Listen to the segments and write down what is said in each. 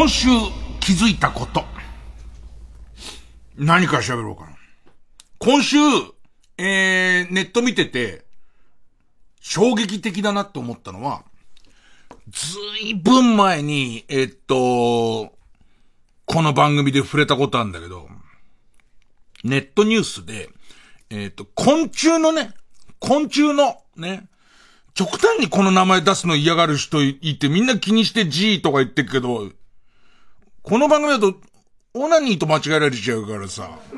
今週気づいたこと。何か喋ろうかな。今週、えー、ネット見てて、衝撃的だなって思ったのは、ずいぶん前に、えっと、この番組で触れたことあるんだけど、ネットニュースで、えっと、昆虫のね、昆虫の、ね、極端にこの名前出すの嫌がる人いてみんな気にして G とか言ってるけど、この番組だと、オナニーと間違えられちゃうからさ。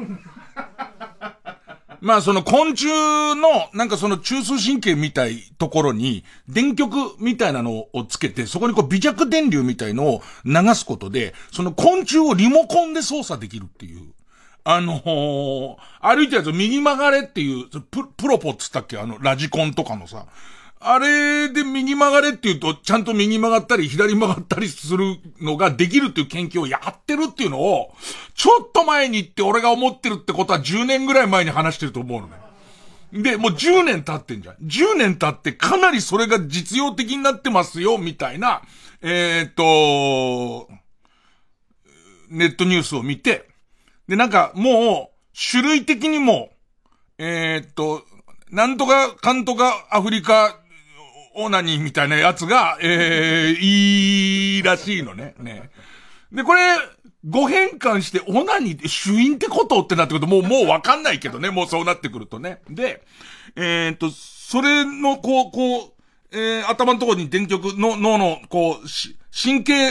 まあその昆虫の、なんかその中枢神経みたいところに、電極みたいなのをつけて、そこにこう微弱電流みたいのを流すことで、その昆虫をリモコンで操作できるっていう。あの、歩いたやつ右曲がれっていう、ププロポっつったっけ？あの、ラジコンとかのさ。あれで右曲がれって言うと、ちゃんと右曲がったり左曲がったりするのができるっていう研究をやってるっていうのを、ちょっと前にって俺が思ってるってことは10年ぐらい前に話してると思うのね。で、もう10年経ってんじゃん。10年経ってかなりそれが実用的になってますよ、みたいな、えっ、と、ネットニュースを見て、で、なんかもう、種類的にも、えっ、と、なんとか、かんとか、アフリカ、オナニーみたいなやつが、えー、いいらしいのね。ね。で、これ、ご変換して、オナニーって主因ってことってなってくると、もう、もうわかんないけどね。もうそうなってくるとね。で、えー、っと、それの、こう、こう、えー、頭のところに電極の、脳の、こう、神経、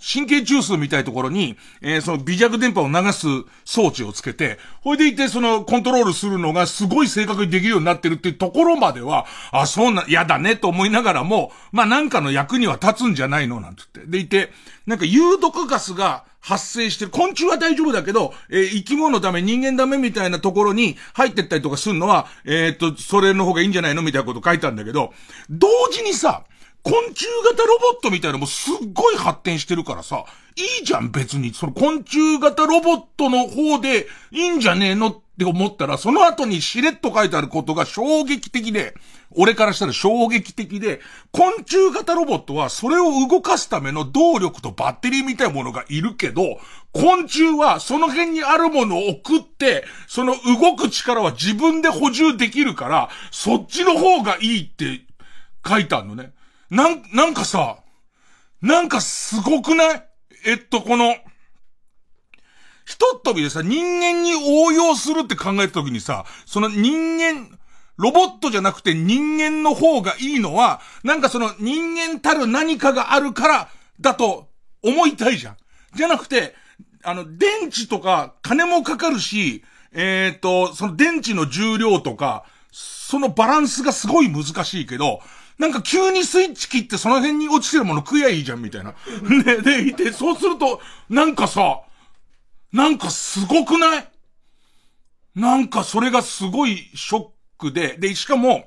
神経中枢みたいところに、えー、その微弱電波を流す装置をつけて、ほいでいてそのコントロールするのがすごい正確にできるようになってるっていうところまでは、あ、そうな、嫌だねと思いながらも、まあなんかの役には立つんじゃないのなんて言って。でいて、なんか有毒ガスが発生してる。昆虫は大丈夫だけど、えー、生き物ダメ、人間ダメみたいなところに入ってったりとかするのは、えー、っと、それの方がいいんじゃないのみたいなこと書いたんだけど、同時にさ、昆虫型ロボットみたいなのもすっごい発展してるからさ、いいじゃん別に。その昆虫型ロボットの方でいいんじゃねえのって思ったら、その後にしれっと書いてあることが衝撃的で、俺からしたら衝撃的で、昆虫型ロボットはそれを動かすための動力とバッテリーみたいなものがいるけど、昆虫はその辺にあるものを送って、その動く力は自分で補充できるから、そっちの方がいいって書いてあるのね。なん、なんかさ、なんかすごくない？えっと、この、ひとっ飛びでさ、人間に応用するって考えたときにさ、その人間、ロボットじゃなくて人間の方がいいのは、なんかその人間たる何かがあるからだと思いたいじゃん。じゃなくて、あの、電池とか金もかかるし、えっ、ー、と、その電池の重量とか、そのバランスがすごい難しいけど、なんか急にスイッチ切ってその辺に落ちてるもの食えばいいじゃんみたいな。で、で、いて、そうすると、なんかさ、なんかすごくない？なんかそれがすごいショックで、で、しかも、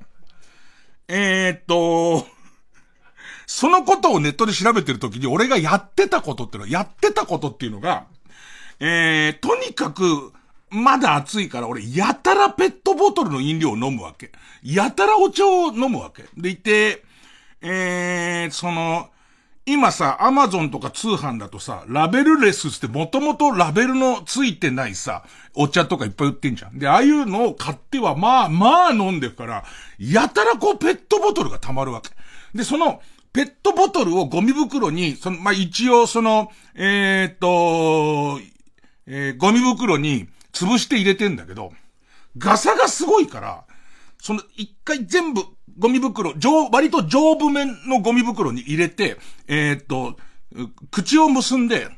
えー、っと、そのことをネットで調べてるときに俺がやってたことっていうのは、やってたことっていうのが、えー、とにかく、まだ暑いから俺、やたらペットボトルの飲料を飲むわけ。やたらお茶を飲むわけ。でいて、えー、その、今さ、アマゾンとか通販だとさ、ラベルレスってもともとラベルのついてないさ、お茶とかいっぱい売ってんじゃん。で、ああいうのを買っては、まあ、まあ飲んでるから、やたらこうペットボトルが溜まるわけ。で、その、ペットボトルをゴミ袋に、その、まあ、一応その、えー、っと、えー、ゴミ袋に、潰して入れてんだけど、ガサがすごいから、その一回全部ゴミ袋、上、割と丈夫面のゴミ袋に入れて、えー、っと、口を結んで、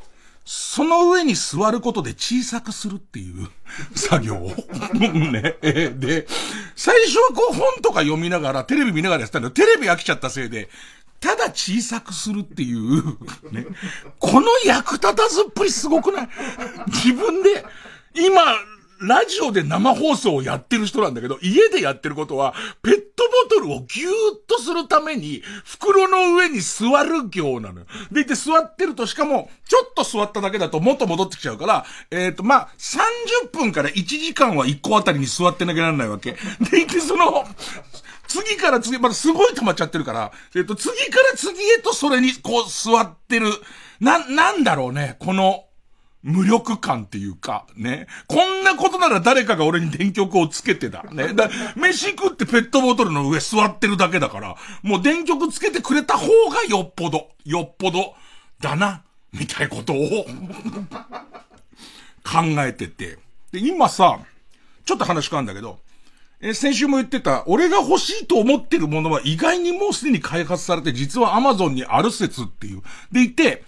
その上に座ることで小さくするっていう作業をね。で、最初はこう本とか読みながら、テレビ見ながらやってたんだけどテレビ飽きちゃったせいで、ただ小さくするっていう、ね。この役立たずっぷりすごくない？自分で、今、ラジオで生放送をやってる人なんだけど、家でやってることは、ペットボトルをギューッとするために、袋の上に座る行なのよ。でいて座ってると、しかも、ちょっと座っただけだともっと戻ってきちゃうから、えっ、ー、と、まあ、30分から1時間は1個あたりに座ってなきゃならないわけ。でいて、その、次から次、まだすごい溜まっちゃってるから、えっと、次から次へとそれにこう座ってる、な、なんだろうね、この、無力感っていうか、ね。こんなことなら誰かが俺に電極をつけてだ。ね。だ飯食ってペットボトルの上座ってるだけだから、もう電極つけてくれた方がよっぽど、よっぽど、だな、みたいなことを 考えてて。で、今さ、ちょっと話変わるんだけど、え先週も言ってた、俺が欲しいと思ってるものは意外にもうすでに開発されて、実は Amazon にある説っていう。でいて、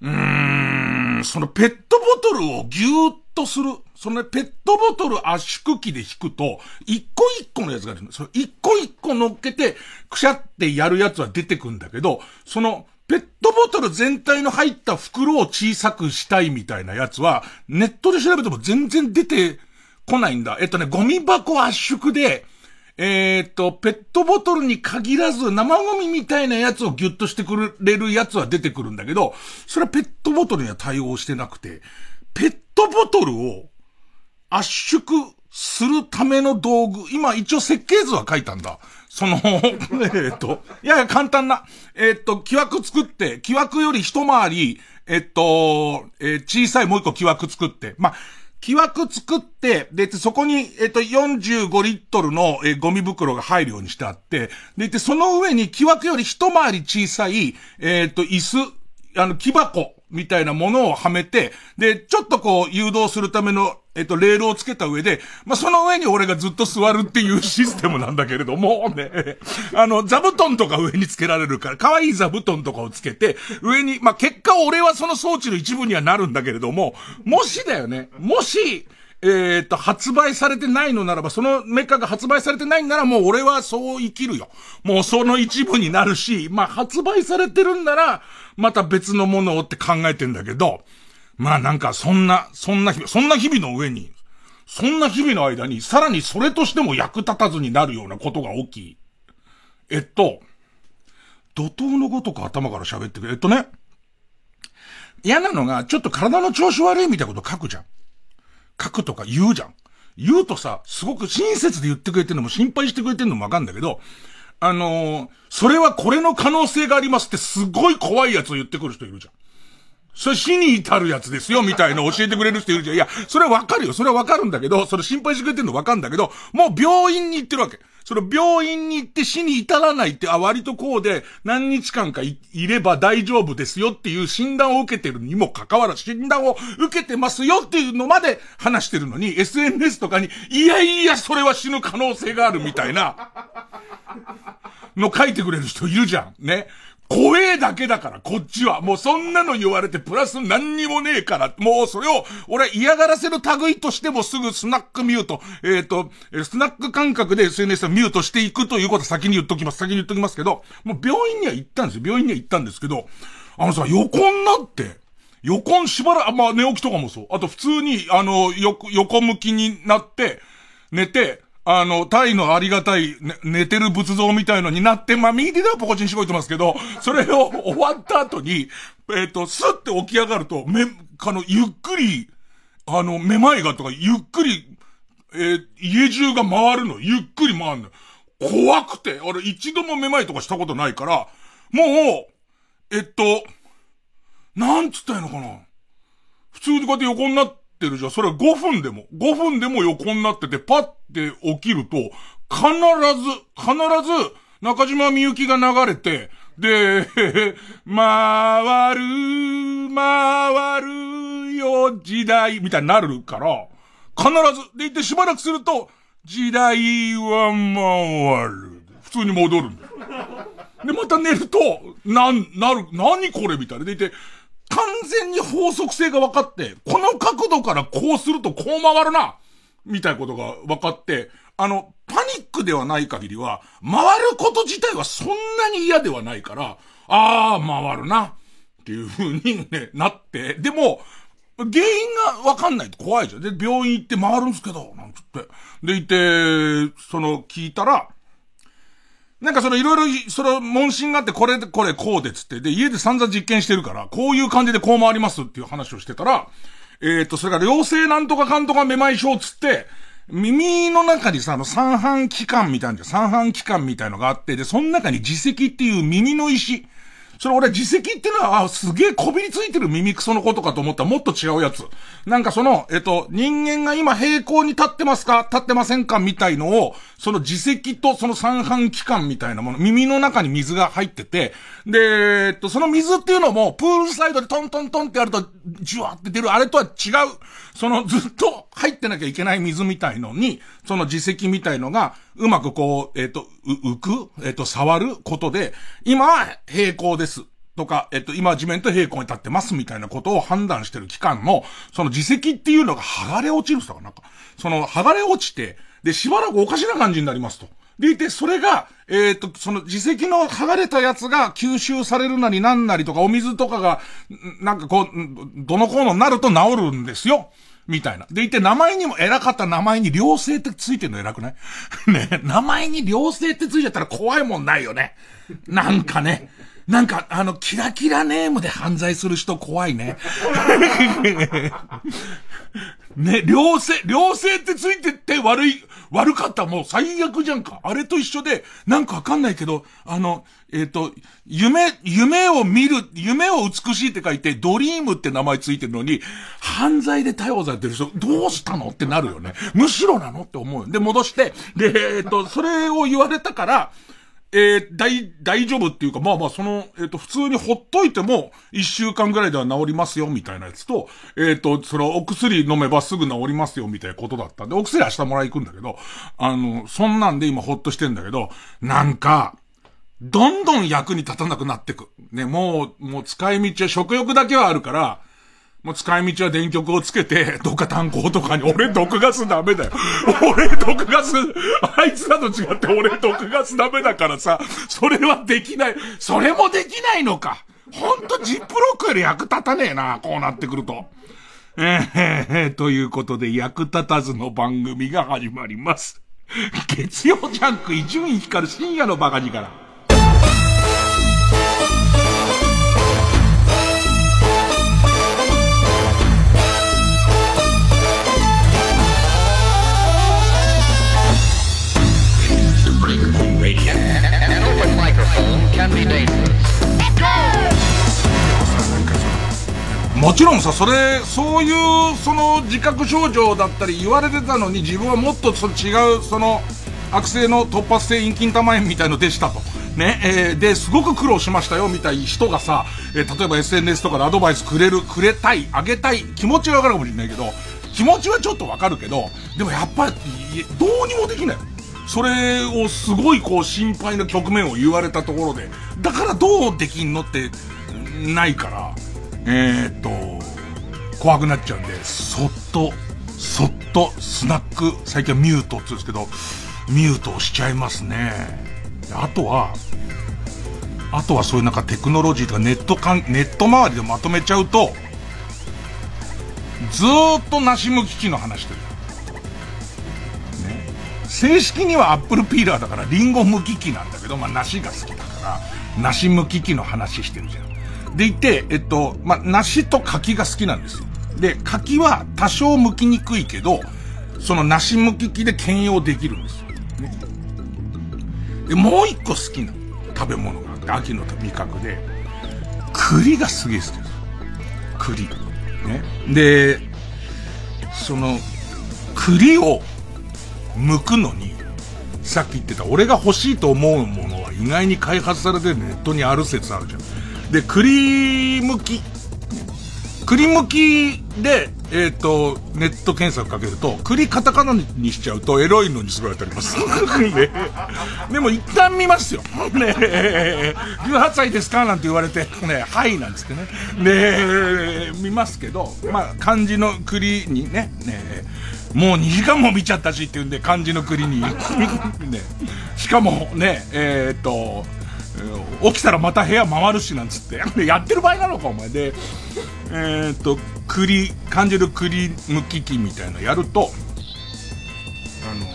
うーん、そのペットボトルをギューッとする、その、ね、ペットボトル圧縮機で引くと、一個一個のやつが出るその一個一個乗っけて、くしゃってやるやつは出てくんだけど、その、ペットボトル全体の入った袋を小さくしたいみたいなやつは、ネットで調べても全然出てこないんだ。えっとね、ゴミ箱圧縮で、えー、っと、ペットボトルに限らず生ゴミみたいなやつをギュッとしてくれるやつは出てくるんだけど、それはペットボトルには対応してなくて、ペットボトルを圧縮するための道具、今一応設計図は書いたんだ。その、えっと、いやいや簡単な、え、っと、木枠作って、木枠より一回り、えっと、えー、小さいもう一個木枠作って、まあ、木枠作って、で、そこに、えっと、45リットルの、えゴミ袋が入るようにしてあって、で、その上に木枠より一回り小さい、えっと、椅子、あの、木箱みたいなものをはめて、で、ちょっとこう、誘導するための、えっと、レールをつけた上で、まあ、その上に俺がずっと座るっていうシステムなんだけれども、ね、あの、座布団とか上につけられるから、可愛い座布団とかをつけて、上に、まあ、結果俺はその装置の一部にはなるんだけれども、もしだよね、もし、えっ、と、発売されてないのならば、そのメカが発売されてないんならもう俺はそう生きるよ。もうその一部になるし、まあ発売されてるんなら、また別のものをって考えてんだけど、まあなんかそんな、そんな日々、そんな日々の上に、そんな日々の間に、さらにそれとしても役立たずになるようなことが起き、えっと、怒涛のごとく頭から喋ってくれ。えっとね、嫌なのが、ちょっと体の調子悪いみたいなこと書くじゃん。書くとか言うじゃん。言うとさ、すごく親切で言ってくれてるのも心配してくれてるのもわかんだけど、あのー、それはこれの可能性がありますってすごい怖いやつを言ってくる人いるじゃん。それ死に至るやつですよ、みたいな教えてくれる人いるじゃん。いや、それはわかるよ。それはわかるんだけど、それ心配してくれてるのわかるんだけど、もう病院に行ってるわけ。それ病院に行って死に至らないって、あ、割とこうで何日間かいれば大丈夫ですよっていう診断を受けてるにもかかわらず、診断を受けてますよっていうのまで話してるのに、SNS とかに、いやいや、それは死ぬ可能性があるみたいな、の書いてくれる人いるじゃん。ね。怖えだけだから、こっちは。もうそんなの言われてプラス何にもねえから、もうそれを、俺は嫌がらせの類としてもすぐスナックミュート、えっ、ー、と、スナック感覚で SNS をミュートしていくということは先に言っときます。先に言っときますけど、もう病院には行ったんですよ。病院には行ったんですけど、あのさ、横になって、横にしばらく、まあ寝起きとかもそう。あと普通に、あの、横、横向きになって、寝て、あの、タイのありがたい、ね、寝てる仏像みたいのになって、まあ、右手ではポコチンしごいてますけど、それを終わった後に、えっ、ー、と、スッて起き上がると、め、あの、ゆっくり、あの、めまいがとか、ゆっくり、えー、家中が回るの。ゆっくり回るの。怖くて、俺一度もめまいとかしたことないから、もう、えっと、なんつったらいいのかな。普通にこうやって横になって、ってるじゃん。それは5分でも、5分でも横になってて、パッて起きると、必ず、必ず、中島みゆきが流れて、で、回る、回るよ、時代、みたいになるから、必ず、でいてしばらくすると、時代は回る。普通に戻るんだよ。で、また寝ると、なん、なる、何これみたいな。でいて、完全に法則性が分かって、この角度からこうするとこう回るなみたいなことが分かって、あの、パニックではない限りは、回ること自体はそんなに嫌ではないから、ああ、回るな。っていう風にね、なって、でも、原因がわかんないと怖いじゃん。で、病院行って回るんすけど、なんつって。で、いて、その、聞いたら、なんかそのいろいろ、その問診があって、これで、これ、こうでつって、で、家で散々実験してるから、こういう感じでこう回りますっていう話をしてたら、えっ、と、それから、良性なんとかかんとかめまい症つって、耳の中にさ、あの三半規管みたいな、三半規管みたいのがあって、で、その中に耳石っていう耳の石、それ俺、自責ってのは、あ、すげえこびりついてる耳クソのことかと思ったらもっと違うやつ。なんかその、えっと、人間が今平行に立ってますか？立ってませんか？みたいのを、その自責とその三半規管みたいなもの、耳の中に水が入ってて、で、えっと、その水っていうのも、プールサイドでトントントンってやると、ジュワって出る、あれとは違う、そのずっと入ってなきゃいけない水みたいのに、その自責みたいのが、うまくこう、えっ、ー、と、浮くえっ、ー、と、触ることで、今は平行です。とか、えっと、今地面と平行に立ってますみたいなことを判断してる期間の、その自責っていうのが剥がれ落ちるとかなんか、その剥がれ落ちて、で、しばらくおかしな感じになりますと。でいて、それが、えっ、と、その自責の剥がれたやつが吸収されるなりなんなりとか、お水とかが、なんかこう、どのこうのなると治るんですよ。みたいな。でいて、名前にも偉かった名前に良性ってついてるの偉くない？ね名前に良性ってついちゃったら怖いもんないよね。なんかね。なんか、あの、キラキラネームで犯罪する人怖いね。ね、良性、良性ってついてって悪い、悪かったもう最悪じゃんか。あれと一緒で、なんかわかんないけど、あの、えっ、ー、と、夢、夢を見る、夢を美しいって書いて、ドリームって名前ついてるのに、犯罪で逮捕されてる人、どうしたのってなるよね。むしろなのって思うで、戻して、で、えっ、ー、と、それを言われたから、えー、大、大丈夫っていうか、まあまあ、その、えっ、ー、と、普通にほっといても、一週間ぐらいでは治りますよ、みたいなやつと、えっ、ー、と、その、お薬飲めばすぐ治りますよ、みたいなことだったんで、お薬明日もらい行くんだけど、あの、そんなんで今ほっとしてんだけど、なんか、どんどん役に立たなくなってく。ね、もう、もう使い道は食欲だけはあるから、もう使い道は電極をつけて、どっか炭鉱とかに、俺毒ガスダメだよ。俺毒ガス、あいつらと違って俺毒ガスダメだからさ、それはできない。それもできないのか。ほんとジップロックより役立たねえな、こうなってくると。えー、ということで役立たずの番組が始まります。月曜ジャンク伊集院光深夜のバカ力から。もちろんさ、それ、そういう、その自覚症状だったり言われてたのに自分はもっとそ違う、その、悪性の突発性陰筋玉炎みたいのでしたと。ね、えー、で、すごく苦労しましたよ、みたい人がさ、えー、例えば SNS とかでアドバイスくれる、くれたい、あげたい、気持ちはわかるかもしれないけど、気持ちはちょっとわかるけど、でもやっぱり、どうにもできない。それをすごいこう心配な局面を言われたところで、だからどうできんのって、ないから、えー、っと、怖くなっちゃうんで、そっと、そっと、スナック、最近はミュートって言うんですけど、ミュートをしちゃいますね。あとは、あとはそういうなんかテクノロジーとかネットかん、ネット周りでまとめちゃうと、ずーっと梨むき機の話してる。正式にはアップルピーラーだからリンゴむき機なんだけど、まあ梨が好きだから、梨むき機の話してるじゃん。でいて、えっと、まあ、梨と柿が好きなんですよ。で、柿は多少剥きにくいけど、その梨剥き機で兼用できるんですよ。ね。で、もう一個好きな食べ物があって、秋の味覚で、栗がすげえ好きです。栗。ね。で、その、栗を剥くのに、さっき言ってた俺が欲しいと思うものは意外に開発されてネットにある説あるじゃん。で、栗むき。栗むきで、えっ、ー、と、ネット検索かけると、栗カタカナにしちゃうとエロいのにすごい当たります。ね、でも一旦見ますよ。ね18歳ですかなんて言われて、ね、はいなんですけどね。で、見ますけど、まあ、漢字の栗にね、ね、もう2時間も見ちゃったしって言うんで、漢字の栗に。ね、しかもね、えっ、と、起きたらまた部屋回るしなんつって。やってる場合なのか、お前。で、えー、っと、栗、感じる栗むき器みたいなやると、あの、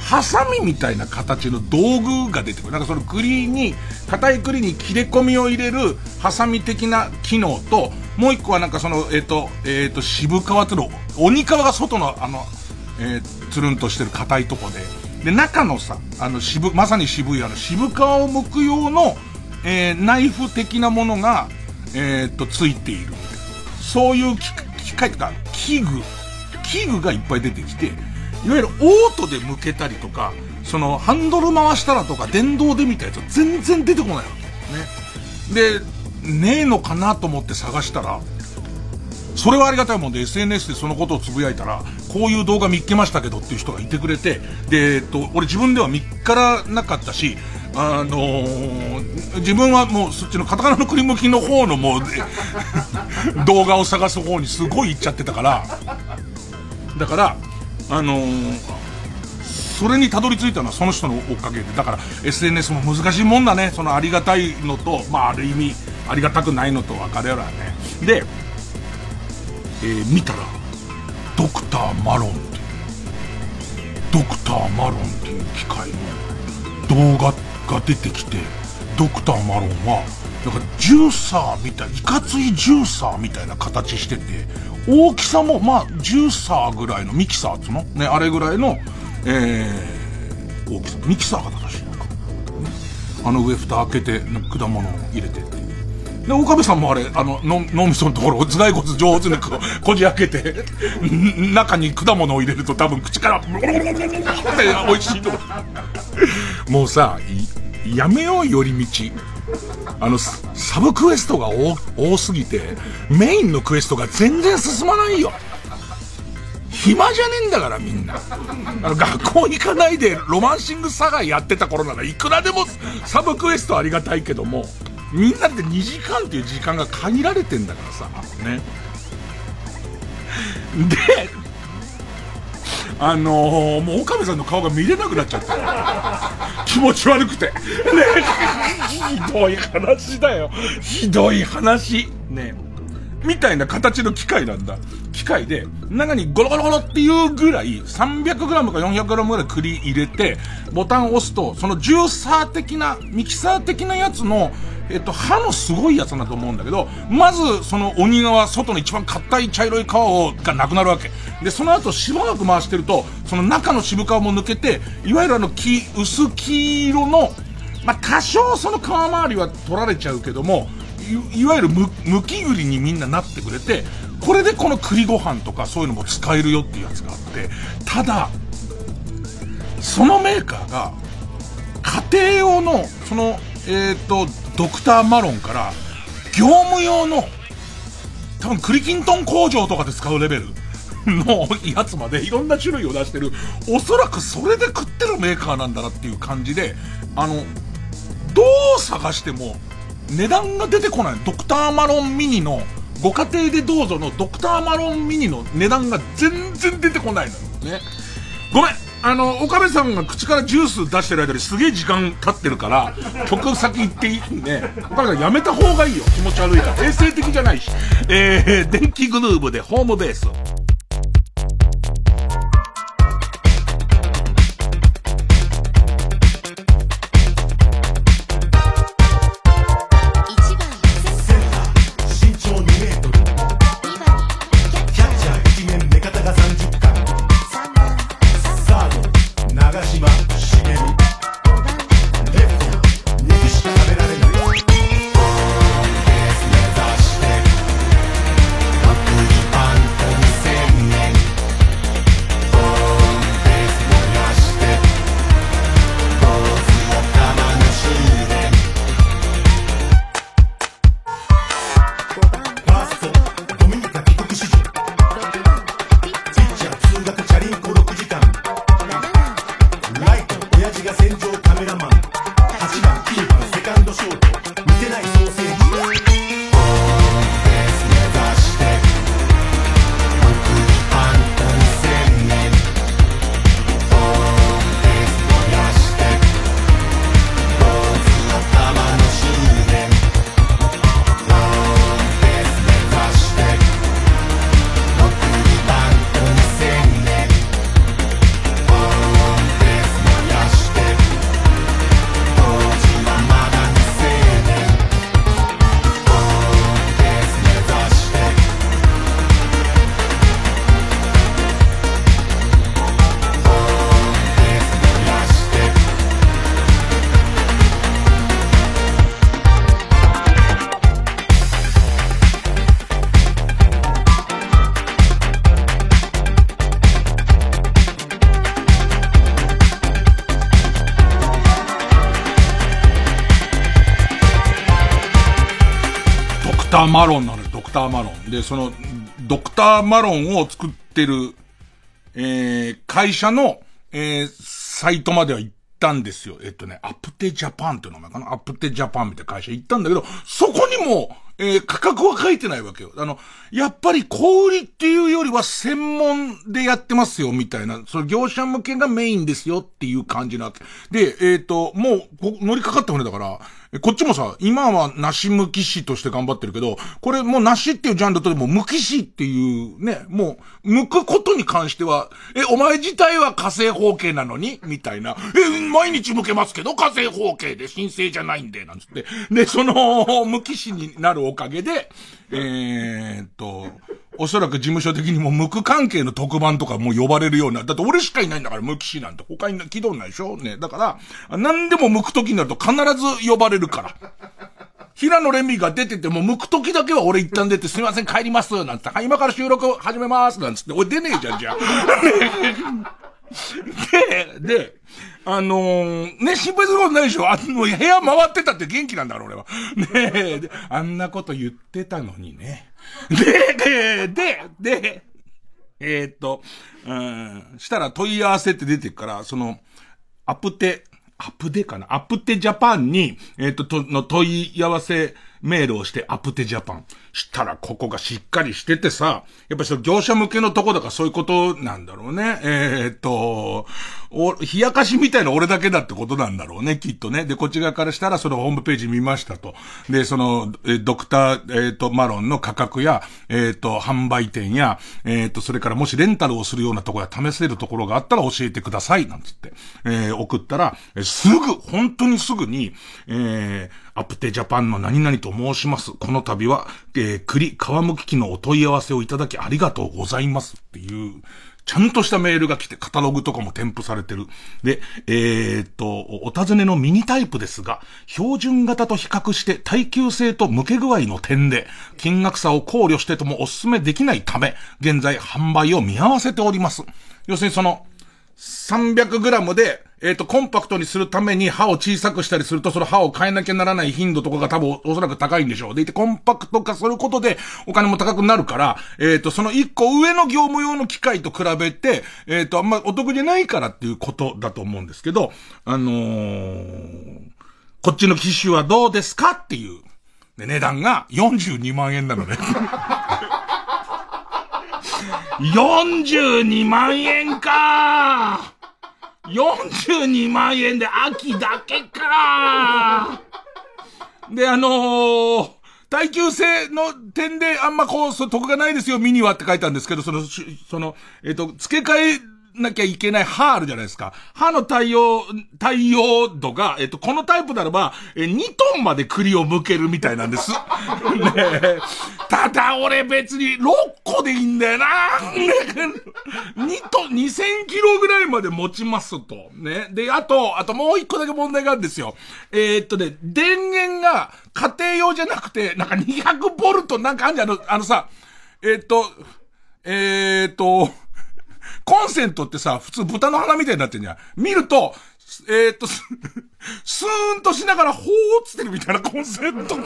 ハサミみたいな形の道具が出てくる。なんかその栗に、硬い栗に切れ込みを入れるハサミ的な機能と、もう一個はなんかその、えっ、と、えっ、と、渋皮っての、鬼皮が外の、あの、えー、つるんとしてる硬いとこで、で、中のさ、あの、渋、まさに渋いあの、渋皮を剥く用の、えー、ナイフ的なものが、えー、っと、ついている。そういう機械とか、器具、器具がいっぱい出てきて、いわゆるオートで剥けたりとか、その、ハンドル回したらとか、電動で見たいなやつは全然出てこないわけ。ね。で、ねえのかなと思って探したら、それはありがたいもんで SNS でそのことをつぶやいたら、こういう動画見っけましたけどっていう人がいてくれて、で、えっと、俺自分では見っからなかったし、あのー、自分はもうそっちのカタカナのクリムキの方のもう、動画を探す方にすごい行っちゃってたから、だから、あのー、それにたどり着いたのはその人のおかげで、だから SNS も難しいもんだね。そのありがたいのと、まあある意味、ありがたくないのと分かれるわね。で、えー、見たら、ドクターマロンっていう、ドクターマロンっていう機械の動画が出てきて、ドクターマロンは、なんかジューサーみたい、いかついジューサーみたいな形してて、大きさも、まあ、ジューサーぐらいの、ミキサーっつの？ね、あれぐらいの、えー、大きさ。ミキサーが正しいのか。あの上蓋開けて、果物を入れてで、岡部さんもあれ、あの、の脳みそのところ頭蓋骨上手にこ、こじ開けて、中に果物を入れると多分口から、って美味しいともうさ、やめよう寄り道。あの、サブクエストが多多すぎて、メインのクエストが全然進まないよ。暇じゃねえんだからみんな。あの、学校行かないでロマンシングサガやってた頃ならいくらでもサブクエストありがたいけども、みんなって2時間っていう時間が限られてんだからさ、ね。で、あのー、もう岡部さんの顔が見れなくなっちゃった。気持ち悪くて。ね。ひどい話だよ。ひどい話。ね。みたいな形の機械なんだ。機械で、中にゴロゴロゴロっていうぐらい、300g か 400g ぐらい栗入れて、ボタンを押すと、そのジューサー的な、ミキサー的なやつの、えっと、歯のすごいやつだと思うんだけど、まず、その鬼側、外の一番硬い茶色い皮を、がなくなるわけ。で、その後、しばらく回してると、その中の渋皮も抜けて、いわゆるあの、黄、薄黄色の、まあ、多少その皮周りは取られちゃうけども、いわゆるむ、むき栗にみんななってくれて、これでこの栗ご飯とかそういうのも使えるよっていうやつがあって、ただ、そのメーカーが、家庭用の、その、えっ、ー、と、ドクターマロンから、業務用の、多分クリキントン工場とかで使うレベルのやつまでいろんな種類を出してる、おそらくそれで食ってるメーカーなんだなっていう感じで、あの、どう探しても値段が出てこない。ドクターマロンミニの、ご家庭でどうぞのドクターマロンミニの値段が全然出てこないのよね。ごめんあの、岡部さんが口からジュース出してる間にすげえ時間経ってるから、曲先行っていいんで。岡部さんやめた方がいいよ。気持ち悪いから。衛生的じゃないし。えー、電気グルーブでホームベース。ターマロンなのよ、ドクターマロン。で、その、ドクターマロンを作ってる、えー、会社の、えー、サイトまでは行ったんですよ。えっとね、アプテジャパンっていう名前かな？アプテジャパンみたいな会社行ったんだけど、そこにも、えー、価格は書いてないわけよ。あの、やっぱり小売りっていうよりは専門でやってますよ、みたいな。その業者向けがメインですよっていう感じなわけ。で、えっ、ー、と、もう、乗りかかった船だから、こっちもさ、今は梨むき師として頑張ってるけど、これもう梨っていうジャンルとでもむき師っていうね、もう、剥くことに関しては、え、お前自体は火星方形なのにみたいな。え、毎日剥けますけど、火星方形で神聖じゃないんで、なんつって。で、その、むき師になるおかげで、えー、っと、おそらく事務所的にも無垢関係の特番とかも呼ばれるような。だって俺しかいないんだから、無垢師なんて。他に聞いたことないでしょ？ね。だから、何でも無垢時になると必ず呼ばれるから。平野レミが出てても、向く時だけは俺一旦出て、すみません、帰ります、なんつって、はい、今から収録始めます、なんつって、俺出ねえじゃん、じゃあ。で、で、あのー、ね、心配することないでしょあの、部屋回ってたって元気なんだろ、俺は。ねえ、あんなこと言ってたのにね。で、で、で、で、えー、っと、うん、したら問い合わせって出てるから、その、アプテ、アプデかな？アプテジャパンに、えっ、と、と、の問い合わせメールをしてアプテジャパン。したらここがしっかりしててさ、やっぱその業者向けのとこだからそういうことなんだろうね。えー、っと、お、冷やかしみたいな俺だけだってことなんだろうね、きっとね。で、こっち側からしたらそのホームページ見ましたと。で、その、えドクター、えー、っと、マロンの価格や、えー、っと、販売店や、えっと、それからもしレンタルをするようなところや試せるところがあったら教えてください、なんつって、え送ったら、すぐ、本当にすぐに、えー、アプテジャパンの何々と申します。この度は、えー、栗、皮むき機のお問い合わせをいただきありがとうございますっていう、ちゃんとしたメールが来て、カタログとかも添付されてる。で、えー、っと、お尋ねのミニタイプですが、標準型と比較して耐久性と向け具合の点で、金額差を考慮してともお勧めできないため、現在販売を見合わせております。要するにその、300g で、えっ、ー、と、コンパクトにするために歯を小さくしたりすると、その歯を変えなきゃならない頻度とかが多分おそらく高いんでしょう。でいて、コンパクト化することでお金も高くなるから、えっ、ー、と、その1個上の業務用の機械と比べて、えっ、ー、と、あんまお得じゃないからっていうことだと思うんですけど、あのー、こっちの機種はどうですかっていう、値段が42万円なのね。42万円かー42万円で秋だけか。で、あのー、耐久性の点であんまこう、そ得がないですよ、ミニはって書いたんですけど、その、その、えっ、ー、と、付け替えなきゃいけない歯あるじゃないですか。歯の対応、対応度が、えっと、このタイプならば、え、2トンまで栗を剥けるみたいなんです。ねただ俺別に6個でいいんだよな。2トン、2000キロぐらいまで持ちますと。ね。で、あと、あともう1個だけ問題があるんですよ。えー、っとね、電源が家庭用じゃなくて、なんか200ボルトなんかあんじゃん、あの、あのさ、えー、っと、えー、っと、コンセントってさ、普通豚の鼻みたいになってんじゃん。見ると、えー、っと、スーンとしながら、ほーつってるみたいなコンセント。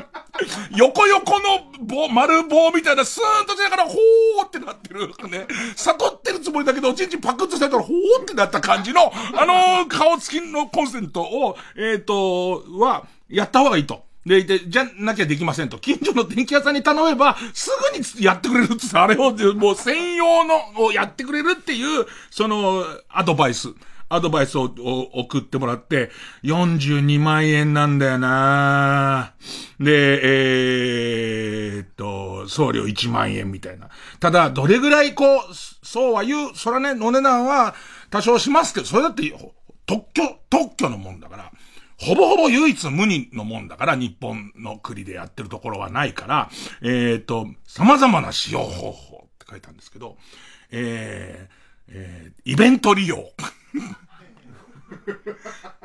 横横の棒、丸棒みたいな、スーンとしながら、ほーってなってる。ね。悟ってるつもりだけど、おちんちんパクッとされたら、ほーってなった感じの、あのー、顔つきのコンセントを、えー、っと、は、やった方がいいと。で、で、じゃなきゃできませんと。近所の電気屋さんに頼めば、すぐにやってくれるってさあれを、もう専用のをやってくれるっていう、その、アドバイス。アドバイスを送ってもらって、42万円なんだよなで、えー、っと、送料1万円みたいな。ただ、どれぐらいこう、そうは言う、そらね、お値段は多少しますけど、それだって特許、特許のもんだから。ほぼほぼ唯一無二のもんだから、日本の国でやってるところはないから、えっ、ー、と、様々な使用方法って書いたんですけど、えー、えー、イベント利用。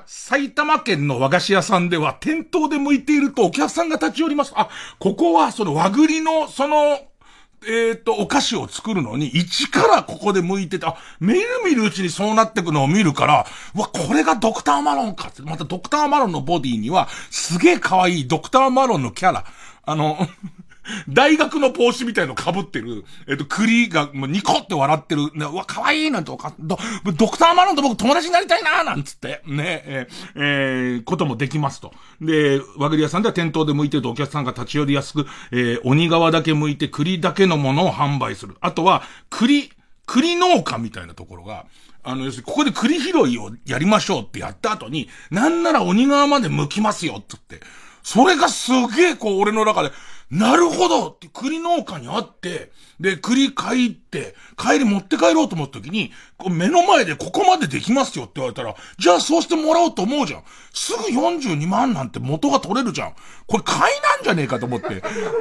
埼玉県の和菓子屋さんでは店頭で向いているとお客さんが立ち寄ります。あ、ここはその和栗のそのえっ、と、お菓子を作るのに、一からここで向いてた、あ、見る見るうちにそうなってくのを見るから、うわ、これがドクターマロンかって。またドクターマロンのボディには、すげえ可愛いドクターマロンのキャラ。あの、大学の帽子みたいの被ってる、えっと、栗が、もうニコって笑ってる、ね、うわ、可愛いなんてわか、ド、ドクターマロンと僕友達になりたいななんつって、ね、えー、えー、こともできますと。で、和栗屋さんでは店頭で向いてるとお客さんが立ち寄りやすく、えー、鬼側だけ向いて栗だけのものを販売する。あとは、栗、栗農家みたいなところが、あの、要するに、ここで栗拾いをやりましょうってやった後に、なんなら鬼側まで向きますよってって、それがすげえ、こう、俺の中で、なるほどって栗農家に会って、で、栗買いって、帰り持って帰ろうと思った時に、目の前でここまでできますよって言われたら、じゃあそうしてもらおうと思うじゃん。すぐ42万なんて元が取れるじゃん。これ買いなんじゃねえかと思って。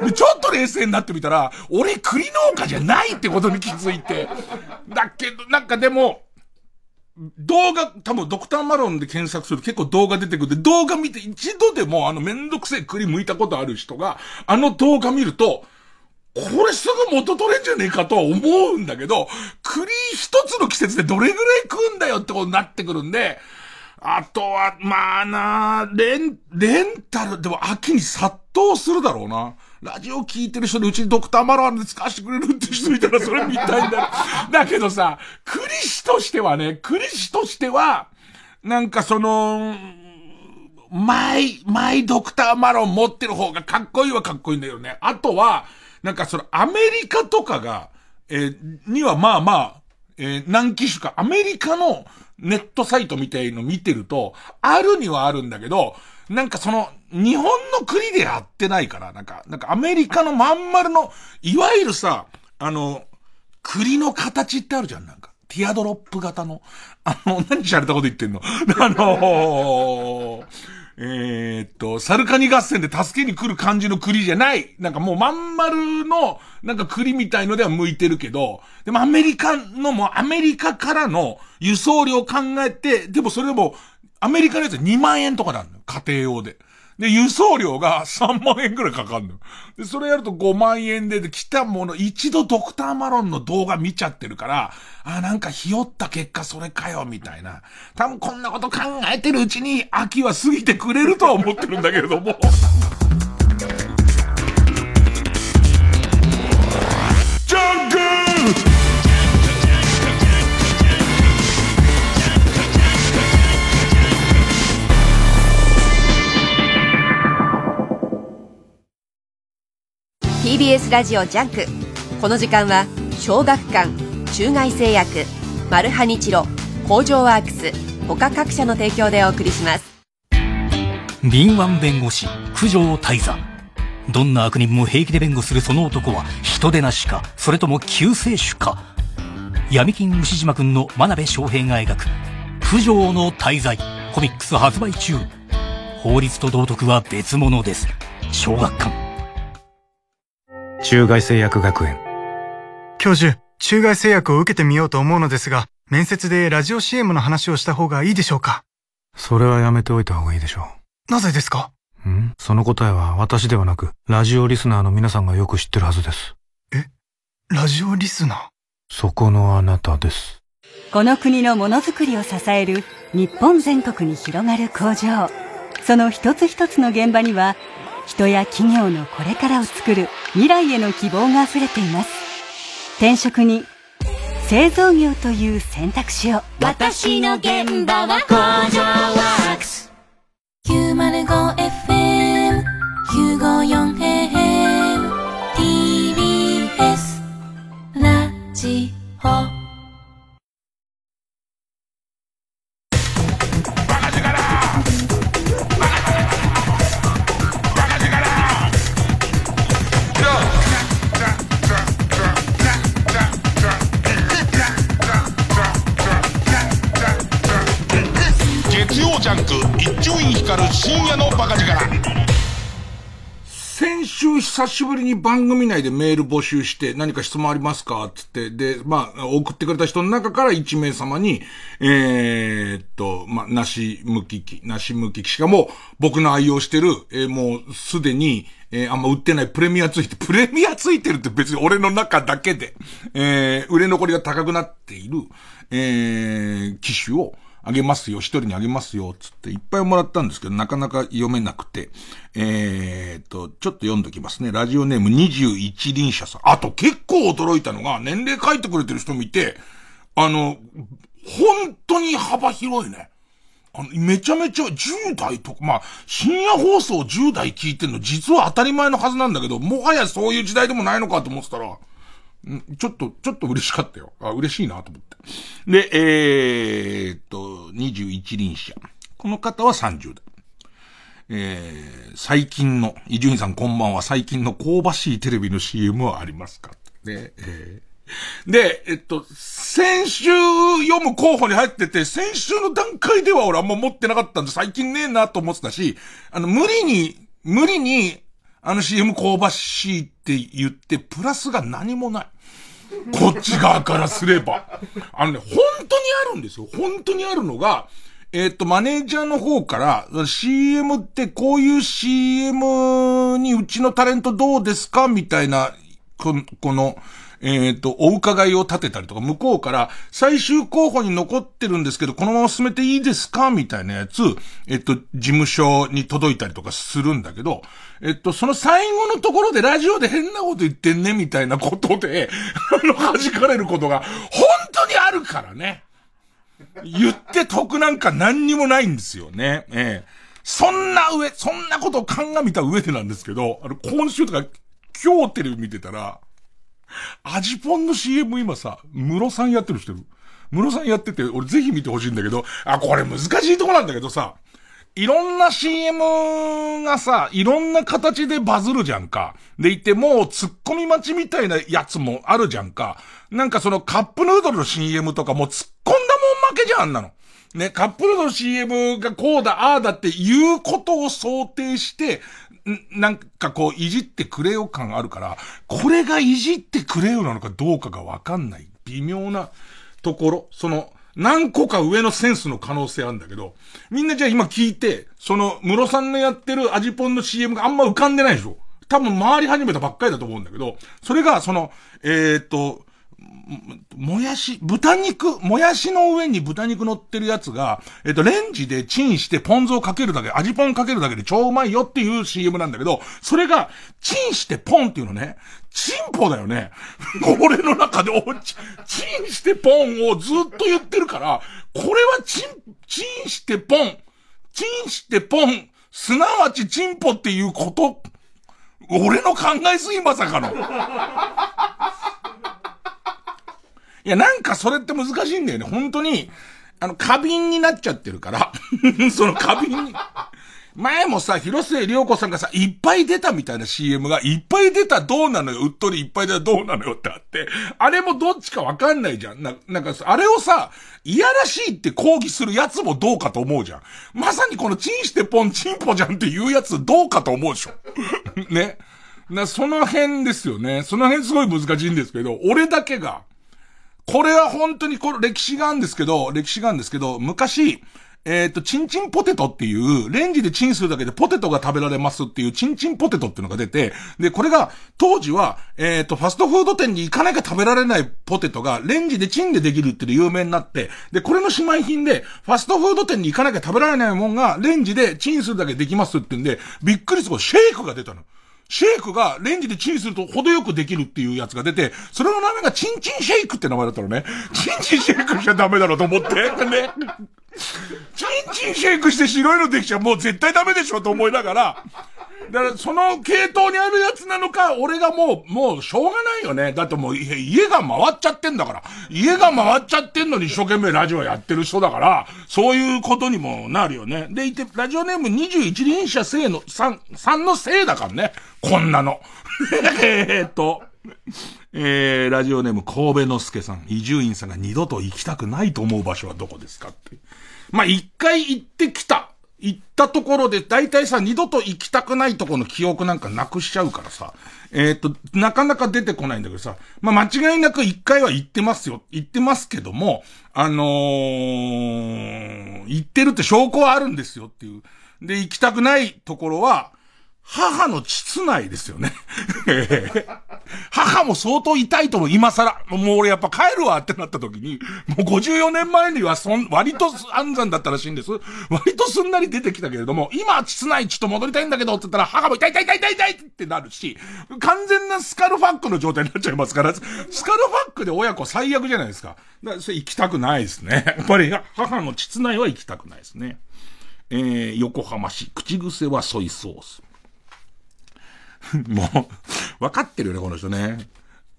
で、ちょっと冷静になってみたら、俺栗農家じゃないってことに気づいて。だけど、なんかでも、動画、多分ドクターマロンで検索すると結構動画出てくるんで、動画見て一度でもあのめんどくせえ栗剥いたことある人が、あの動画見ると、これすぐ元取れんじゃねえかとは思うんだけど、栗一つの季節でどれぐらい食うんだよってことになってくるんで、あとは、まあなレン、レンタル、でも秋に殺到するだろうな。ラジオ聞いてる人でうちにドクターマロワンで使わせてくれるって人いたらそれ見たいんだ。だけどさ、クリシとしてはね、クリシとしては、なんかその、マイ、マイドクターマロン持ってる方がかっこいいはかっこいいんだよね。あとは、なんかそのアメリカとかが、えー、にはまあまあ、えー、何機種か、アメリカのネットサイトみたいの見てると、あるにはあるんだけど、なんかその、日本の国でやってないから、なんか、なんかアメリカのまん丸の、いわゆるさ、あの、栗の形ってあるじゃん、なんか。ティアドロップ型の。あの、何しゃれたこと言ってんの あのー、えー、っと、サルカニ合戦で助けに来る感じの栗じゃない。なんかもうまん丸の、なんか栗みたいのでは向いてるけど、でもアメリカのもアメリカからの輸送量考えて、でもそれでもアメリカのやつ2万円とかなんのよ。家庭用で。で、輸送料が3万円くらいかかるのよ。で、それやると5万円で、で、来たもの、一度ドクターマロンの動画見ちゃってるから、あ、なんかひよった結果それかよ、みたいな。多分こんなこと考えてるうちに、秋は過ぎてくれるとは思ってるんだけれども。TBS ラジオジャンク。この時間は小学館中外製薬マルハニチロ工場ワークス他各社の提供でお送りします。敏腕弁護士九条間人。どんな悪人も平気で弁護するその男は人でなしかそれとも救世主か。闇金ウシジマくんの真鍋昌平が描く九条の大罪コミックス発売中。法律と道徳は別物です。小学館。中外製薬学園。教授、中外製薬を受けてみようと思うのですが、面接でラジオ CM の話をした方がいいでしょうか？それはやめておいた方がいいでしょう。なぜですか？ん？その答えは私ではなく、ラジオリスナーの皆さんがよく知ってるはずです。え？ラジオリスナー？そこのあなたです。この国のものづくりを支える日本全国に広がる工場。その一つ一つの現場には、人や企業のこれからを作る未来への希望が溢れています。転職に製造業という選択肢を私の現場は工場ワークス。905FM954AM TBS ラジオ。ジャンク一丁院光る深夜のバカ力先週久しぶりに番組内でメール募集して何か質問ありますか？つって、で、まあ、送ってくれた人の中から1名様に、えー、っと、まあ、梨無機器、梨無機器。しかも、僕の愛用してる、えー、もうすでに、えー、あんま売ってないプレミアついて、プレミアついてるって別に俺の中だけで、えー、売れ残りが高くなっている、えー、機種を、あげますよ、一人にあげますよ、つっていっぱいもらったんですけど、なかなか読めなくて、えーと、ちょっと読んどきますね。ラジオネーム21輪車さん。あと結構驚いたのが、年齢書いてくれてる人見て、あの、本当に幅広いね。あの、めちゃめちゃ10代とか、まあ、深夜放送10代聞いてんの実は当たり前のはずなんだけど、もはやそういう時代でもないのかと思ってたら、ちょっと、ちょっと嬉しかったよ。あ、嬉しいなと思って。で、えー、っと、21輪車。この方は30代。えー、最近の、伊集院さんこんばんは、最近の香ばしいテレビの CM はありますか？で、えー、で、えっと、先週読む候補に入ってて、先週の段階では俺あんま持ってなかったんで、最近ねえなと思ってたし、あの、無理に、無理に、あの CM 香ばしいって言って、プラスが何もない。こっち側からすれば。あのね、本当にあるんですよ。本当にあるのが、えっ、と、マネージャーの方から、CM ってこういう CM にうちのタレントどうですか？みたいな、この、えっ、と、お伺いを立てたりとか、向こうから最終候補に残ってるんですけど、このまま進めていいですか？みたいなやつ、えっ、と、事務所に届いたりとかするんだけど、えっ、と、その最後のところでラジオで変なこと言ってんね、みたいなことで、あの、弾かれることが、本当にあるからね。言って得なんか何にもないんですよね。ええそんな上、そんなことを鑑みた上でなんですけど、あの、今週とか、今日テレビ見てたら、アジポンの CM 今さ、ムロさんやってる人いる。ムロさんやってて、俺ぜひ見てほしいんだけど、あ、これ難しいとこなんだけどさ、いろんな CM がさ、いろんな形でバズるじゃんか。でいて、もう突っ込み待ちみたいなやつもあるじゃんか。なんかそのカップヌードルの CM とかも突っ込んだもん負けじゃん、あんなの。ね、カップヌードルの CM がこうだ、ああだっていうことを想定して、なんかこう、いじってくれよ感あるから、これがいじってくれよなのかどうかがわかんない。微妙なところ。その、何個か上のセンスの可能性あるんだけど、みんなじゃあ今聞いて、その、ムロさんのやってるアジポンの CM があんま浮かんでないでしょ。多分回り始めたばっかりだと思うんだけど、それが、その、えっ、と、もやし、豚肉、もやしの上に豚肉乗ってるやつが、えっ、と、レンジでチンしてポン酢をかけるだけ、味ポンかけるだけで超うまいよっていう CM なんだけど、それが、チンしてポンっていうのね、チンポだよね。俺の中でチ、チンしてポンをずっと言ってるから、これはチン、チンしてポン、チンしてポン、すなわちチンポっていうこと、俺の考えすぎまさかの。いや、なんかそれって難しいんだよね。本当に、あの、過敏になっちゃってるから。その過敏に。前もさ、広末涼子さんがさ、いっぱい出たみたいな CM が、いっぱい出たどうなのよ、うっとりいっぱい出たどうなのよってあって、あれもどっちかわかんないじゃん。な、なんか、あれをさ、いやらしいって抗議するやつもどうかと思うじゃん。まさにこのチンしてポンチンポじゃんっていうやつどうかと思うでしょ。ね。な、その辺ですよね。その辺すごい難しいんですけど、俺だけが、これは本当にこれ歴史があるんですけど、歴史があるんですけど、昔、えっ、ー、と、チンチンポテトっていう、レンジでチンするだけでポテトが食べられますっていうチンチンポテトっていうのが出て、で、これが、当時は、えっ、ー、と、ファストフード店に行かなきゃ食べられないポテトが、レンジでチンでできるっていう有名になって、で、これの姉妹品で、ファストフード店に行かなきゃ食べられないもんが、レンジでチンするだけできますってんで、びっくりするシェイクが出たの。シェイクがレンジでチンすると程よくできるっていうやつが出て、それの名前がチンチンシェイクって名前だったのね。チンチンシェイクしちゃダメだろうと思って。ね。チンチンシェイクして白いのできちゃもう絶対ダメでしょと思いながら、だから、その系統にあるやつなのか、俺がもう、もう、しょうがないよね。だってもう、家が回っちゃってんだから。家が回っちゃってんのに一生懸命ラジオやってる人だから、そういうことにもなるよね。でいて、ラジオネーム21輪車生の、3、3のせいだからね。こんなの。えっと、えー、ラジオネーム神戸之助さん、伊集院さんが二度と行きたくないと思う場所はどこですかって。まあ、一回行ってきた。行ったところで、大体さ、二度と行きたくないところの記憶なんかなくしちゃうからさ、えっ、ー、と、なかなか出てこないんだけどさ、まあ、間違いなく一回は行ってますよ。行ってますけども、あのー、行ってるって証拠はあるんですよっていう。で、行きたくないところは、母の膣内ですよね。母も相当痛いとも今更、もう俺やっぱ帰るわってなった時に、もう54年前にはそん、割と安産だったらしいんです。割とすんなり出てきたけれども、今、膣内ちょっと戻りたいんだけどって言ったら、母も痛い痛い痛い痛い痛いってなるし、完全なスカルファックの状態になっちゃいますから、スカルファックで親子最悪じゃないですか。だからそれ行きたくないですね。やっぱり母の膣内は行きたくないですね。えー、横浜市、口癖はソイソース。もう、分かってるよね、この人ね。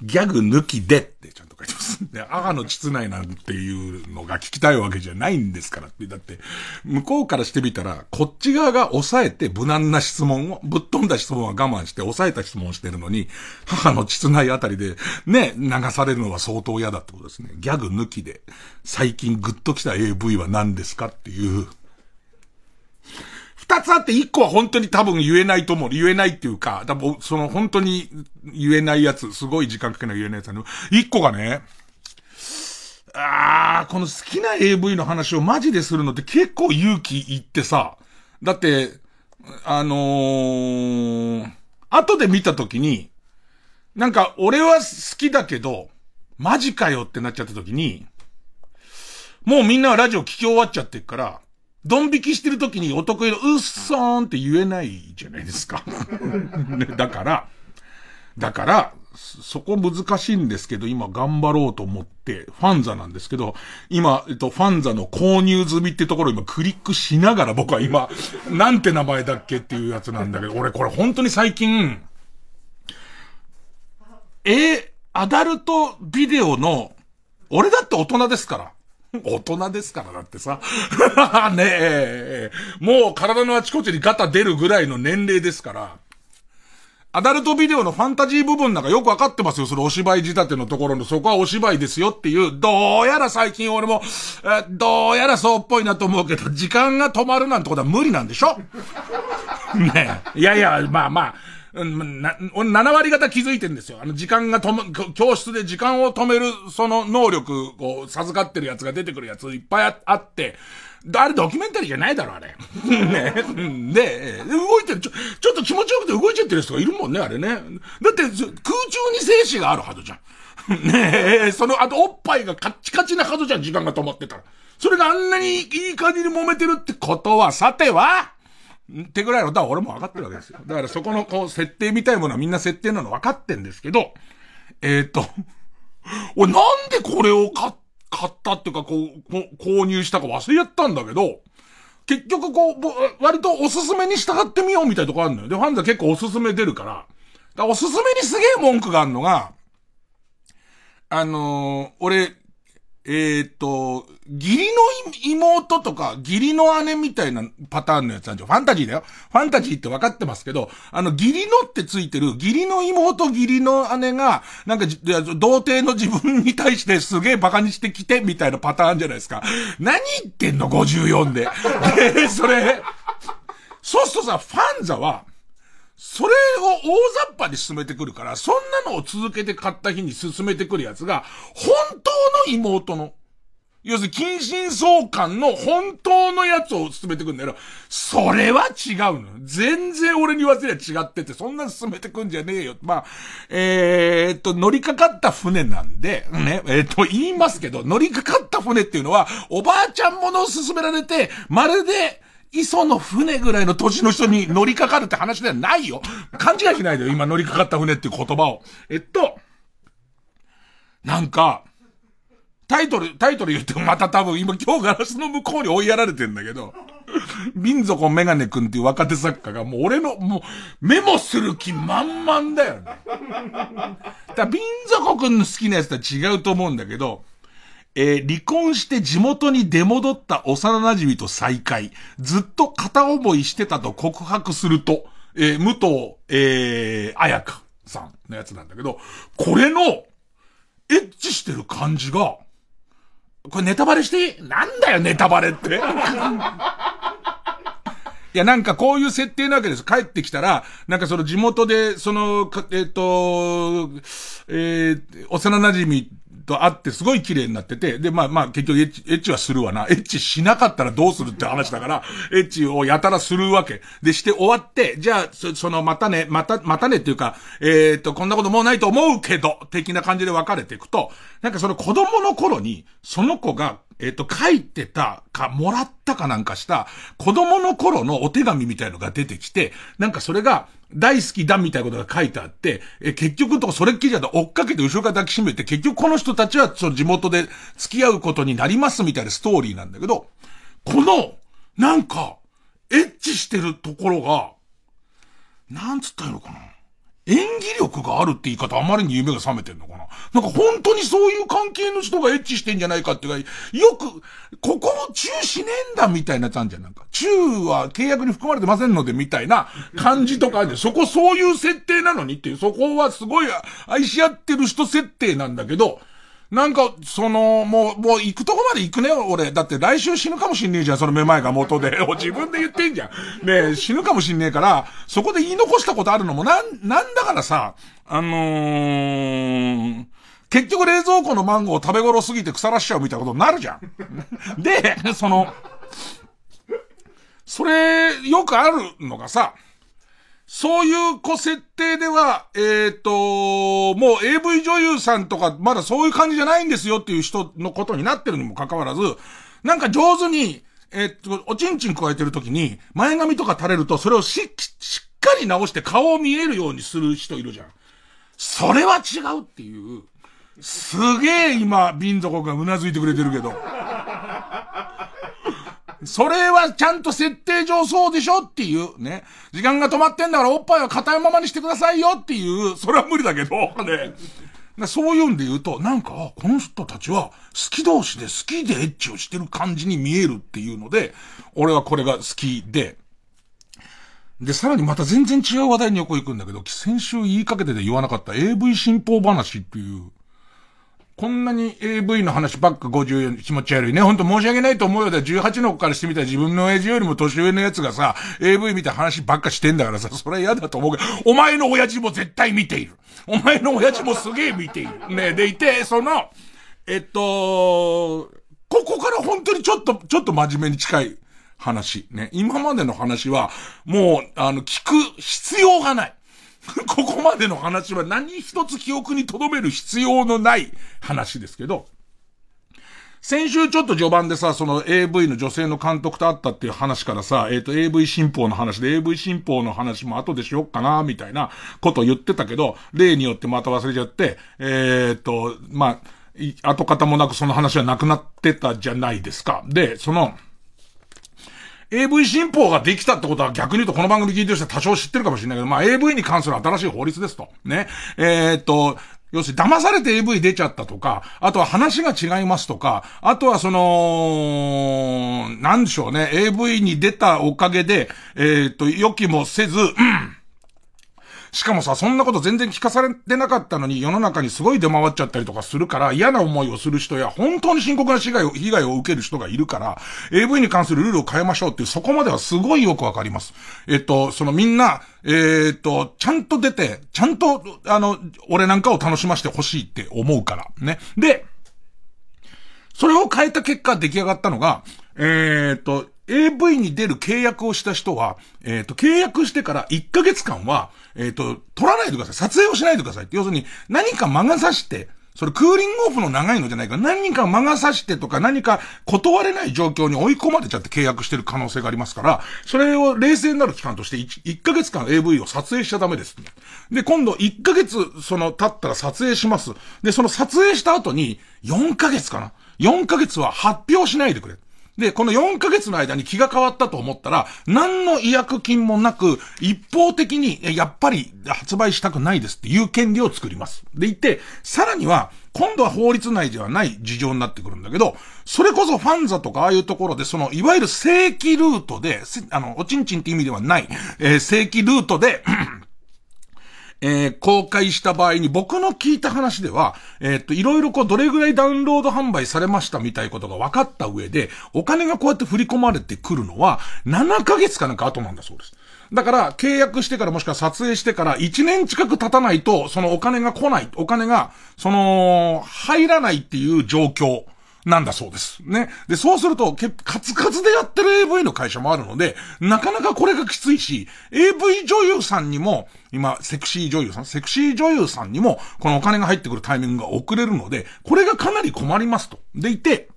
ギャグ抜きでってちゃんと書いてます。で、母の膣内なんていうのが聞きたいわけじゃないんですからって。だって、向こうからしてみたら、こっち側が抑えて無難な質問を、ぶっ飛んだ質問は我慢して抑えた質問をしてるのに、母の膣内あたりで、ね、流されるのは相当嫌だってことですね。ギャグ抜きで、最近グッときた AV は何ですかっていう二つあって一個は本当に多分言えないと思う。言えないっていうか、多分その本当に言えないやつ、すごい時間かけない言えないやつの。一個がね、あー、この好きな AV の話をマジでするのって結構勇気いってさ、だって、あのー、後で見たときに、なんか俺は好きだけど、マジかよってなっちゃったときに、もうみんなはラジオ聞き終わっちゃってるから、ドン引きしてる時にお得意のうっそーんって言えないじゃないですか。ね、だから、だから、そこ難しいんですけど、今頑張ろうと思って、ファンザなんですけど、今、えっと、ファンザの購入済みってところ今クリックしながら僕は今、なんて名前だっけっていうやつなんだけど、俺これ本当に最近、えアダルトビデオの、俺だって大人ですから。大人ですからだってさ。ねえ、もう体のあちこちにガタ出るぐらいの年齢ですから。アダルトビデオのファンタジー部分なんかよくわかってますよ。そのお芝居仕立てのところの、そこはお芝居ですよっていう、どうやら最近俺も、えどうやらそうっぽいなと思うけど、時間が止まるなんてことは無理なんでしょ？ねえ。いやいや、まあまあ、うん、な、俺7割方気づいてんですよ。あの、時間が止む、教室で時間を止める、その能力を授かってるやつが出てくるやついっぱいあって、あれドキュメンタリーじゃないだろ、あれ。ね。で、動いてる、ちょ、ちょっと気持ちよくて動いちゃってる人がいるもんね、あれね。だって、空中に静止があるはずじゃん。ねえ、その、あとおっぱいがカッチカチなはずじゃん、時間が止まってたら。それがあんなにいい感じに揉めてるってことは、さては、ってぐらいの、だから俺も分かってるわけですよ。だからそこのこう、設定みたいものはみんな設定なの分かってんですけど、えっ、ー、と、俺なんでこれを買、ったっていうか、こう、こ購入したか忘れちゃったんだけど、結局こう、割とおすすめに従ってみようみたいなとこあるのよ。で、ファンザ結構おすすめ出るから、からおすすめにすげえ文句があるのが、あのー、俺、えっ、と、義理の妹とか、義理の姉みたいなパターンのやつなんですよ。ファンタジーだよ。ファンタジーって分かってますけど、あの、義理のってついてる、義理の妹、義理の姉が、なんか、童貞の自分に対してすげえ馬鹿にしてきて、みたいなパターンじゃないですか。何言ってんの ?54 で。で、それ、そうするとさ、ファンザは、それを大雑把に進めてくるから、そんなのを続けて買った日に進めてくるやつが、本当の妹の、要するに近親相関の本当のやつを進めてくんだけど、それは違うの。全然俺に言わせりゃ違ってて、そんな進めてくんじゃねえよ。まあ、えー、っと、乗りかかった船なんで、ね、えー、っと、言いますけど、乗りかかった船っていうのは、おばあちゃんものを進められて、まるで、磯の船ぐらいの年の人に乗りかかるって話ではないよ。勘違いしないでよ、今乗りかかった船っていう言葉を。えっと、なんか、タイトル、タイトル言ってもまた多分今今日ガラスの向こうに追いやられてんだけど、民族メガネ君っていう若手作家がもう俺の、もうメモする気満々だよね。だ民族君の好きなやつとは違うと思うんだけど、えー、離婚して地元に出戻った幼馴染と再会。ずっと片思いしてたと告白すると、えー、武藤、えー、彩香さんのやつなんだけど、これの、エッチしてる感じが、これネタバレしてなんだよ、ネタバレって。いや、なんかこういう設定なわけです。帰ってきたら、なんかその地元で、その、えっ、ー、と、えー、幼馴染とあってすごい綺麗になってて、で、まあまあ結局エッチ、エッチはするわな。エッチしなかったらどうするって話だから、エッチをやたらするわけ。で、して終わって、じゃあ、そその、またね、また、またねっていうか、えっ、と、こんなこともうないと思うけど、的な感じで別れていくと、なんかその子供の頃に、その子が、えっ、と、書いてたか、もらったかなんかした、子供の頃のお手紙みたいのが出てきて、なんかそれが、大好きだみたいなことが書いてあって、え、結局とかそれっきりだと追っかけて後ろから抱きしめて、結局この人たちはその地元で付き合うことになりますみたいなストーリーなんだけど、この、なんか、エッチしてるところが、なんつったらいいのかな。演技力があるって言い方あまりに夢が覚めてんのなんか本当にそういう関係の人がエッチしてんじゃないかっていうか、よく、ここもチューしねえんだみたいなやつあんじゃん。なんか、チューは契約に含まれてませんのでみたいな感じとかあるじゃん。そこそういう設定なのにっていう、そこはすごい愛し合ってる人設定なんだけど、なんか、その、もう、もう行くとこまで行くね、俺。だって来週死ぬかもしんねえじゃん、そのめまいが元で。自分で言ってんじゃん。ねえ死ぬかもしんねえから、そこで言い残したことあるのも、なん、なんだからさ、あのー、結局冷蔵庫のマンゴーを食べ頃すぎて腐らしちゃうみたいなことになるじゃん。で、その、それ、よくあるのがさ、そういう子設定では、えっ、と、もう AV 女優さんとか、まだそういう感じじゃないんですよっていう人のことになってるにもかかわらず、なんか上手に、えっ、と、おちんちん加えてる時に、前髪とか垂れると、それをし、しっかり直して顔を見えるようにする人いるじゃん。それは違うっていう。すげえ今、瓶底がうなずいてくれてるけど。それはちゃんと設定上そうでしょっていう、ね。時間が止まってんだからおっぱいは硬いままにしてくださいよっていう、それは無理だけど、ね。そういうんで言うと、なんか、この人たちは好き同士で好きでエッチをしてる感じに見えるっていうので、俺はこれが好きで、で、さらにまた全然違う話題に横行くんだけど、先週言いかけてて言わなかった AV 新報話っていう、こんなに AV の話ばっか54気持ち悪いね。ほんと申し訳ないと思うよ。だ18の子からしてみたら自分の親父よりも年上のやつがさ、AV 見た話ばっかしてんだからさ、それは嫌だと思うけど、お前の親父も絶対見ている。お前の親父もすげえ見ている。ねでいて、その、えっと、ここから本当にちょっと、ちょっと真面目に近い話。ね。今までの話は、もう、あの、聞く必要がない。ここまでの話は何一つ記憶に留める必要のない話ですけど、先週ちょっと序盤でさ、その AV の女性の監督と会ったっていう話からさ、えっ、と AV 新報の話で AV 新報の話も後でしよっかな、みたいなことを言ってたけど、例によってまた忘れちゃって、えっ、と、まあ、跡形もなくその話はなくなってたじゃないですか。で、その、AV 新法ができたってことは逆に言うとこの番組聞いてる人は多少知ってるかもしれないけど、まあ AV に関する新しい法律ですと。ね。えー、っと、要するに騙されて AV 出ちゃったとか、あとは話が違いますとか、あとはその、なんでしょうね、AV に出たおかげで、えー、っと、予期もせず、うんしかもさ、そんなこと全然聞かされてなかったのに世の中にすごい出回っちゃったりとかするから嫌な思いをする人や本当に深刻な被害を、被害を受ける人がいるから、AV に関するルールを変えましょうっていうそこまではすごいよくわかります。えっと、そのみんな、えっと、ちゃんと出て、ちゃんと、あの、俺なんかを楽しませてほしいって思うから。ね。で、それを変えた結果出来上がったのが、えっと、AV に出る契約をした人は、えっ、と、契約してから1ヶ月間は、えっ、と、撮らないでください。撮影をしないでください。要するに、何か魔が差して、それクーリングオフの長いのじゃないか。何か魔が差してとか何か断れない状況に追い込まれちゃって契約してる可能性がありますから、それを冷静になる期間として 1, 1ヶ月間 AV を撮影しちゃダメです。で、今度1ヶ月その経ったら撮影します。で、その撮影した後に4ヶ月かな。4ヶ月は発表しないでくれ。で、この4ヶ月の間に気が変わったと思ったら、何の違約金もなく、一方的に、やっぱり発売したくないですっていう権利を作ります。で、言って、さらには、今度は法律内ではない事情になってくるんだけど、それこそファンザとかああいうところで、その、いわゆる正規ルートで、あの、おちんちんって意味ではない、えー、正規ルートで、えー、公開した場合に僕の聞いた話では、えー、っと、いろいろこう、どれぐらいダウンロード販売されましたみたいなことが分かった上で、お金がこうやって振り込まれてくるのは、7ヶ月かなんか後なんだそうです。だから、契約してからもしくは撮影してから1年近く経たないと、そのお金が来ない、お金が、その、入らないっていう状況。なんだそうです。ね。で、そうすると、け、カツカツでやってる AV の会社もあるので、なかなかこれがきついし、AV 女優さんにも、今、セクシー女優さん、セクシー女優さんにも、このお金が入ってくるタイミングが遅れるので、これがかなり困りますと。でいて、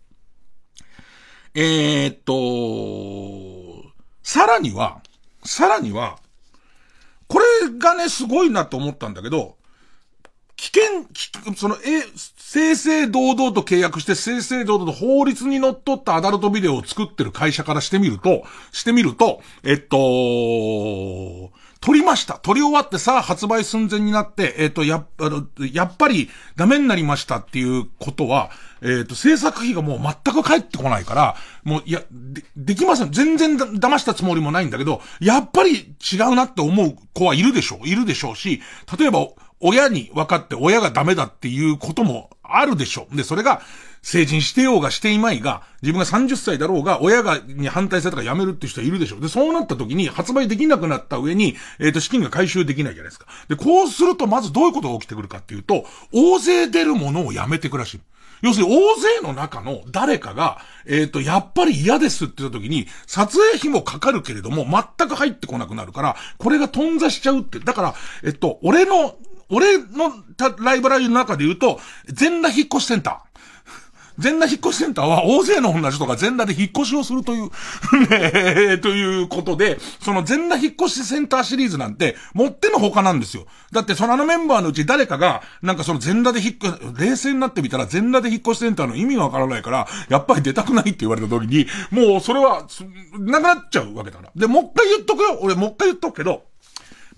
えー、っと、さらには、さらには、これがね、すごいなと思ったんだけど、危険、その、え、正々堂々と契約して、正々堂々と法律にのっったアダルトビデオを作ってる会社からしてみると、してみると、えっと、撮りました。撮り終わってさあ発売寸前になって、えっと、や、あの、やっぱりダメになりましたっていうことは、えっ、と、制作費がもう全く返ってこないから、もう、いや、で、できません。全然だ騙したつもりもないんだけど、やっぱり違うなって思う子はいるでしょう。いるでしょうし、例えば、親に分かって親がダメだっていうこともあるでしょ。で、それが、成人してようがしていまいが、自分が30歳だろうが、親が、に反対されたから辞めるって人はいるでしょ。で、そうなった時に発売できなくなった上に、えっ、ー、と、資金が回収できないじゃないですか。で、こうすると、まずどういうことが起きてくるかっていうと、大勢出るものをやめてくらしい。要するに大勢の中の誰かが、えっ、ー、と、やっぱり嫌ですって言った時に、撮影費もかかるけれども、全く入ってこなくなるから、これが頓挫しちゃうって。だから、えっと、俺の、俺のライブラリーの中で言うと、全裸引っ越しセンター。全裸引っ越しセンターは大勢の女の人が全裸で引っ越しをするという ねということで、その全裸引っ越しセンターシリーズなんて、もってのほかなんですよ。だってそのあのメンバーのうち誰かが、なんかその全裸で引っ越冷静になってみたら全裸で引っ越しセンターの意味がわからないから、やっぱり出たくないって言われた時に、もうそれは、なくなっちゃうわけだから。で、もう一回言っとくよ。俺もう一回言っとくけど、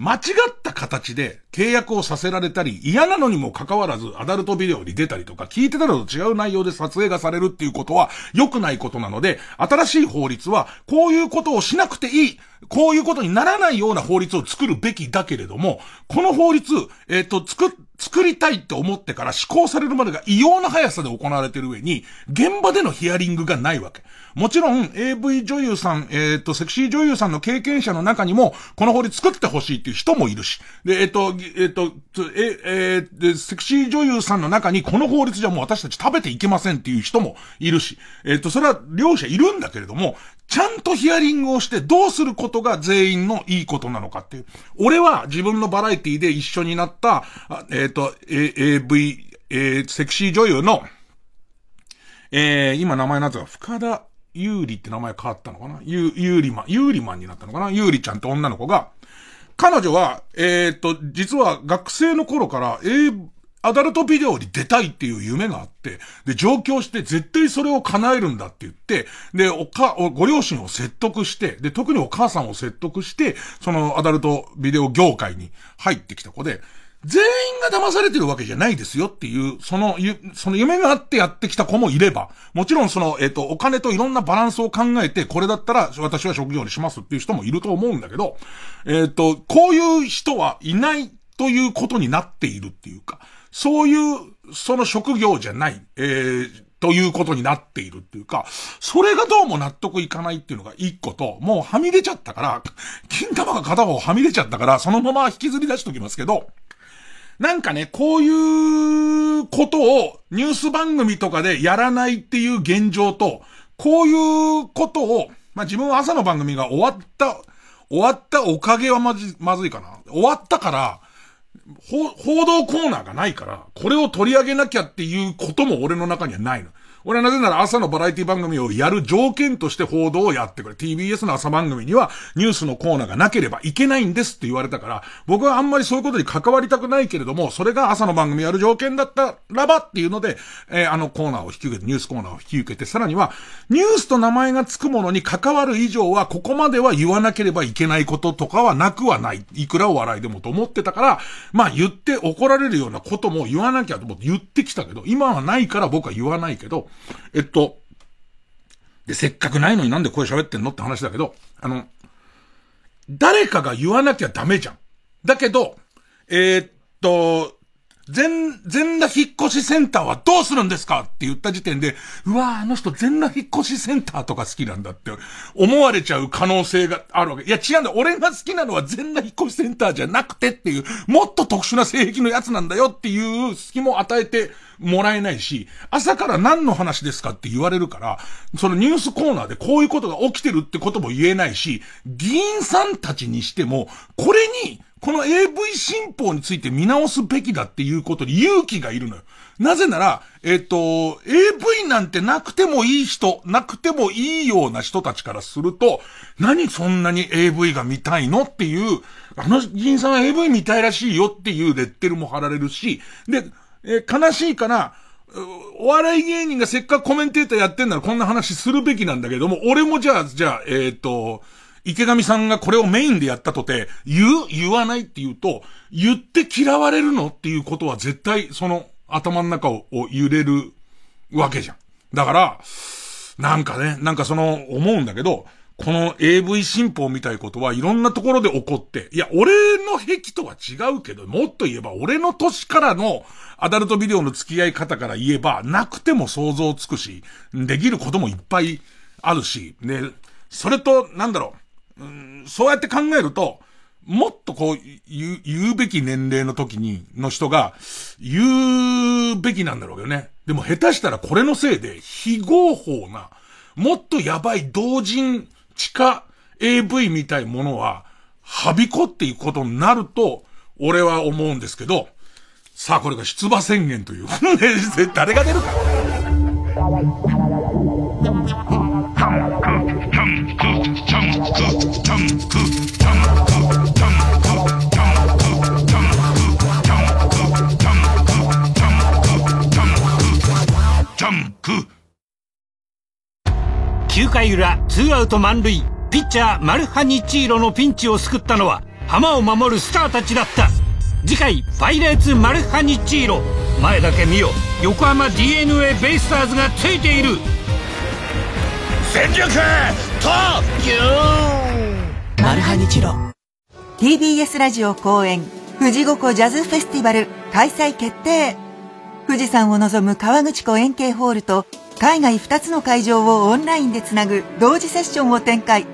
間違った形で契約をさせられたり、嫌なのにも関わらずアダルトビデオに出たりとか、聞いてたのと違う内容で撮影がされるっていうことは良くないことなので、新しい法律はこういうことをしなくていい、こういうことにならないような法律を作るべきだけれども、この法律、えっ、ー、と、作、作りたいって思ってから施行されるまでが異様な速さで行われている上に、現場でのヒアリングがないわけ。もちろん AV 女優さん、えっ、ー、と、セクシー女優さんの経験者の中にも、この法律作ってほしいっていう人もいるし、で、えっ、ー、と、えっ、ー、と、え、えー、セクシー女優さんの中に、この法律じゃもう私たち食べていけませんっていう人もいるし、えっ、と、それは両者いるんだけれども、ちゃんとヒアリングをしてどうすることが全員のいいことなのかっていう。俺は自分のバラエティで一緒になった、えっ、と、AV、えー、セクシー女優の、えー、今名前なんつうか、深田ゆうりって名前変わったのかな？ゆ、ゆうりまん、ゆうりまんになったのかな？ゆうりちゃんって女の子が、彼女は、えー、っと、実は学生の頃から、えー、アダルトビデオに出たいっていう夢があって、で、上京して絶対それを叶えるんだって言って、で、おか、ご両親を説得して、で、特にお母さんを説得して、そのアダルトビデオ業界に入ってきた子で、全員が騙されてるわけじゃないですよっていう、その、その夢があってやってきた子もいれば、もちろんその、えっ、と、お金といろんなバランスを考えて、これだったら私は職業にしますっていう人もいると思うんだけど、えっ、と、こういう人はいないということになっているっていうか、そういう、その職業じゃない、えー、ということになっているっていうか、それがどうも納得いかないっていうのが一個と、もうはみ出ちゃったから、金玉が片方はみ出ちゃったから、そのまま引きずり出しときますけど、なんかね、こういうことをニュース番組とかでやらないっていう現状と、こういうことを、まあ、自分は朝の番組が終わった、終わったおかげはまず、まずいかな。終わったから、報道コーナーがないから、これを取り上げなきゃっていうことも俺の中にはないの。俺はなぜなら朝のバラエティ番組をやる条件として報道をやってくれ。TBS の朝番組にはニュースのコーナーがなければいけないんですって言われたから、僕はあんまりそういうことに関わりたくないけれども、それが朝の番組やる条件だったらばっていうので、えー、あのコーナーを引き受けて、ニュースコーナーを引き受けて、さらには、ニュースと名前がつくものに関わる以上は、ここまでは言わなければいけないこととかはなくはない。いくらお笑いでもと思ってたから、まあ言って怒られるようなことも言わなきゃと思って言ってきたけど、今はないから僕は言わないけど、えっと、で、せっかくないのになんで声喋ってんのって話だけど、あの、誰かが言わなきゃダメじゃん。だけど、えーっと、全、全裸引っ越しセンターはどうするんですかって言った時点で、うわあの人全裸引っ越しセンターとか好きなんだって思われちゃう可能性があるわけ。いや違うんだ。俺が好きなのは全裸引っ越しセンターじゃなくてっていう、もっと特殊な性癖のやつなんだよっていう隙も与えてもらえないし、朝から何の話ですかって言われるから、そのニュースコーナーでこういうことが起きてるってことも言えないし、議員さんたちにしても、これに、この AV 新法について見直すべきだっていうことに勇気がいるのよ。なぜなら、えっ、と、AV なんてなくてもいい人、なくてもいいような人たちからすると、何そんなに AV が見たいのっていう、あの議員さんは AV 見たいらしいよっていうレッテルも貼られるし、で、えー、悲しいかな、お笑い芸人がせっかくコメンテーターやってんならこんな話するべきなんだけども、俺もじゃあ、じゃあ、えっ、ー、と、池上さんがこれをメインでやったとて、言う？言わないって言うと、言って嫌われるのっていうことは絶対その頭の中を揺れるわけじゃん。だから、なんかね、なんかその思うんだけど、この AV 新法みたいことはいろんなところで起こって、いや、俺の癖とは違うけど、もっと言えば俺の年からのアダルトビデオの付き合い方から言えば、なくても想像つくし、できることもいっぱいあるし、ね、それと、なんだろう、うん、そうやって考えると、もっとこう、言う、言うべき年齢の時に、の人が、言うべきなんだろうけどね。でも下手したらこれのせいで、非合法な、もっとやばい同人地下 AV みたいものは、はびこっていくことになると、俺は思うんですけど、さあこれが出馬宣言という。誰が出るか。9回裏ツーアウト満塁。ピッチャーマルハニチーロのピンチを救ったのは浜を守るスターたちだった。次回パイレーツマルハニチーロ。前だけ見よ。横浜 d n a ベイスターズがついている。全力投球マルハニチロ。TBS ラジオ公演富士五湖ジャズフェスティバル開催決定。富士山を望む川口湖円形ホールと海外2つの会場をオンラインでつなぐ同時セッションを展開。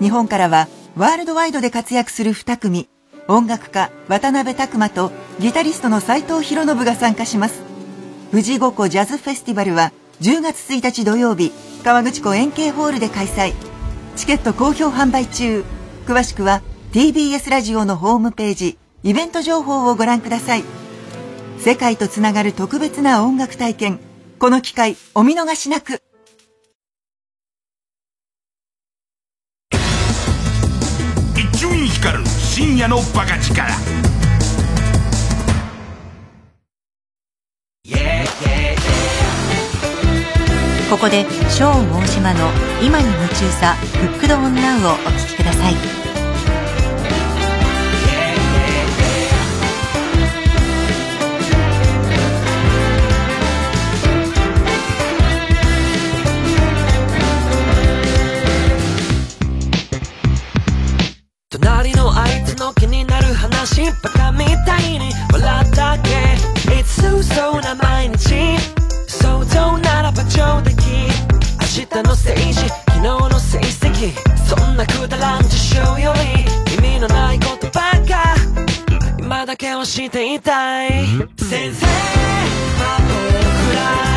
日本からはワールドワイドで活躍する2組音楽家渡辺拓馬とギタリストの斉藤博信が参加します。富士五湖ジャズフェスティバルは10月1日土曜日川口湖円形ホールで開催。チケット好評販売中。詳しくは TBS ラジオのホームページイベント情報をご覧ください。世界とつながる特別な音楽体験。この機会お見逃しなく。一光る深夜のバカ力。ここでショーン大島の今に夢中さフックドオンナウをお聴きくださいの気になる話バカみたいに笑ったっけ。いつそうな毎日想像ならば上出来明日のステージ昨日の成績。そんなくだらん事象より意味のないことばっか。今だけはしていたい。先生は僕ら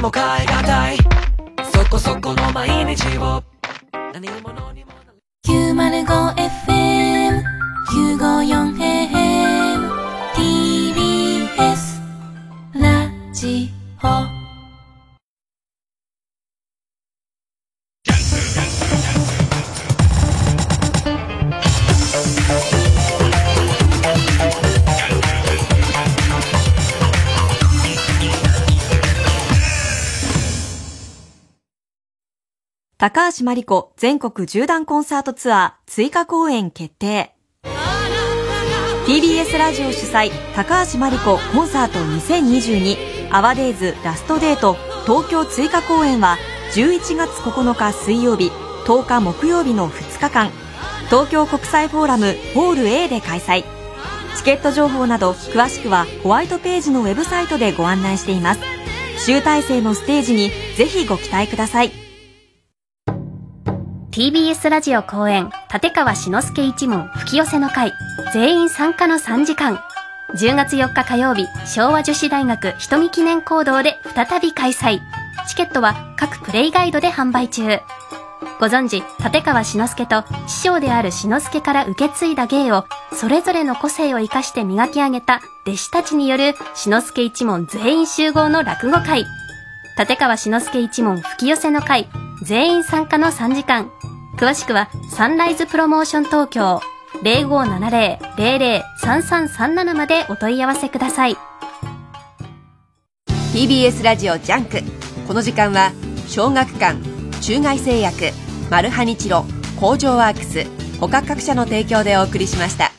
も変え難いそこそこの毎日を何者にも 905FM954AM TBS ラジオ。高橋真理子全国縦断コンサートツアー追加公演決定。TBS ラジオ主催高橋真理子コンサート2022アワデイズラストデート。東京追加公演は11月9日水曜日10日木曜日の2日間。東京国際フォーラムホール A で開催。チケット情報など詳しくはホワイトページのウェブサイトでご案内しています。集大成のステージにぜひご期待ください。TBS ラジオ公演立川志の輔一門吹き寄せの会全員参加の3時間。10月4日火曜日昭和女子大学瞳記念講堂で再び開催。チケットは各プレイガイドで販売中。ご存知立川志の輔と師匠である志の輔から受け継いだ芸をそれぞれの個性を生かして磨き上げた弟子たちによる志の輔一門全員集合の落語会。立川志の輔一門吹き寄せの会全員参加の3時間。詳しくはサンライズプロモーション東京0570-003337までお問い合わせください。TBS ラジオジャンク。この時間は小学館中外製薬マルハニチロ工場ワークス他各社の提供でお送りしました。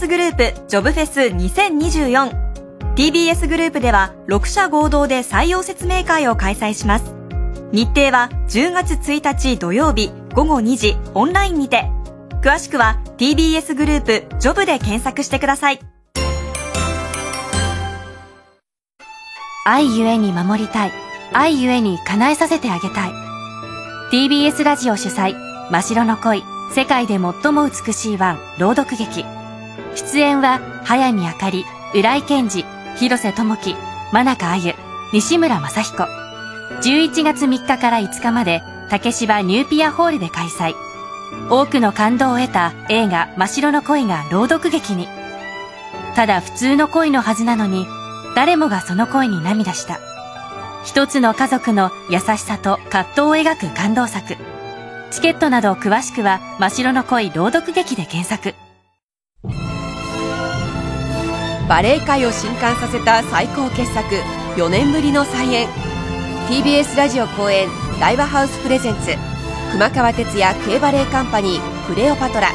TBS グループジョブフェス 2024TBS グループでは6社合同で採用説明会を開催します。日程は10月1日土曜日午後2時オンラインにて。詳しくは TBS グループジョブで検索してください。愛ゆえに守りたい。愛ゆえに叶えさせてあげたい。TBS ラジオ主催真白の恋。世界で最も美しいワン朗読劇。出演は早見あかり浦井健二広瀬智樹真中あゆ西村雅彦。11月3日から5日まで竹芝ニューピアホールで開催。多くの感動を得た映画「真白の恋」が朗読劇に。ただ普通の恋のはずなのに誰もがその恋に涙した。一つの家族の優しさと葛藤を描く感動作。チケットなど詳しくは「真っ白の恋朗読劇」で検索。バレエ界を震撼させた最高傑作4年ぶりの再演。TBS ラジオ公演ライブハウスプレゼンツ熊川哲也 K バレエカンパニークレオパトラ。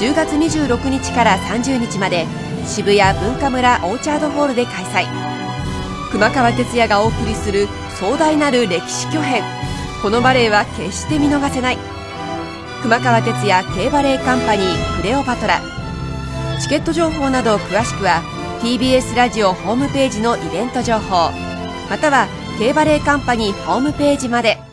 10月26日から30日まで渋谷文化村オーチャードホールで開催。熊川哲也がお送りする壮大なる歴史巨編。このバレエは決して見逃せない。熊川哲也 K バレエカンパニークレオパトラ。チケット情報など詳しくは TBS ラジオホームページのイベント情報または K バレーカンパニーホームページまで。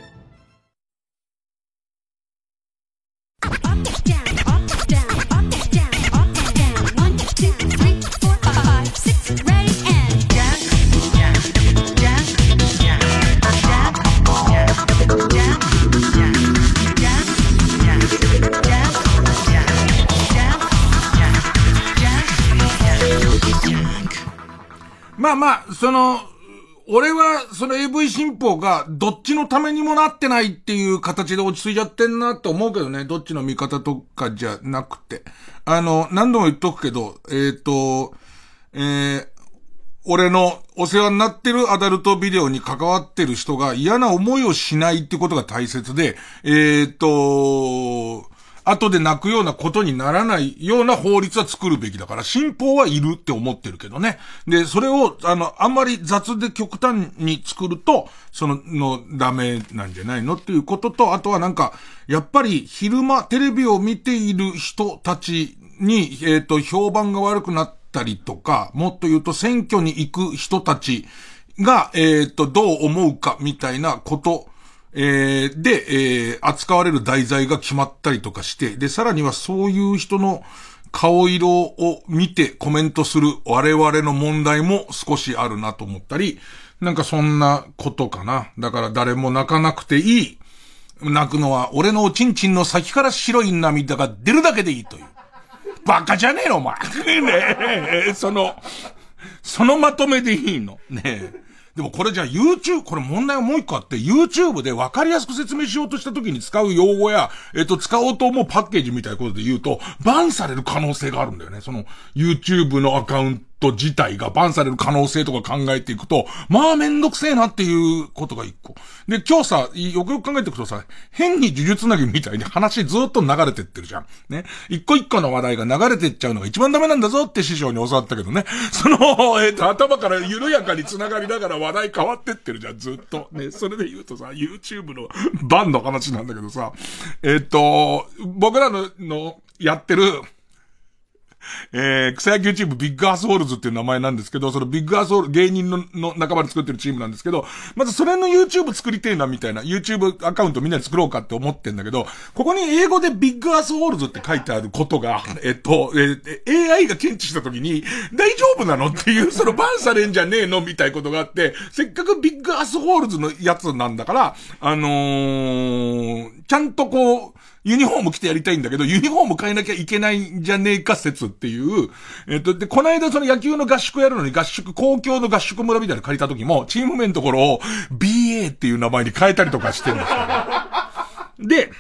の、俺は、その AV 新法がどっちのためにもなってないっていう形で落ち着いちゃってんなって思うけどね。どっちの味方とかじゃなくて。あの、何度も言っとくけど、えっ、ー、と、えー、俺のお世話になってるアダルトビデオに関わってる人が嫌な思いをしないってことが大切で、えっ、ー、と、後で泣くようなことにならないような法律は作るべきだから、新法はいるって思ってるけどね。で、それを、あの、あんまり雑で極端に作ると、その、の、ダメなんじゃないのっていうことと、あとはなんか、やっぱり昼間テレビを見ている人たちに、えっ、ー、と、評判が悪くなったりとか、もっと言うと選挙に行く人たちが、えっ、ー、と、どう思うかみたいなことえー、で、えー、扱われる題材が決まったりとかして、で、さらにはそういう人の顔色を見てコメントする我々の問題も少しあるなと思ったり、なんかそんなことかな。だから誰も泣かなくていい。泣くのは俺のおちんちんの先から白い涙が出るだけでいいという。バカじゃねえのお前。ねえ、その、そのまとめでいいの。ねえ。でもこれじゃあ YouTube、これ問題はもう一個あって、YouTube で分かりやすく説明しようとした時に使う用語や、えっと、使おうと思うパッケージみたいなことで言うと、バンされる可能性があるんだよね。その、YouTube のアカウントト自体がバンされる可能性とか考えていくと、まあめんどくせえなっていうことが一個。で、今日さ、よくよく考えていくとさ、変に呪術つなぎみたいに話ずっと流れてってるじゃん。ね。一個一個の話題が流れてっちゃうのが一番ダメなんだぞって師匠に教わったけどね。その、えっ、ー、と、頭から緩やかに繋がりながら話題変わってってるじゃん、ずっと。ね。それで言うとさ、YouTube のバンの話なんだけどさ、えっ、ー、と、僕らの、の、やってる、えー、草野球チームビッグアスホールズっていう名前なんですけど、そのビッグアスホール、芸人のの仲間で作ってるチームなんですけど、まずそれの YouTube 作りてえなみたいな、YouTube アカウントみんなで作ろうかって思ってんだけど、ここに英語でビッグアスホールズって書いてあることが、えっと、えー、AI が検知した時に、大丈夫なのっていう、そのバンされんじゃねえのみたいなことがあって、せっかくビッグアスホールズのやつなんだから、あのー、ちゃんとこう、ユニフォーム着てやりたいんだけど、ユニフォーム変えなきゃいけないんじゃねえか説っていう、えっと、で、この間その野球の合宿やるのに合宿、公共の合宿村みたいなの借りた時も、チーム名のところを BA っていう名前に変えたりとかしてるんですよ。で、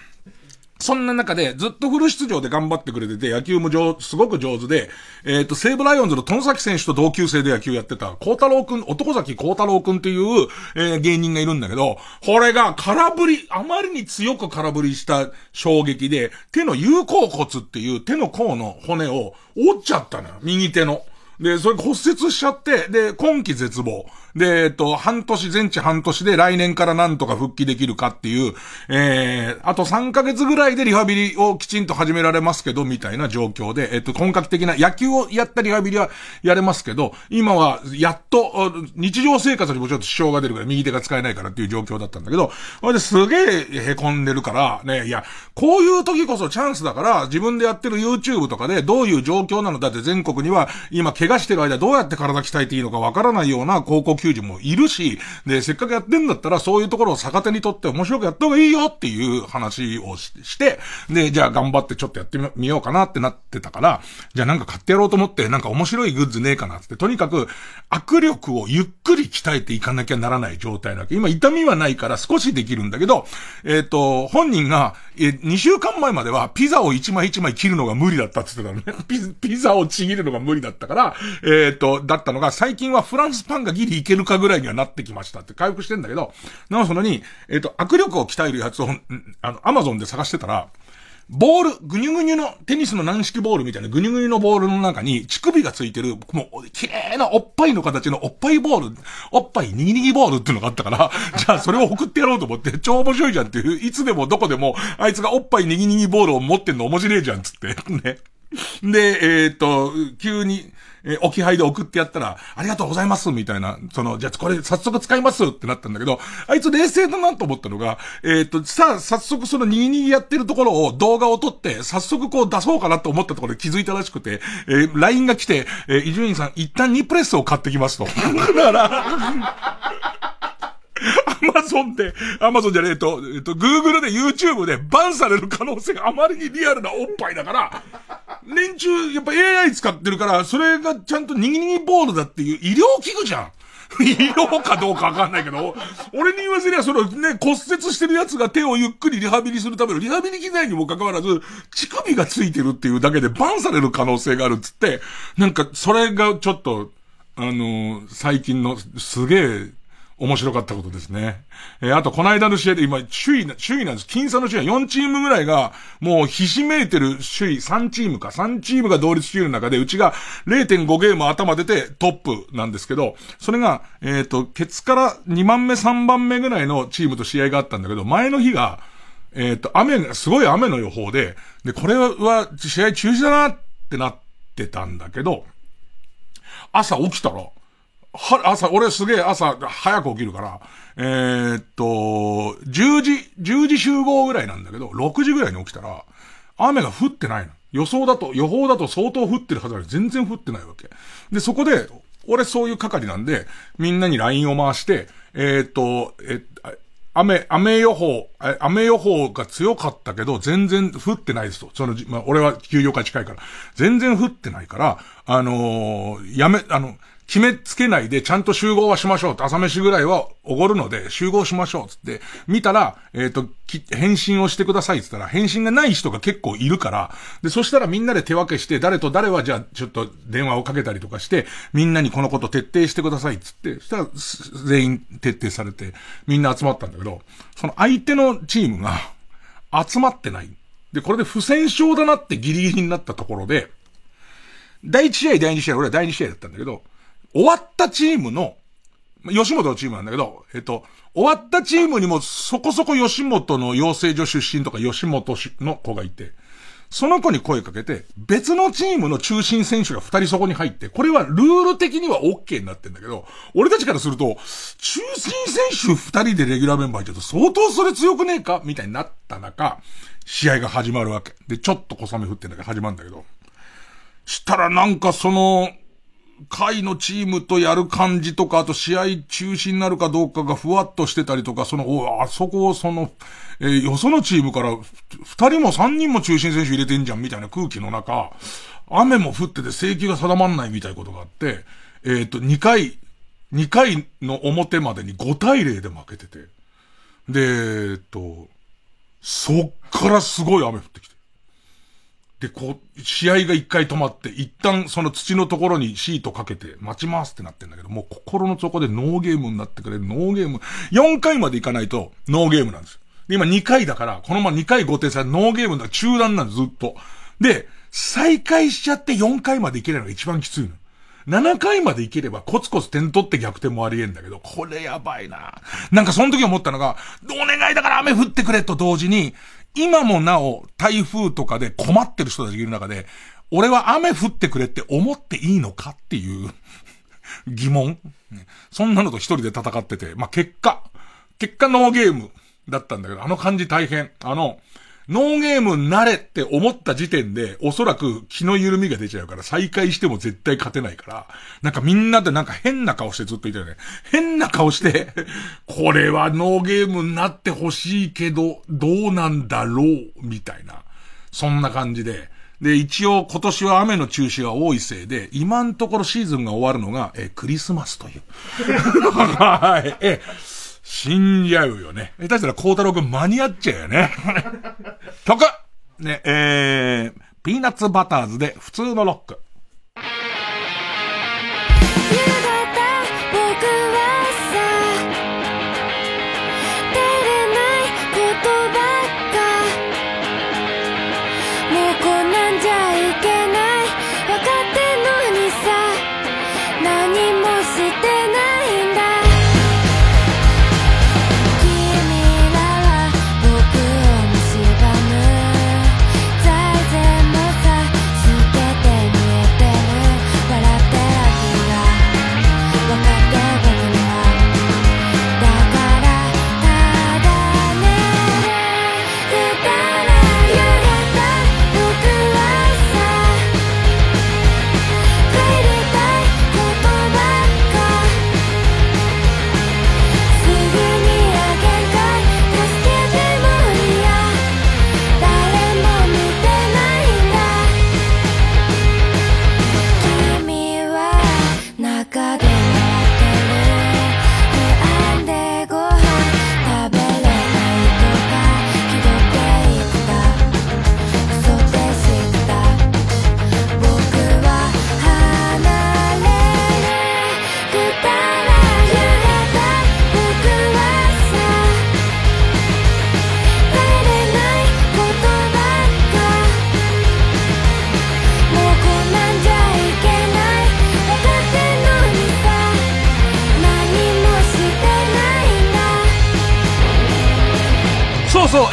そんな中でずっとフル出場で頑張ってくれてて、野球も上、すごく上手で、えっ、ー、と、西武ライオンズのトンサキ選手と同級生で野球やってた、孝太郎くん、男崎孝太郎くんっていう、えー、芸人がいるんだけど、これが空振り、あまりに強く空振りした衝撃で、手の有効骨っていう手の甲の骨を折っちゃったのよ。右手の。で、それ骨折しちゃって、で、今季絶望。で、えっと、半年、全治半年で来年からなんとか復帰できるかっていう、えー、あと3ヶ月ぐらいでリハビリをきちんと始められますけど、みたいな状況で、えっと、本格的な野球をやったリハビリはやれますけど、今は、やっと、日常生活にもちょっと支障が出るから、右手が使えないからっていう状況だったんだけど、それですげえ凹んでるから、ね、いや、こういう時こそチャンスだから、自分でやってる YouTube とかでどういう状況なのだって全国には、今怪我してる間どうやって体鍛えていいのかわからないような高校球児もいるし、で、せっかくやってんだったら、そういうところを逆手にとって面白くやった方がいいよっていう話をして、で、じゃあ頑張ってちょっとやってみようかなってなってたから、じゃあなんか買ってやろうと思って、なんか面白いグッズねえかなって、とにかく、握力をゆっくり鍛えていかなきゃならない状態なわけ。今痛みはないから少しできるんだけど、えっ、ー、と、本人が、え、2週間前まではピザを1枚1枚切るのが無理だったって言ってたのね。ピピザをちぎるのが無理だったから、えっ、ー、と、だったのが、最近はフランスパンがギリいけるかぐらいにはなってきましたって回復してんだけど、なおそのに、えっ、ー、と、握力を鍛えるやつを、あの、アマゾンで探してたら、ボール、ぐにゅぐにゅの、テニスの軟式ボールみたいなぐにゅぐにゅのボールの中に、乳首がついてる、もう、綺麗なおっぱいの形のおっぱいボール、おっぱいにぎにぎボールっていうのがあったから、じゃあそれを送ってやろうと思って、超面白いじゃんっていう、いつでもどこでも、あいつがおっぱいにぎにぎボールを持ってんの面白いじゃんつって、ね。で、えー、っと、急に、え置き配で送ってやったら、ありがとうございますみたいな、その、じゃあこれ早速使いますってなったんだけど、あいつ冷静だなと思ったのが、えっ、と、さあ、早速そのにぎにぎやってるところを動画を撮って、早速こう出そうかなと思ったところで気づいたらしくて、えー、LINE が来て、え伊集院さん、一旦2プレスを買ってきますと。だから、アマゾンで、アマゾンじゃねえと、えっと、グーグルで YouTube でバンされる可能性があまりにリアルなおっぱいだから、連中、やっぱ AI 使ってるから、それがちゃんとニギニギボールだっていう医療器具じゃん。医療かどうかわかんないけど、俺に言わせりゃそのね、骨折してる奴が手をゆっくりリハビリするためのリハビリ機材にもかかわらず、乳首がついてるっていうだけでバンされる可能性があるっつって、なんかそれがちょっと、あのー、最近のすげえ面白かったことですね。えー、あと、この間の試合で今、首位、首位なんです。僅差の首位は4チームぐらいが、もうひしめいてる首位3チームか、3チームが同率首位の中で、うちが0.5ゲーム頭出てトップなんですけど、それが、えっ、ー、と、ケツから2番目、3番目ぐらいのチームと試合があったんだけど、前の日が、えっ、ー、と、雨が、すごい雨の予報で、で、これは試合中止だなってなってたんだけど、朝起きたら、は、朝、俺すげえ朝早く起きるから、えー、っと、10時、10時集合ぐらいなんだけど、6時ぐらいに起きたら、雨が降ってないの。予想だと、予報だと相当降ってるはずなのに全然降ってないわけ。で、そこで、俺そういう係なんで、みんなに LINE を回して、えー、っと、え、雨、雨予報、雨予報が強かったけど、全然降ってないですと。その、まあ、俺は休養会近いから。全然降ってないから、あのー、やめ、あの、決めつけないでちゃんと集合はしましょう。朝飯ぐらいはおごるので集合しましょう。つって、見たら、えっ、ー、と、返信をしてください。つったら、返信がない人が結構いるから、で、そしたらみんなで手分けして、誰と誰はじゃあちょっと電話をかけたりとかして、みんなにこのこと徹底してください。つって、そしたら全員徹底されて、みんな集まったんだけど、その相手のチームが集まってない。で、これで不戦勝だなってギリギリになったところで、第1試合、第2試合、俺は第2試合だったんだけど、終わったチームの、吉本のチームなんだけど、えっと、終わったチームにもそこそこ吉本の養成所出身とか吉本の子がいて、その子に声かけて、別のチームの中心選手が二人そこに入って、これはルール的には OK になってんだけど、俺たちからすると、中心選手二人でレギュラーメンバーいると相当それ強くねえか？みたいになった中、試合が始まるわけ。で、ちょっと小雨降ってんだけど始まるんだけど、したらなんかその、会のチームとやる感じとか、あと試合中止になるかどうかがふわっとしてたりとか、その、あそこをその、えー、よそのチームから二人も三人も中心選手入れてんじゃんみたいな空気の中、雨も降ってて正規が定まんないみたいなことがあって、えっ、と、二回、二回の表までに5対0で負けてて。で、えっと、そっからすごい雨降ってきて。で、こう、試合が一回止まって、一旦その土のところにシートかけて待ちますってなってんだけど、もう心の底でノーゲームになってくれる、ノーゲーム。4回まで行かないと、ノーゲームなんですよ。で、今2回だから、このまま2回5点差、ノーゲームだ、中断なんです、ずっと。で、再開しちゃって4回まで行けないのが一番きついの。7回までいければコツコツ点取って逆転もあり得んだけど、これやばいな。なんかその時思ったのが、お願いだから雨降ってくれと同時に、今もなお台風とかで困ってる人たちがいる中で、俺は雨降ってくれって思っていいのかっていう 疑問。そんなのと一人で戦ってて、まあ、結果、結果ノーゲームだったんだけど、あの感じ大変。あの、ノーゲームになれって思った時点で、おそらく気の緩みが出ちゃうから、再開しても絶対勝てないから、なんかみんなでなんか変な顔してずっといたよね。変な顔してこれはノーゲームになってほしいけど、どうなんだろう、みたいな。そんな感じで。で、一応今年は雨の中止が多いせいで、今のところシーズンが終わるのが、え、クリスマスという。はい。え、死んじゃうよね。下手したら孝太郎くん間に合っちゃうよね。曲ね、えー、ピーナッツバターズで普通のロック。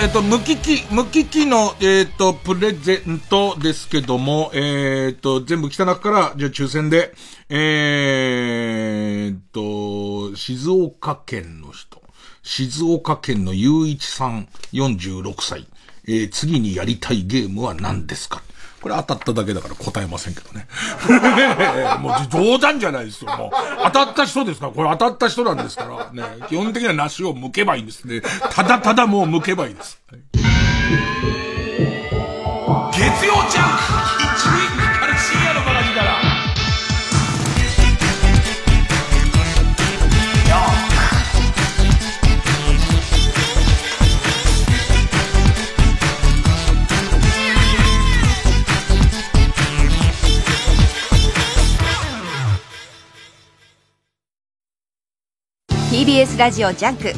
えっ、と、無機器、無機器の、えっ、と、プレゼントですけども、えっ、と、全部来た中から、じゃあ抽選で、えっ、と、静岡県の人、静岡県の雄一さん、46歳、え次にやりたいゲームは何ですか？これ当たっただけだから答えませんけどね。もう冗談じゃないですよ。もう当たった人ですか？ら、これ当たった人なんですから、ね。基本的には梨を剥けばいいんですね。ただただもう剥けばいいです。月曜ジャンク TBS ラジオジャンク。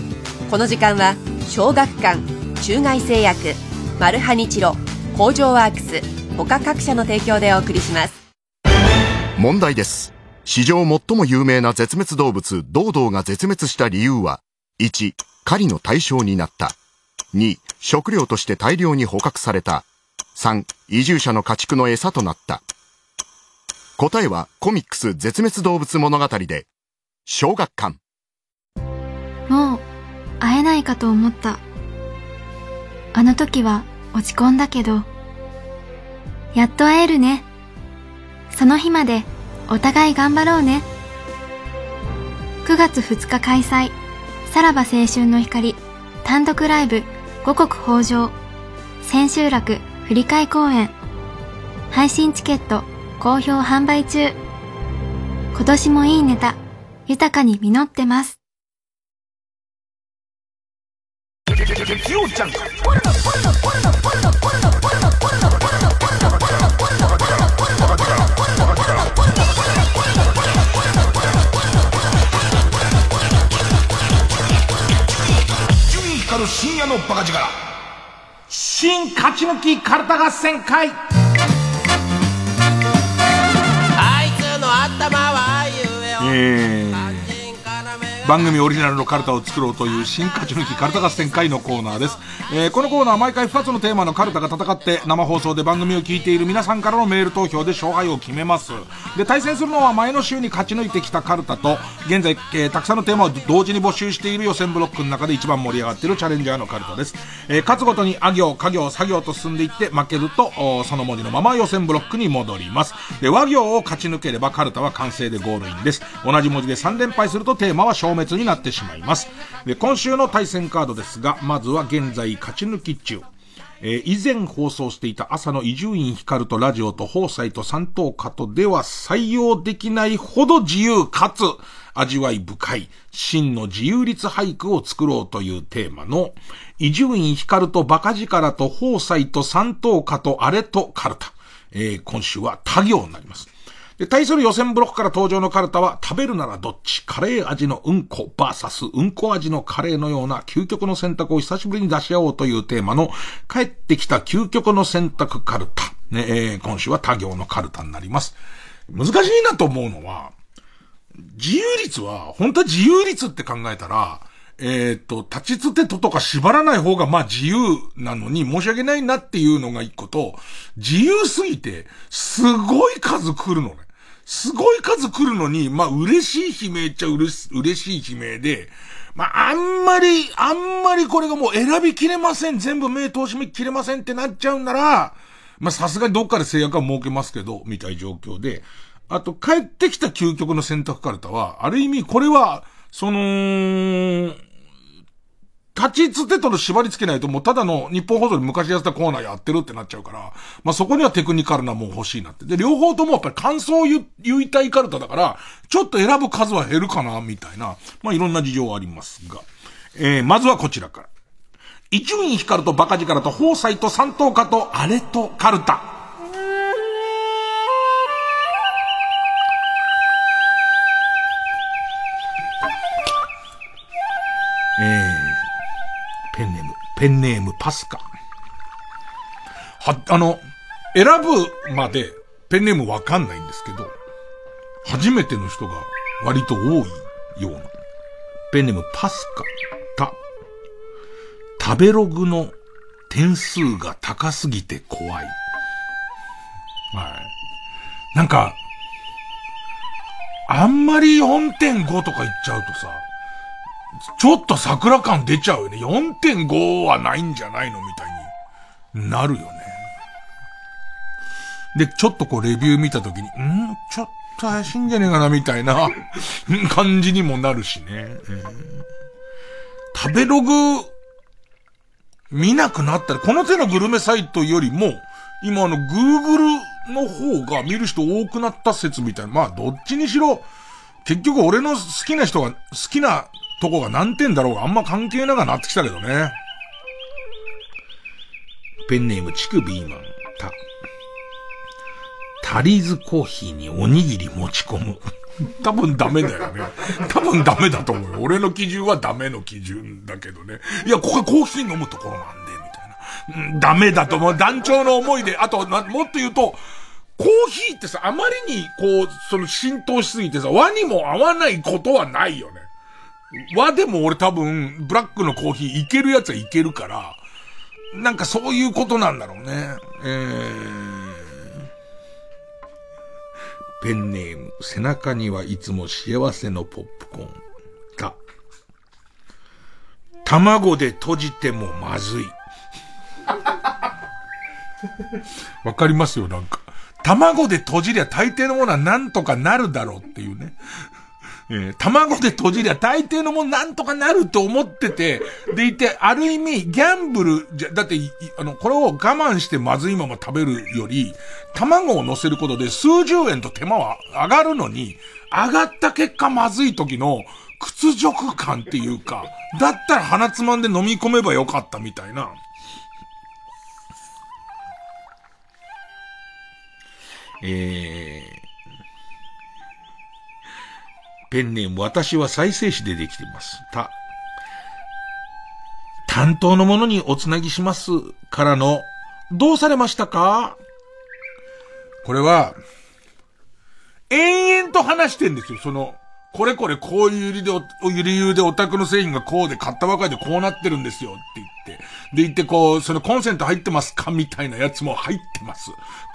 この時間は小学館中外製薬マルハニチロ工場ワークス他各社の提供でお送りします。問題です。史上最も有名な絶滅動物ドードーが絶滅した理由は1狩りの対象になった。2食料として大量に捕獲された。3移住者の家畜の餌となった。答えはコミックス絶滅動物物語で小学館。もう会えないかと思った。あの時は落ち込んだけど。やっと会えるね。その日までお互い頑張ろうね。9月2日開催。さらば青春の光。単独ライブ。五穀豊穣。千秋楽振り替え公演。配信チケット。好評販売中。今年もいいネタ。豊かに実ってます。伊集院光る深夜のバカ力。新勝ち抜きカルタ合戦会。あいつの頭はゆええー番組オリジナルのカルタを作ろうという新勝ち抜きカルタ合戦会のコーナーです。えーこのコーナーは毎回2つのテーマのカルタが戦って生放送で番組を聞いている皆さんからのメール投票で勝敗を決めます。で、対戦するのは前の週に勝ち抜いてきたカルタと、現在、えーたくさんのテーマを同時に募集している予選ブロックの中で一番盛り上がっているチャレンジャーのカルタです。えー勝つごとにあ行、家行、作業と進んでいって負けると、その文字のまま予選ブロックに戻ります。で、和行を勝ち抜ければカルタは完成でゴールインです。同じ文字で3連敗するとテーマは勝滅になってしまいます。で、今週の対戦カードですが、まずは現在勝ち抜き中。えー以前放送していた朝の伊集院光とラジオと放送と三等加とでは採用できないほど自由かつ味わい深い真の自由律俳句を作ろうというテーマの伊集院光とバカ力と放送と三等加とあれとカルタ。えー今週は他行になります。で、対する予選ブロックから登場のカルタは、食べるならどっちカレー味のうんこバーサスうんこ味のカレーのような究極の選択を久しぶりに出し合おうというテーマの、帰ってきた究極の選択カルタ。ね、えー今週は他行のカルタになります。難しいなと思うのは、自由率は、本当は自由率って考えたら、えっ、と、立ちつてととか縛らない方がまあ自由なのに申し訳ないなっていうのが一個と、自由すぎて、すごい数来るのね。すごい数来るのに、まあ嬉しい悲鳴っちゃ嬉し嬉しい悲鳴で、まああんまり、あんまりこれがもう選びきれません、全部目通しめきれませんってなっちゃうんなら、まあさすがにどっかで制約は設けますけど、みたい状況で、あと帰ってきた究極の選択カルタは、ある意味これは、その、立ちつてとの縛り付けないともうただの日本放送で昔やってたコーナーやってるってなっちゃうから、まあそこにはテクニカルなもん欲しいなって。で、両方ともやっぱり感想を言言いたいカルタだから、ちょっと選ぶ数は減るかな、みたいな、まあいろんな事情はありますが。えー、まずはこちらから。伊集院光とバカ力と放送と三等家とあれとカルタ。えー、ペンネーム、ペンネームパスカ。は、あの、選ぶまでペンネームわかんないんですけど、初めての人が割と多いような。ペンネームパスカ、た、食べログの点数が高すぎて怖い。はい。なんか、あんまり4.5とか言っちゃうとさ、ちょっと桜感出ちゃうよね。4.5はないんじゃないの？みたいになるよね。で、ちょっとこうレビュー見たときに、ん？ちょっと怪しいんじゃねえかな？みたいな 感じにもなるしね。えー食べログ見なくなったら、この手のグルメサイトよりも、今あの、Google の方が見る人多くなった説みたいな。まあ、どっちにしろ、結局俺の好きな人が、好きなとこが何点だろうがあんま関係なくなってきたけどね。ペンネーム、チクビーマン、た。タリーズコーヒーにおにぎり持ち込む。多分ダメだよね。多分ダメだと思うよ。俺の基準はダメの基準だけどね。いや、ここはコーヒー飲むところなんで、みたいな。うん、ダメだと思う。団長の思いで、あと、もっと言うと、コーヒーってさ、あまりに、こう、その浸透しすぎてさ、和にも合わないことはないよね。和でも俺多分、ブラックのコーヒーいけるやつはいけるから、なんかそういうことなんだろうね。えーペンネーム、背中にはいつも幸せのポップコーン。た。卵で閉じてもまずい。わかりますよ、なんか。卵で閉じりゃ大抵のものはなんとかなるだろうっていうね。えー、卵で閉じりゃ大抵のもんなんとかなると思ってて、でいて、ある意味、ギャンブル、じゃ、だって、あの、これを我慢してまずいまま食べるより、卵を乗せることで数十円と手間は上がるのに、上がった結果まずい時の屈辱感っていうか、だったら鼻つまんで飲み込めばよかったみたいな。えー、ペンネーム、私は再生紙でできてます。た。担当の者におつなぎしますからの、どうされましたか？これは、延々と話してんですよ、その、これこれこういう理由で、理由でオタクの製品がこうで買ったばかりでこうなってるんですよって言って。で言ってこう、そのコンセント入ってますかみたいなやつも入ってます。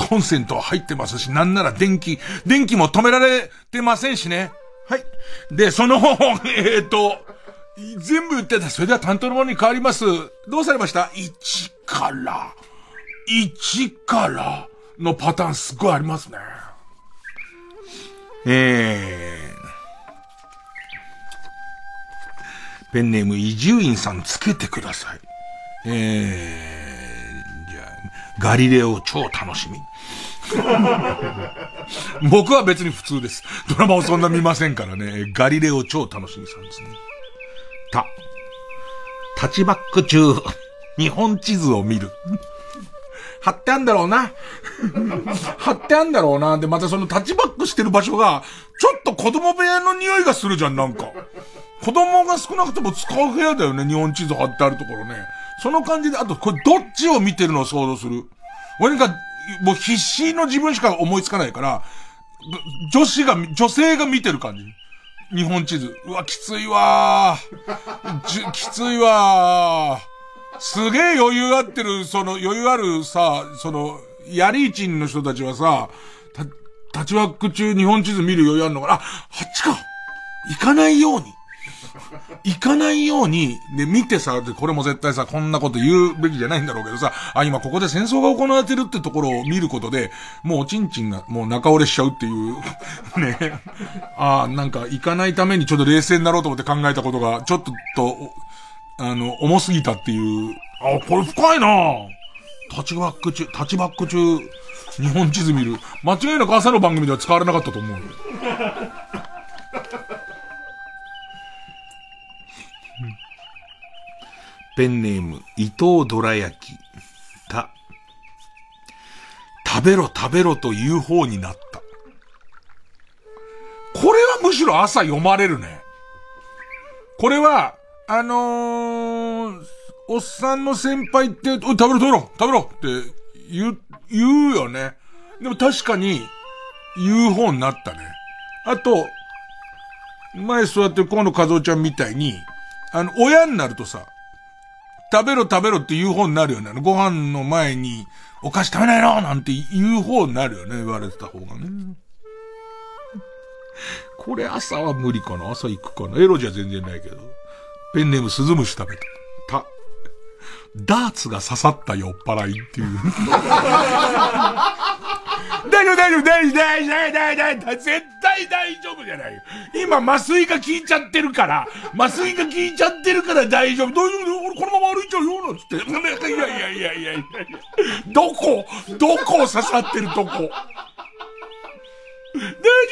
コンセントは入ってますし、なんなら電気、電気も止められてませんしね。はい。で、その、えっ、ー、と、全部言ってた。それでは担当のものに変わります。どうされました ?1 から、1からのパターンすごいありますね。えー、ペンネーム伊集院さんつけてください。えー、じゃあ、ガリレオ超楽しみ。僕は別に普通です。ドラマをそんな見ませんからね。ガリレオ超楽しみさんですね。た。タッチバック中、日本地図を見る。貼ってあんだろうな。貼ってあんだろうな。で、またそのタッチバックしてる場所が、ちょっと子供部屋の匂いがするじゃん、なんか。子供が少なくとも使う部屋だよね、日本地図貼ってあるところね。その感じで、あと、これどっちを見てるのを想像する。俺がもう必死の自分しか思いつかないから、女子が、女性が見てる感じ。日本地図。うわ、きついわー。きついわ。すげえ余裕あってる、その余裕あるさ、その、ヤリーチンの人たちはさ、た、タッチワーク中日本地図見る余裕あるのかなあ、あっちか行かないように。行かないように、ね、見てさ、これも絶対さ、こんなこと言うべきじゃないんだろうけどさ、あ、今ここで戦争が行われてるってところを見ることで、もうおちんちんがもう中折れしちゃうっていう、ね。あなんか行かないためにちょっと冷静になろうと思って考えたことが、ちょっと、と、あの、重すぎたっていう。あ、これ深いなタッチバック中、タッチバック中、日本地図見る。間違いなく朝の番組では使われなかったと思う。ペンネーム、伊藤どら焼き。た。食べろ食べろと言う方になった。これはむしろ朝読まれるね。これは、あのー、おっさんの先輩って、お、食べろ食べろ食べろって言う、言うよね。でも確かに、言う方になったね。あと、前座ってる河野和夫ちゃんみたいに、あの、親になるとさ、食べろ食べろって言う方になるよね。ご飯の前に、お菓子食べないのなんて言う方になるよね。言われてた方がね。これ朝は無理かな？朝行くかな？エロじゃ全然ないけど。ペンネームスズムシ食べた。た、ダーツが刺さった酔っ払いっていう。大丈夫、大丈夫、大丈夫、大丈夫、大丈夫、絶対大丈夫じゃないよ。今、麻酔が効いちゃってるから、麻酔が効いちゃってるから大丈夫、大丈夫、俺このまま歩いちゃうよ、なんつって。いやいやいやいやいやどこどこを刺さってるとこ大丈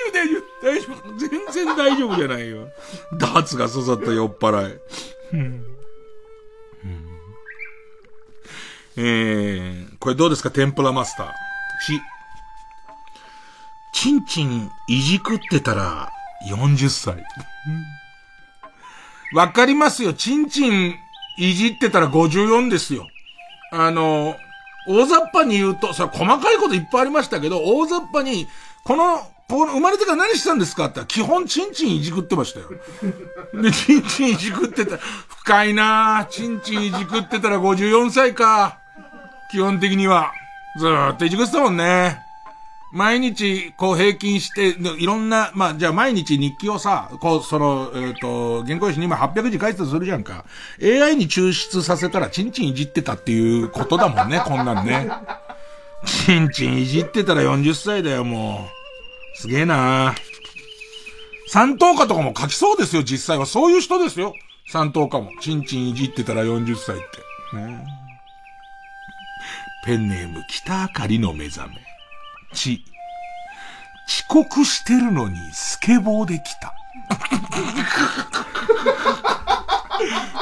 夫、大丈夫、大丈夫。全然大丈夫じゃないよ。ダーツが刺さった酔っ払い。うんえー、これどうですか天ぷらマスター。し。チンチンいじくってたら40歳。わかりますよ。チンチンいじってたら54ですよ。あの、大雑把に言うと、それ細かいこといっぱいありましたけど、大雑把に、この、この生まれてから何したんですかって基本チンチンいじくってましたよ。で、チンチンいじくってた、深いなぁ。チンチンいじくってたら54歳か。基本的には。ずーっといじくってたもんね。毎日、こう平均して、いろんな、まあ、じゃあ毎日日記をさ、こう、その、えっ、ー、と、原稿用紙に今800字書いてたするじゃんか。AI に抽出させたらチンチンいじってたっていうことだもんね、こんなんね。チンチンいじってたら40歳だよ、もう。すげえな三等家とかも書きそうですよ、実際は。そういう人ですよ。三等家も。チンチンいじってたら40歳って。ね、ペンネーム、北あかりの目覚め。ち、遅刻してるのにスケボーで来た。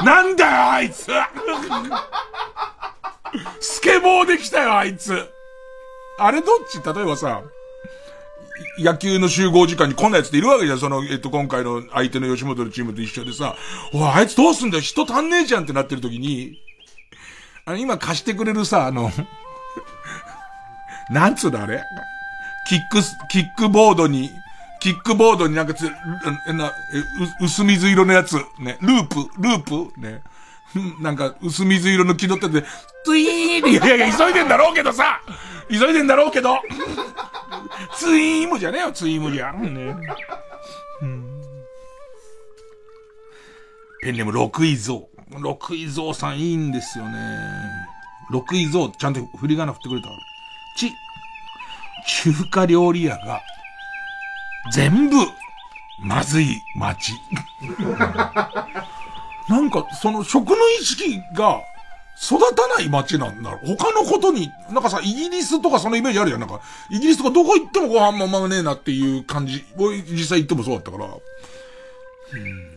なんだよ、あいつ。スケボーで来たよ、あいつ。あれどっち？例えばさ、野球の集合時間にこんなやつっているわけじゃん。その、えっと、今回の相手の吉本のチームと一緒でさ、おい、あいつどうすんだよ。人足んねえじゃんってなってる時に、あの、今貸してくれるさ、あの、なんつうのあれ？キックス、キックボードに、キックボードになんかつ、な、薄水色のやつ、ね、ループ、ループ、ね。なんか、薄水色の気取ってて、ツイーンいやいや、急いでんだろうけどさ急いでんだろうけど ツイームじゃねえよ、ツイームじゃ。ね。うん、ペンネーム、六位蔵。六位蔵さんいいんですよね。六位蔵、ちゃんと振り仮名振ってくれた？ち、中華料理屋が、全部、まずい街。なんか、その食の意識が、育たない街なんだろう。他のことに、なんかさ、イギリスとかそのイメージあるじゃん。なんか、イギリスとかどこ行ってもご飯もままねえなっていう感じ。実際行ってもそうだったから。うん。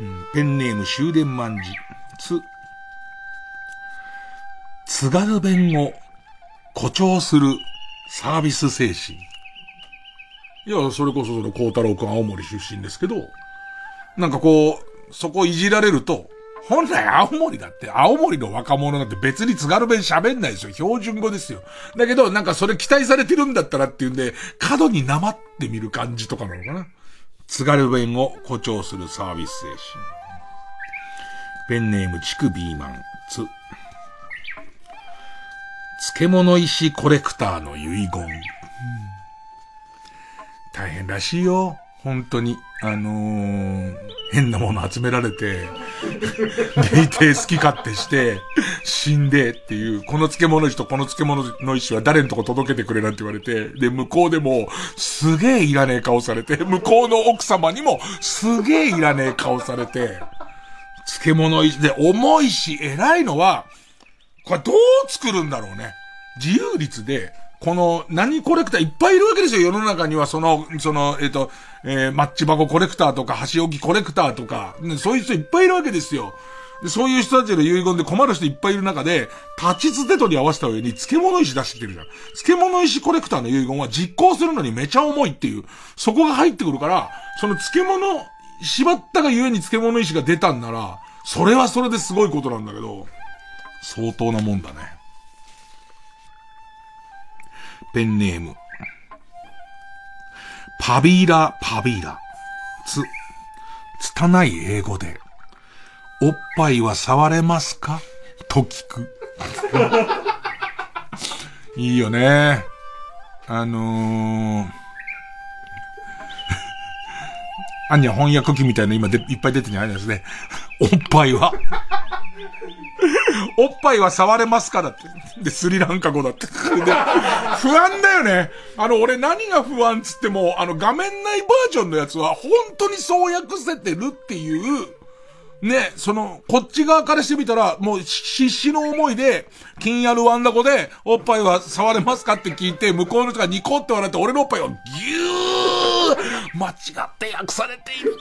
うん、ペンネーム終電万事。つ、津軽弁を誇張するサービス精神。いや、それこそその、孝太郎くん青森出身ですけど、なんかこう、そこいじられると、本来青森だって、青森の若者なんて別に津軽弁喋んないですよ。標準語ですよ。だけど、なんかそれ期待されてるんだったらっていうんで、角になまってみる感じとかなのかな。津軽弁を誇張するサービス精神。ペンネーム、チクビーマン、つ。漬物石コレクターの遺言。大変らしいよ。本当に。あのー、変なもの集められて、デイテ好き勝手して、死んでっていう、この漬物石とこの漬物の石は誰のとこ届けてくれなんて言われて、で、向こうでも、すげえいらねえ顔されて、向こうの奥様にも、すげえいらねえ顔されて、漬物石で重いし、偉いのは、これどう作るんだろうね。自由率で、この、何コレクターいっぱいいるわけですよ。世の中には、その、その、えっ、ー、と、えー、マッチ箱コレクターとか、箸置きコレクターとか、ね、そういう人いっぱいいるわけですよ。で、そういう人たちの遺言で困る人いっぱいいる中で、立ちつてとに合わせた上に漬物石出してきてるじゃん。漬物石コレクターの遺言は実行するのにめちゃ重いっていう、そこが入ってくるから、その漬物、縛ったがゆえに漬物石が出たんなら、それはそれですごいことなんだけど、相当なもんだね。ペンネーム。パビーラ、パビーラ。つ、拙い英語で、おっぱいは触れますか？と聞く。いいよね。あのー、アンニャ翻訳機みたいな今でいっぱい出てるんじゃないですね。おっぱいは？おっぱいは触れますかだって。で、スリランカ語だって。で、不安だよね。あの、俺何が不安つっても、あの、画面内バージョンのやつは、本当にそう訳せてるっていう、ね、その、こっち側からしてみたら、もう必死の思いで、金やるワンダコで、おっぱいは触れますかって聞いて、向こうの人がニコって笑って、俺のおっぱいをギュー間違って訳されている。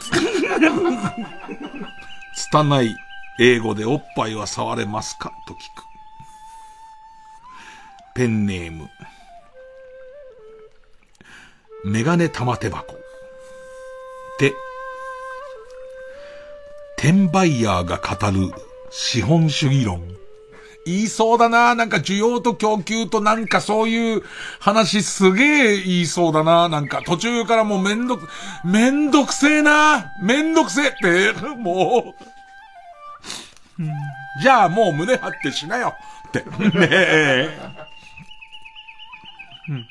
拙い英語でおっぱいは触れますか？と聞く。ペンネーム。メガネ玉手箱。で、転売ヤーが語る資本主義論。言いそうだな。なんか需要と供給となんかそういう話すげえ言いそうだな。なんか途中からもうめんどく、めんどくせえな。めんどくせえって、もう。じゃあもう胸張ってしなよ。って。ねえ。うん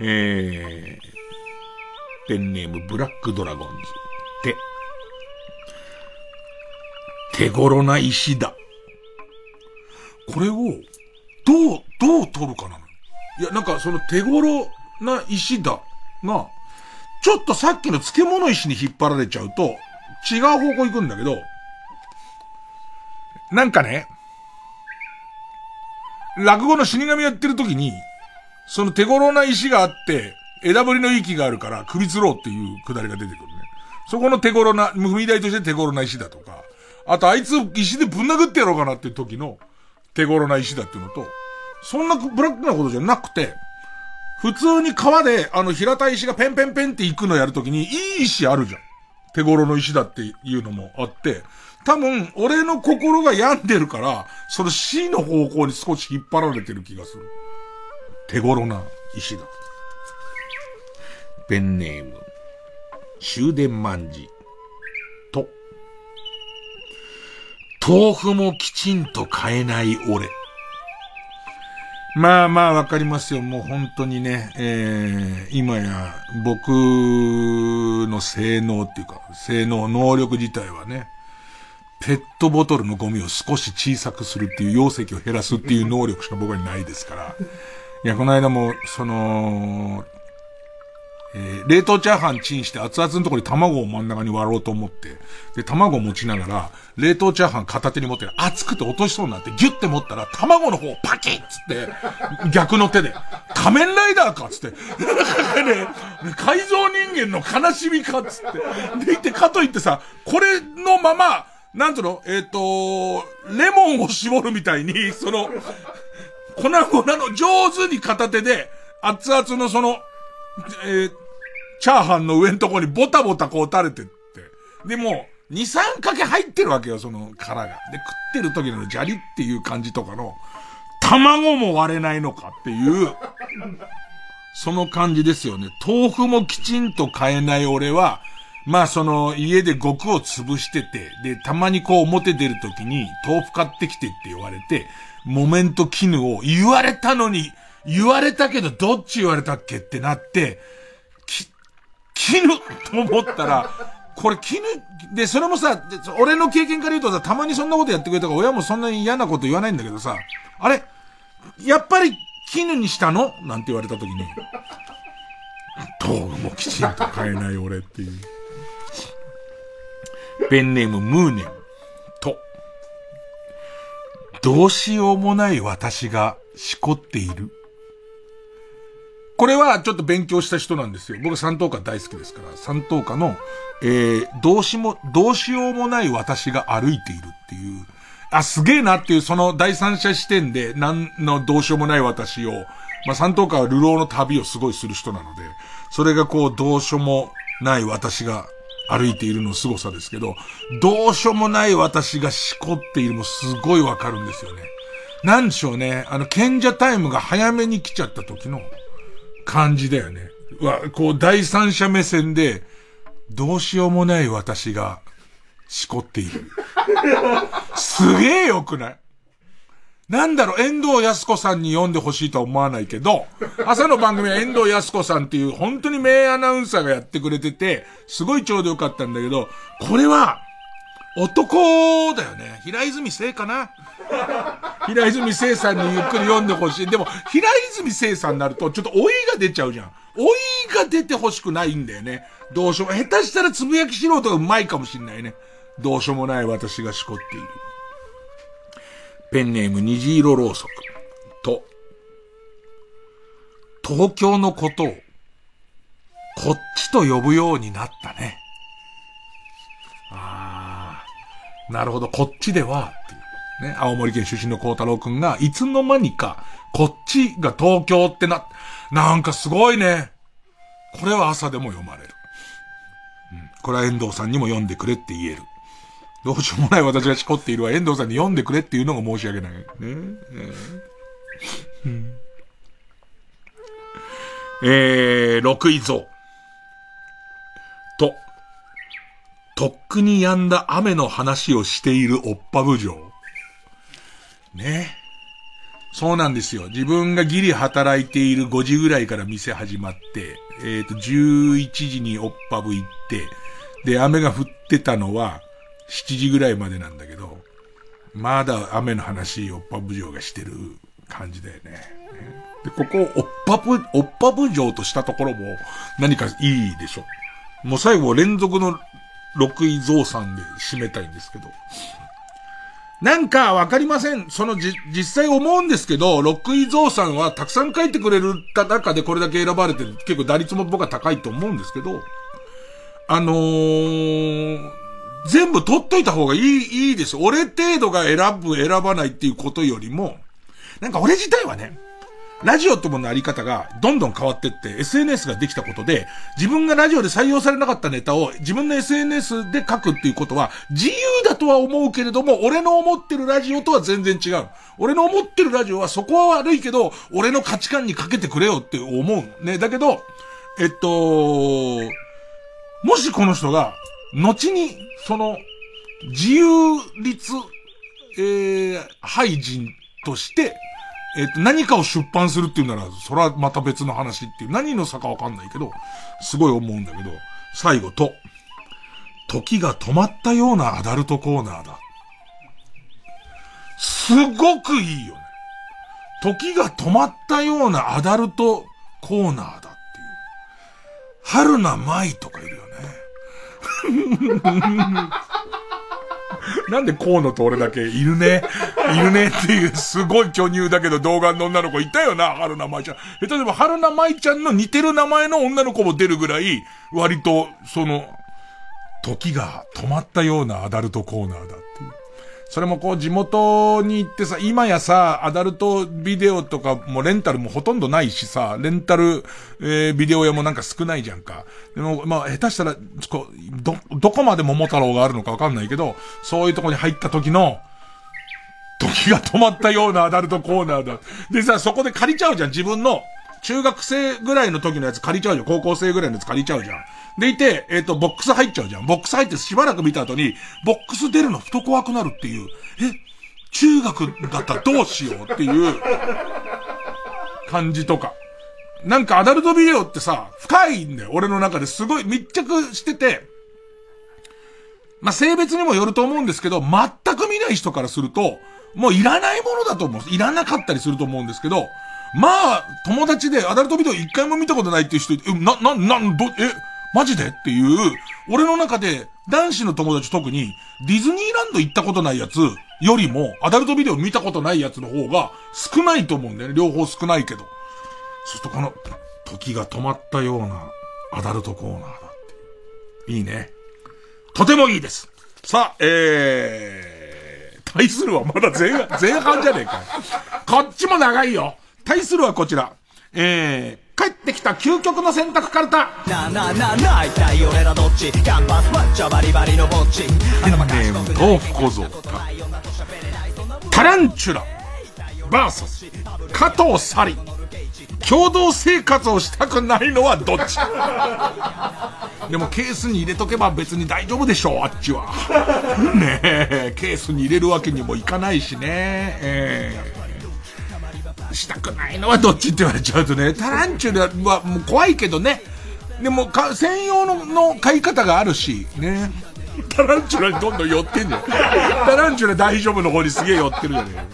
えー、ペンネームブラックドラゴンズ。で、手頃な石だ。これを、どう、どう取るかなのいや、なんかその手頃な石だが、ちょっとさっきの漬物石に引っ張られちゃうと、違う方向行くんだけど、なんかね、落語の死神やってる時に、その手頃な石があって、枝ぶりの息があるから首吊ろうっていうくだりが出てくるね。そこの手頃な、踏み台として手頃な石だとか、あとあいつ石でぶん殴ってやろうかなっていう時の手頃な石だっていうのと、そんなブラックなことじゃなくて、普通に川であの平たい石がペンペンペンって行くのやるときに、いい石あるじゃん。手頃の石だっていうのもあって、多分、俺の心が病んでるから、その C の方向に少し引っ張られてる気がする。手頃な石だ。ペンネーム、終電万事。と、豆腐もきちんと買えない俺。まあまあわかりますよ。もう本当にね、えー、今や僕の性能っていうか、性能、能力自体はね、ペットボトルのゴミを少し小さくするっていう容積を減らすっていう能力しか僕はないですから。いや、この間も、その、えー冷凍チャーハンチンして熱々のところに卵を真ん中に割ろうと思って、で、卵を持ちながら、冷凍チャーハン片手に持って、熱くて落としそうになって、ギュッて持ったら、卵の方をパキッつって、逆の手で、仮面ライダーかっつって、ね、改造人間の悲しみかっつって、でいて、かといってさ、これのまま、なんとの、えっ、と、レモンを絞るみたいに、その、粉々の上手に片手で、熱々のその、えーチャーハンの上のとこにボタボタこう垂れてって。でも、2、3かけ入ってるわけよ、その殻が。で、食ってる時のジャリっていう感じとかの、卵も割れないのかっていう、その感じですよね。豆腐もきちんと買えない俺は、まあその家で極を潰してて、で、たまにこう表出るときに豆腐買ってきてって言われて、木綿と絹を言われたのに、言われたけどどっち言われたっけってなって、き、絹と思ったら、これ絹、で、それもさ、俺の経験から言うとさ、たまにそんなことやってくれたから親もそんなに嫌なこと言わないんだけどさ、あれ、やっぱり絹にしたの？なんて言われたときに、豆腐もきちんと買えない俺っていう。ペンネームムーネンと、どうしようもない私がしこっている。これはちょっと勉強した人なんですよ。僕三等価大好きですから、三等価の、えー、どうしも、どうしようもない私が歩いているっていう、あ、すげえなっていう、その第三者視点で、なんのどうしようもない私を、まあ三等価は流浪の旅をすごいする人なので、それがこう、どうしようもない私が歩いているの凄さですけど、どうしようもない私がしこっているもすごいわかるんですよね。なんでしょうね。あの、賢者タイムが早めに来ちゃった時の感じだよね。わ、こう、第三者目線で、どうしようもない私がしこっている。すげえよくない？なんだろう、遠藤康子さんに読んでほしいとは思わないけど、朝の番組は遠藤康子さんっていう本当に名アナウンサーがやってくれてて、すごいちょうどよかったんだけど、これは、男だよね。平泉聖かな 平泉聖さんにゆっくり読んでほしい。でも、平泉聖さんになると、ちょっと老いが出ちゃうじゃん。老いが出てほしくないんだよね。どうしようも、下手したらつぶやき素人がうまいかもしんないね。どうしようもない私がしこっている。ペンネーム虹色ろうそく。と、東京のことを、こっちと呼ぶようになったね。ああ、なるほど、こっちでは、っていう。ね、青森県出身の孝太郎くんが、いつの間にか、こっちが東京ってな、なんかすごいね。これは朝でも読まれる。うん。これは遠藤さんにも読んでくれって言える。どうしようもない私がしこっているは遠藤さんに読んでくれっていうのが申し訳ない。ね。うん、えー、六位像。と、とっくに止んだ雨の話をしているおっぱぶ城。ね。そうなんですよ。自分がギリ働いている5時ぐらいから店始まって、えっ、ー、と、11時におっぱぶ行って、で、雨が降ってたのは7時ぐらいまでなんだけど、まだ雨の話、おっぱぶ城がしてる感じだよね。で、ここ、おっぱぶ、おっぱぶ城としたところも何かいいでしょ。もう最後連続の6位増産で締めたいんですけど。なんかわかりません。そのじ、実際思うんですけど、ロックイゾーさんはたくさん書いてくれる中でこれだけ選ばれてる。結構打率も僕は高いと思うんですけど、あのー、全部取っといた方がいい、いいです。俺程度が選ぶ、選ばないっていうことよりも、なんか俺自体はね、ラジオってものあり方がどんどん変わってって、SNS ができたことで、自分がラジオで採用されなかったネタを自分の SNS で書くっていうことは、自由だとは思うけれども、俺の思ってるラジオとは全然違う。俺の思ってるラジオはそこは悪いけど、俺の価値観にかけてくれよって思う。ね。だけど、えっと、もしこの人が、後に、その、自由率、えー、廃人として、えっ、と、何かを出版するっていうなら、それはまた別の話っていう、何の差かわかんないけど、すごい思うんだけど、最後と、時が止まったようなアダルトコーナーだ。すごくいいよね。時が止まったようなアダルトコーナーだっていう。春名舞とかいるよね。なんで河野と俺だけいるね？いるねっていうすごい巨乳だけど動画の女の子いたよな、春名舞ちゃん。え例えば春名舞ちゃんの似てる名前の女の子も出るぐらい、割と、その、時が止まったようなアダルトコーナーだっ。それもこう地元に行ってさ、今やさ、アダルトビデオとかもレンタルもほとんどないしさ、レンタル、えー、ビデオ屋もなんか少ないじゃんか。でも、まあ、下手したら、こ、ど、どこまで桃太郎があるのかわかんないけど、そういうとこに入った時の、時が止まったようなアダルトコーナーだ。でさ、そこで借りちゃうじゃん、自分の。中学生ぐらいの時のやつ借りちゃうじゃん。高校生ぐらいのやつ借りちゃうじゃん。でいて、えっ、ー、と、ボックス入っちゃうじゃん。ボックス入ってしばらく見た後に、ボックス出るのふと怖くなるっていう。え、中学だったらどうしようっていう感じとか。なんかアダルトビデオってさ、深いんだよ。俺の中ですごい密着してて、まあ、性別にもよると思うんですけど、全く見ない人からすると、もういらないものだと思う。いらなかったりすると思うんですけど、まあ、友達でアダルトビデオ一回も見たことないっていう人、え、な、な、な、ど、え、マジで？っていう、俺の中で男子の友達特にディズニーランド行ったことないやつよりもアダルトビデオ見たことないやつの方が少ないと思うんだよね。両方少ないけど。そうするとこの時が止まったようなアダルトコーナーだって。いいね。とてもいいです。さあ、えー、対するはまだ前半、前半じゃねえか。こっちも長いよ。対するはこちら。えー、帰ってきた究極の選択カルタ。なあなあなあなあ、一体俺らどっち？キャンバスマッチャバリバリのぼっち。ペンネーム、豆腐小僧。タランチュラ、バーサス、加藤サリ。共同生活をしたくないのはどっち？でもケースに入れとけば別に大丈夫でしょう、あっちは。ねえ、ケースに入れるわけにもいかないしね。えーしたくないのはどっちって言われちゃうとね、タランチュラはもう怖いけどね。でもか、専用のの飼い方があるし、ね。タランチュラにどんどん寄ってんじゃん。タランチュラ大丈夫の方にすげえ寄ってるじゃね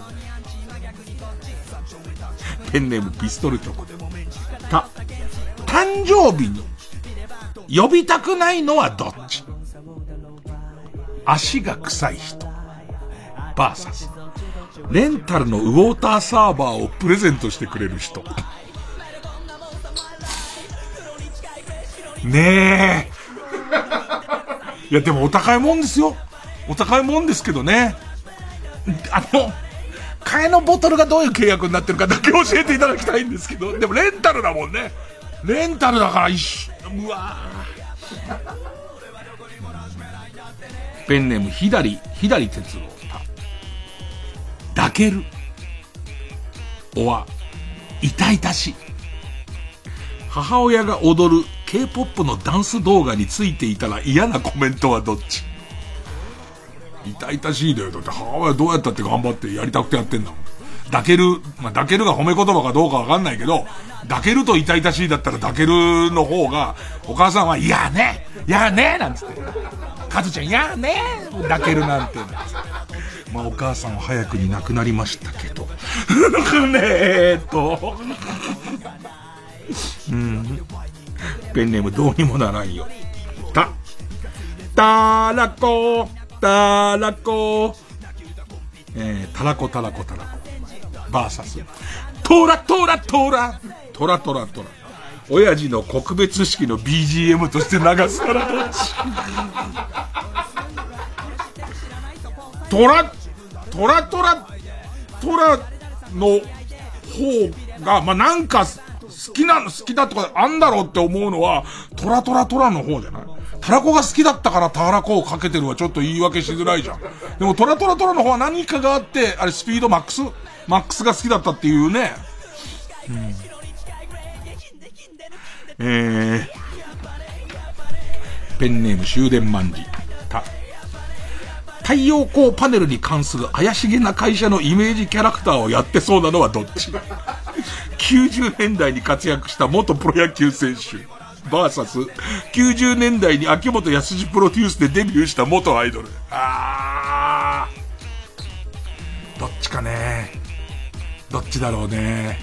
ペンネームピストルチョコ。た、誕生日に呼びたくないのはどっち？足が臭い人。バーサス。レンタルのウォーターサーバーをプレゼントしてくれる人。ねえ。いや、でもお高いもんですよ。お高いもんですけどね。あの、替えのボトルがどういう契約になってるかだけ教えていただきたいんですけど、でもレンタルだもんね。レンタルだから一緒、うわペンネーム、左、左哲郎。抱ける。おわ、痛々しい。母親が踊る K-POP のダンス動画についていたら嫌なコメントはどっち？痛々しいだよ。だって母親どうやったって頑張ってやりたくてやってんだもん。抱ける、まあ、抱けるが褒め言葉かどうかわかんないけど、抱けると痛々しいだったら抱けるの方が、お母さんは、いやねいやねなんつって。カズちゃん、いやね抱けるなんて。まあ、お母さんは早くに亡くなりましたけど。ねえっと。うん。ペンネームどうにもならんよ。た、たらこ、たらこ、えー、たらこたらこたらこ。バーサス。トラトラトラトラトラトラ。親父の告別式の BGM として流すからどっちトラ、トラトラ、トラの方が、まあ、なんか、好きなの、好きだとかあんだろうって思うのは、トラトラトラの方じゃない？タラコが好きだったからタラコをかけてるはちょっと言い訳しづらいじゃん。でもトラトラトラの方は何かがあって、あれスピードマックス？マックスが好きだったっていうね。うん。えー、ペンネーム終電万事。太陽光パネルに関する怪しげな会社のイメージキャラクターをやってそうなのはどっち ?90 年代に活躍した元プロ野球選手。バーサス、90年代に秋元康プロデュースでデビューした元アイドル。あー。どっちかね。どっちだろうね。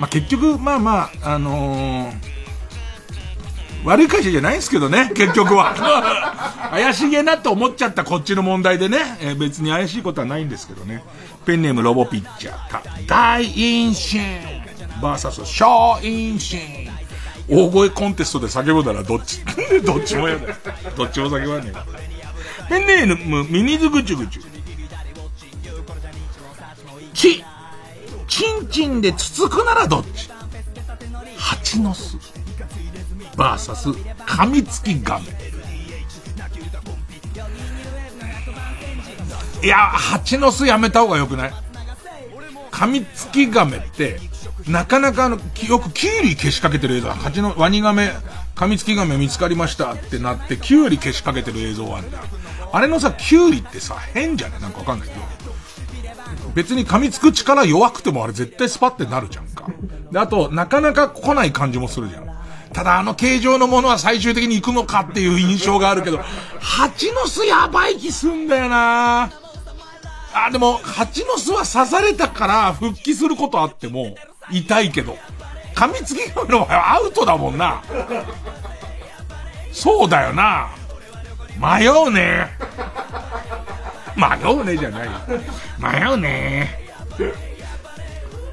まあ、結局、まあまあ、あのー、悪い会社じゃないんですけどね、結局は。怪しげなって思っちゃったこっちの問題でね、えー、別に怪しいことはないんですけどね。ペンネームロボピッチャー、大陰神、バーサス小陰神。大声コンテストで叫ぶならどっち？どっちも嫌だよ。どっちも叫ばねえ。ペンネームミニズグチュグチュ。ちチンチンでつつくならどっち？蜂の巣。バーサス、噛みつきガメ。いや、蜂の巣やめた方がよくない？噛みつきガメって、なかなかあの、よくキュウリ消しかけてる映像、蜂の、ワニガメ、噛みつきガメ見つかりましたってなって、キュウリ消しかけてる映像あるんだ。あれのさ、キュウリってさ、変じゃねなんかわかんないけど。別に噛みつく力弱くてもあれ絶対スパってなるじゃんか。で、あと、なかなか来ない感じもするじゃん。ただあの形状のものは最終的に行くのかっていう印象があるけど、蜂の巣やばい気すんだよなあ、でも、蜂の巣は刺されたから復帰することあっても、痛いけど。噛みつきの場合はアウトだもんな。そうだよな。迷うね。迷うねじゃない。迷うね。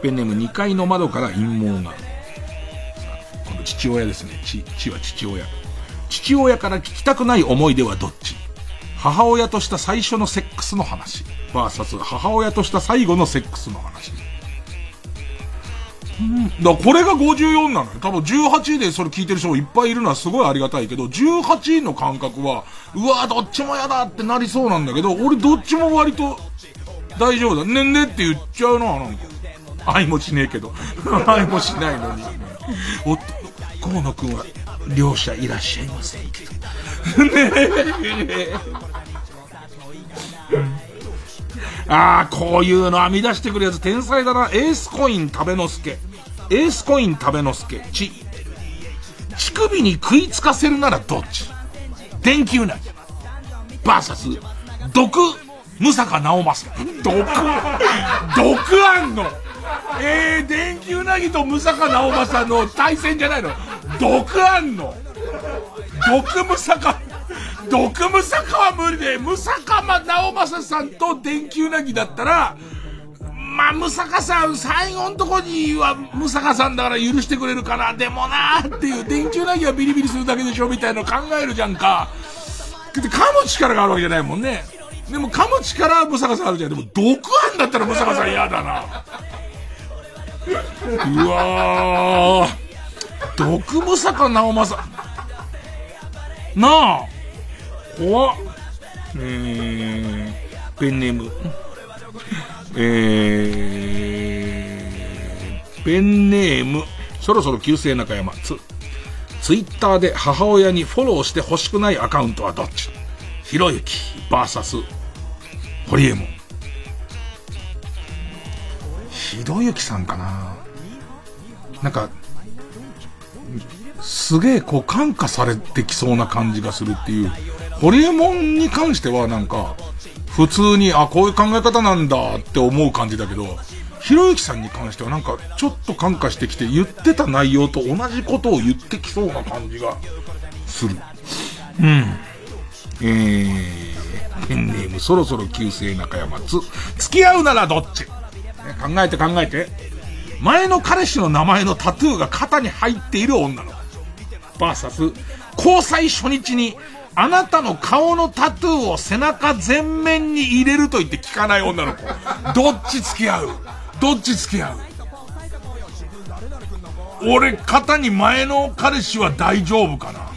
ペンネーム2階の窓から陰謀が。父親ですね。ち、ちは父親。父親から聞きたくない思い出はどっち？母親とした最初のセックスの話。バーサス母親とした最後のセックスの話。うん。だこれが54なのよ。多分18でそれ聞いてる人もいっぱいいるのはすごいありがたいけど、18位の感覚は、うわどっちも嫌だってなりそうなんだけど、俺どっちも割と大丈夫だ。ねんねって言っちゃうな、なんか。愛もしねえけど。愛もしないのに。おっと、河野くんは、両者いらっしゃいませんけど。ね。ああ、こういうの編み出してくるやつ天才だな。エースコイン食べのすけ。エースコイン食べのすけ。ち。乳首に食いつかせるならどっち？電球なぎ。バーサス、毒、ムサカ直政。毒、毒あんのえー、電球なぎとムサカ直政の対戦じゃないの？毒あんの？毒ムサカ、毒ムサカは無理で、ムサカ直政さんと電球なぎだったら、まあ、ムサカさん、最後のとこには、ムサカさんだから許してくれるかな、でもなーっていう、電柱なぎはビリビリするだけでしょ、みたいなの考えるじゃんか。で、噛む力があるわけじゃないもんね。でも噛む力ムサカさんあるじゃん。でも毒あんだったらムサカさん嫌だな。うわー。毒ムサカ直政。なあ。怖っ。えー、ペンネーム。えー、ペンネーム。そろそろ旧姓中山。つ、ツイッターで母親にフォローして欲しくないアカウントはどっち？ひろゆき、バーサス、ホリエモン。ひろゆきさんかななんか、すげえこう感化されてきそうな感じがするっていう。ホリエモンに関してはなんか、普通に、あ、こういう考え方なんだって思う感じだけど、ひろゆきさんに関してはなんか、ちょっと感化してきて、言ってた内容と同じことを言ってきそうな感じがする。うん。えー、ペンネームそろそろ旧姓中山つ、付き合うならどっち、ね、考えて考えて。前の彼氏の名前のタトゥーが肩に入っている女の子。バーサス、交際初日に、あなたの顔のタトゥーを背中全面に入れると言って聞かない女の子。どっち付き合う？どっち付き合う？俺、肩に前の彼氏は大丈夫かな？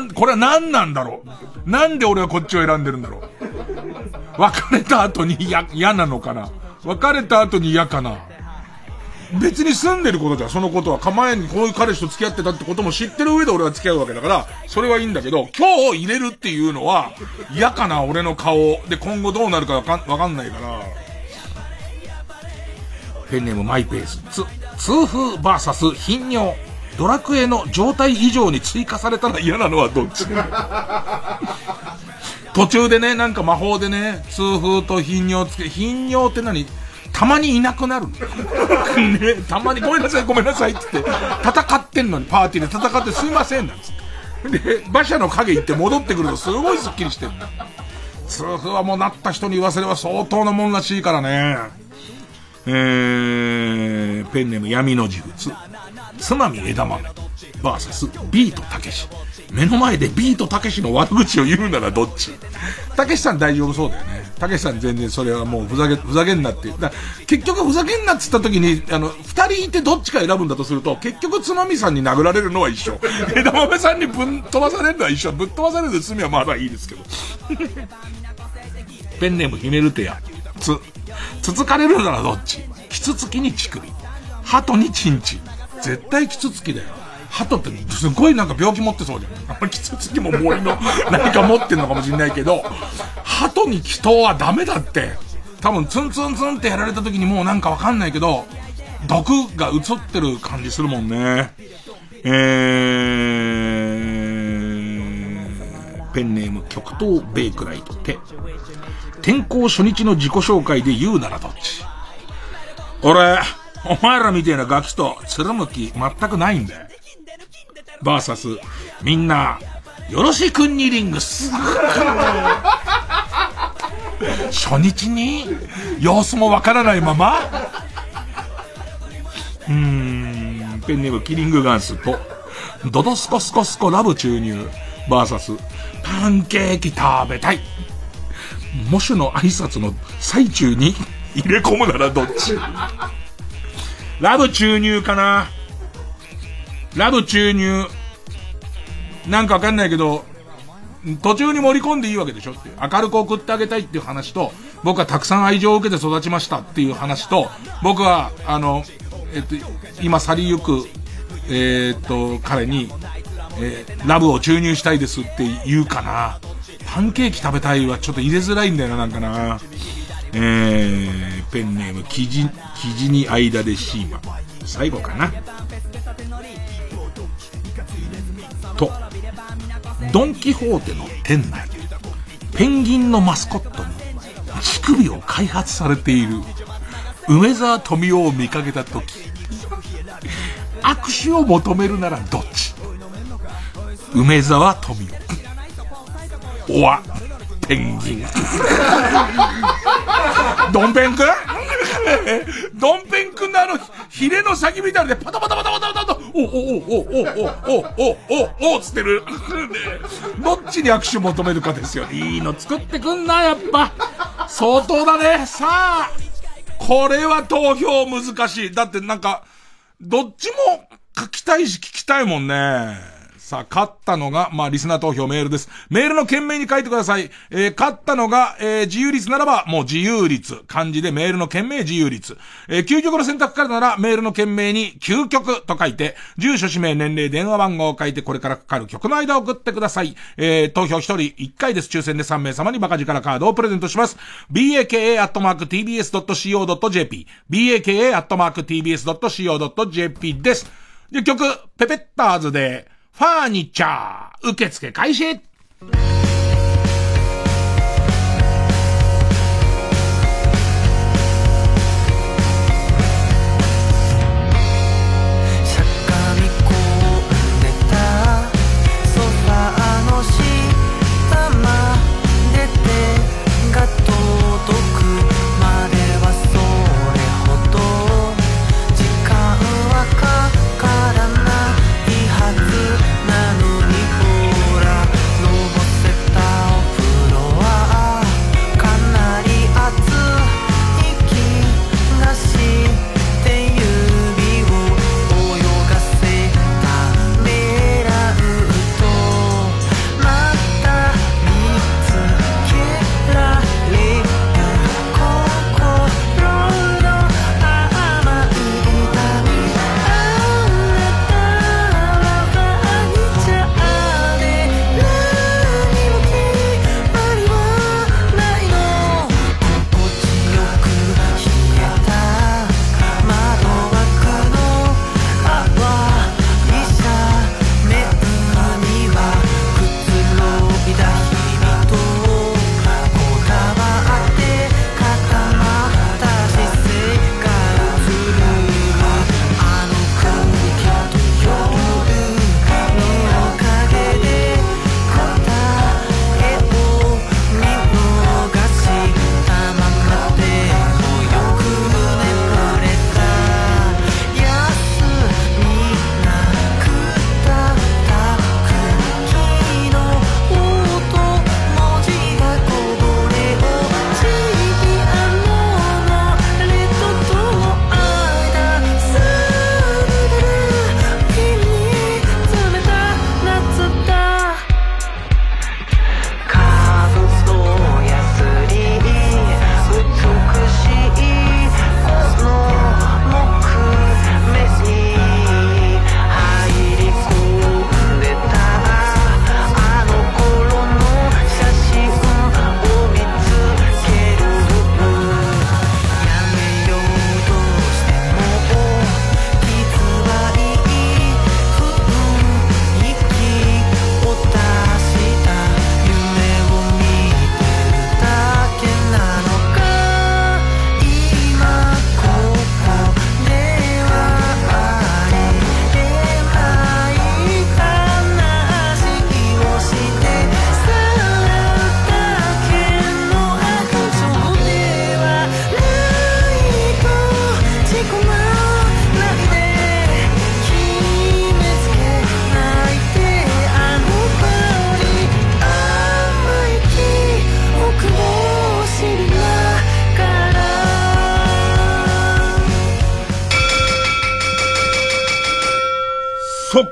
な、これは何なんだろう？なんで俺はこっちを選んでるんだろう？別れた後に嫌、嫌なのかな？別れた後に嫌かな？別に住んでることじゃ、そのことは。前にこういう彼氏と付き合ってたってことも知ってる上で俺は付き合うわけだから、それはいいんだけど、今日入れるっていうのは、嫌かな、俺の顔。で、今後どうなるかわかわかんないから。ペンネームマイペース。つ、痛風バーサス頻尿。ドラクエの状態以上に追加されたら嫌なのはどっち？途中でね、なんか魔法でね、痛風と頻尿つけ、頻尿って何？たまにいなくなる。ね、たまにごめんなさいごめんなさいって言って、戦ってんのにパーティーで戦ってすいませんなんつって。で、馬車の影行って戻ってくるとすごいスッキリしてる痛風はもうなった人に言わせれば相当なもんらしいからね。えー、ペンネーム闇の呪物。つまみ枝豆。バーサス、ビートたけし。目の前でビートたけしの悪口を言うならどっち？たけしさん大丈夫そうだよね。たけしさん全然それはもうふざけ、ふざけんなってだ結局ふざけんなって言った時に、あの、二人いてどっちか選ぶんだとすると、結局つまみさんに殴られるのは一緒。枝豆さんにぶん飛ばされるのは一緒。ぶっ飛ばされる罪はまだいいですけど。ペンネームひめるてや。つ、つつかれるならどっち？キツツキに乳首。鳩にチンチン。絶対キツツキだよ。鳩ってすごいなんか病気持ってそうじゃん。あんまキツツキも森の 何か持ってんのかもしれないけど、鳩に祈祷はダメだって。多分ツンツンツンってやられた時にもうなんかわかんないけど、毒が映ってる感じするもんね。えー、ペンネーム極東ベイクライトって転校初日の自己紹介で言うならどっち？俺、お前らみたいなガキとつるむ気全くないんだよ。バーサス、みんな、よろしくニリングス。初日に、様子もわからないままうーん、ペンネームキリングガンスと、ドドスコスコスコラブ注入、バーサス、パンケーキ食べたい。模試の挨拶の最中に入れ込むならどっち？ラブ注入かな？ラブ注入。なんかわかんないけど、途中に盛り込んでいいわけでしょって明るく送ってあげたいっていう話と、僕はたくさん愛情を受けて育ちましたっていう話と、僕は、あの、えっと、今去りゆく、えー、っと、彼に、えー、ラブを注入したいですって言うかな。パンケーキ食べたいはちょっと入れづらいんだよな、なんかな。えー、ペンネーム、生地、生地に間でシーマ。最後かな。と、ドンキホーテの店内、ペンギンのマスコットに、乳首を開発されている、梅沢富美男を見かけたとき、握手を求めるならどっち？梅沢富美男。おわ、ペンギン。ドンペンくん ドンペン君のあの、ヒレの先みたいでパタパタパタパタパタと、おおおおおおおおおおつってる。どっちに握手求めるかですよ。いいの作ってくんな、やっぱ。相当だね。さあ、これは投票難しい。だってなんか、どっちも書きたいし聞きたいもんね。さあ、勝ったのが、まあ、リスナー投票メールです。メールの件名に書いてください。えー、勝ったのが、えー、自由率ならば、もう自由率。漢字でメールの件名自由率。えー、究極の選択からなら、メールの件名に、究極と書いて、住所、氏名、年齢、電話番号を書いて、これからかかる曲の間を送ってください。えー、投票1人1回です。抽選で3名様にバカ力カードをプレゼントします。baka.tbs.co.jp baka.tbs.co.jp です。で、曲、ペペッターズで、ファーニチャー、受付開始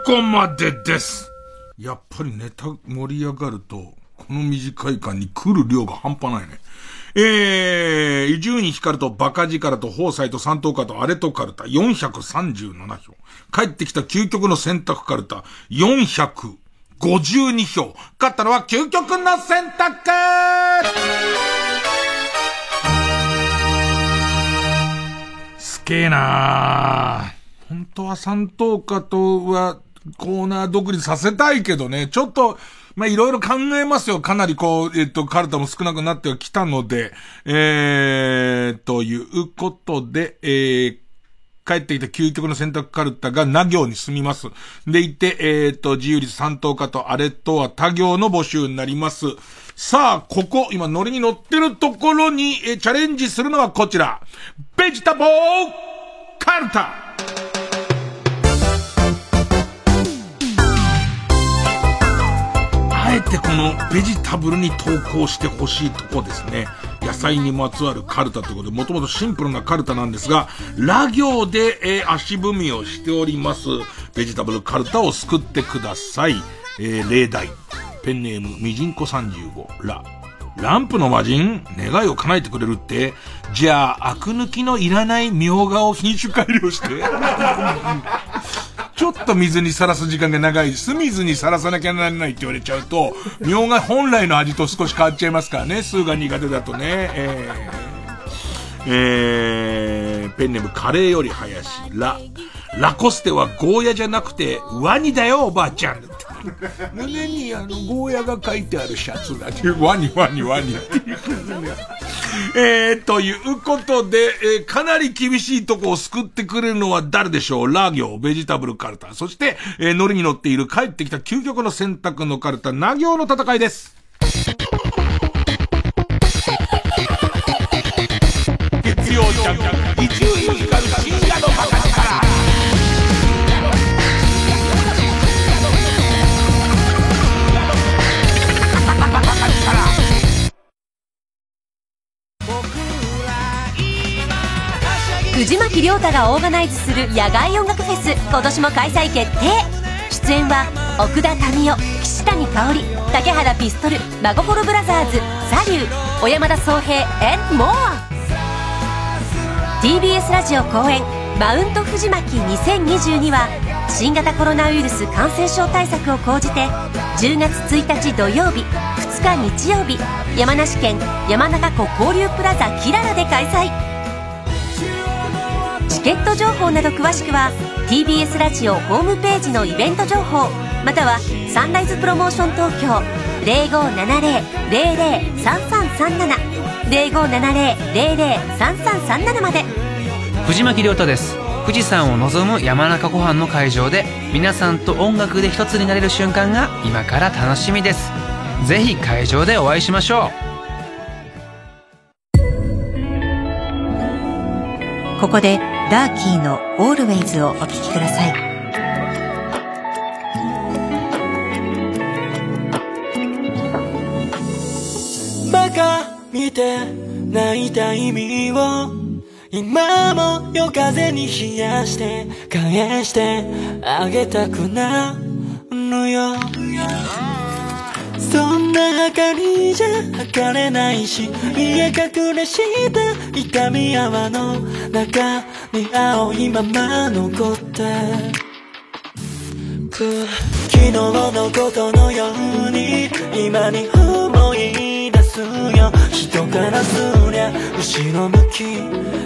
こまでです。やっぱりネタ盛り上がると、この短い間に来る量が半端ないね。えー、伊集院光とバカ力と宝斎と三等家とアレとカルタ437票。帰ってきた究極の選択カルタ452票。勝ったのは究極の選択すげえな本当は三等家とはコーナー独立させたいけどね、ちょっと、まあ、いろいろ考えますよ。かなりこう、えっと、カルタも少なくなってはきたので、えー、ということで、えー、帰ってきた究極の選択カルタがな行に進みます。でいて、えっ、ー、と、自由率三等化とあれとは他行の募集になります。さあ、ここ、今ノリに乗ってるところに、えチャレンジするのはこちら。ベジタボーカルタあえてこのベジタブルに投稿してほしいとこですね。野菜にまつわるカルタということで、もともとシンプルなカルタなんですが、ラ行で、えー、足踏みをしております。ベジタブルカルタを救ってください。えー、例題。ペンネーム、みじんこ35、ラ。ランプの魔人願いを叶えてくれるってじゃあ、アク抜きのいらないみょうがを品種改良してちょっと水にさらす時間が長い、酢水にさらさなきゃならないって言われちゃうと、みょうが本来の味と少し変わっちゃいますからね、酢が苦手だとね。えー、えー、ペンネームカレーより林、ラ。ラコステはゴーヤじゃなくて、ワニだよ、おばあちゃん。胸にあの、ゴーヤが書いてあるシャツだって、ワニワニワニ。えー、ということで、えー、かなり厳しいとこを救ってくれるのは誰でしょう？ラ行、ベジタブルカルタ。そして、えー、乗りに乗っている帰ってきた究極の選択のカルタ、ナ行の戦いです。月曜ジャン伊集院光深夜のバカ藤巻亮太がオーガナイズする野外音楽フェス今年も開催決定。出演は奥田民生岸谷香織竹原ピストル真心ブラザーズサリュー小山田宗平 and more TBS ラジオ公演マウント藤巻2022は新型コロナウイルス感染症対策を講じて10月1日土曜日2日日曜日山梨県山中湖交流プラザキララで開催。チケット情報など詳しくは TBS ラジオホームページのイベント情報またはサンライズプロモーション東京0570-003337 0570-003337まで。藤巻亮太です。富士山を望む山中湖畔の会場で皆さんと音楽で一つになれる瞬間が今から楽しみです。ぜひ会場でお会いしましょう。ここでダーキーの Always をお聴きください。バカ見て泣いた意味を今も夜風に冷やして返してあげたくなるよそんな明かりじゃ測れないし見え隠れした痛み泡の中に青いまま残って昨日のことのように今に思い出すよ。人からすりゃ後ろ向き。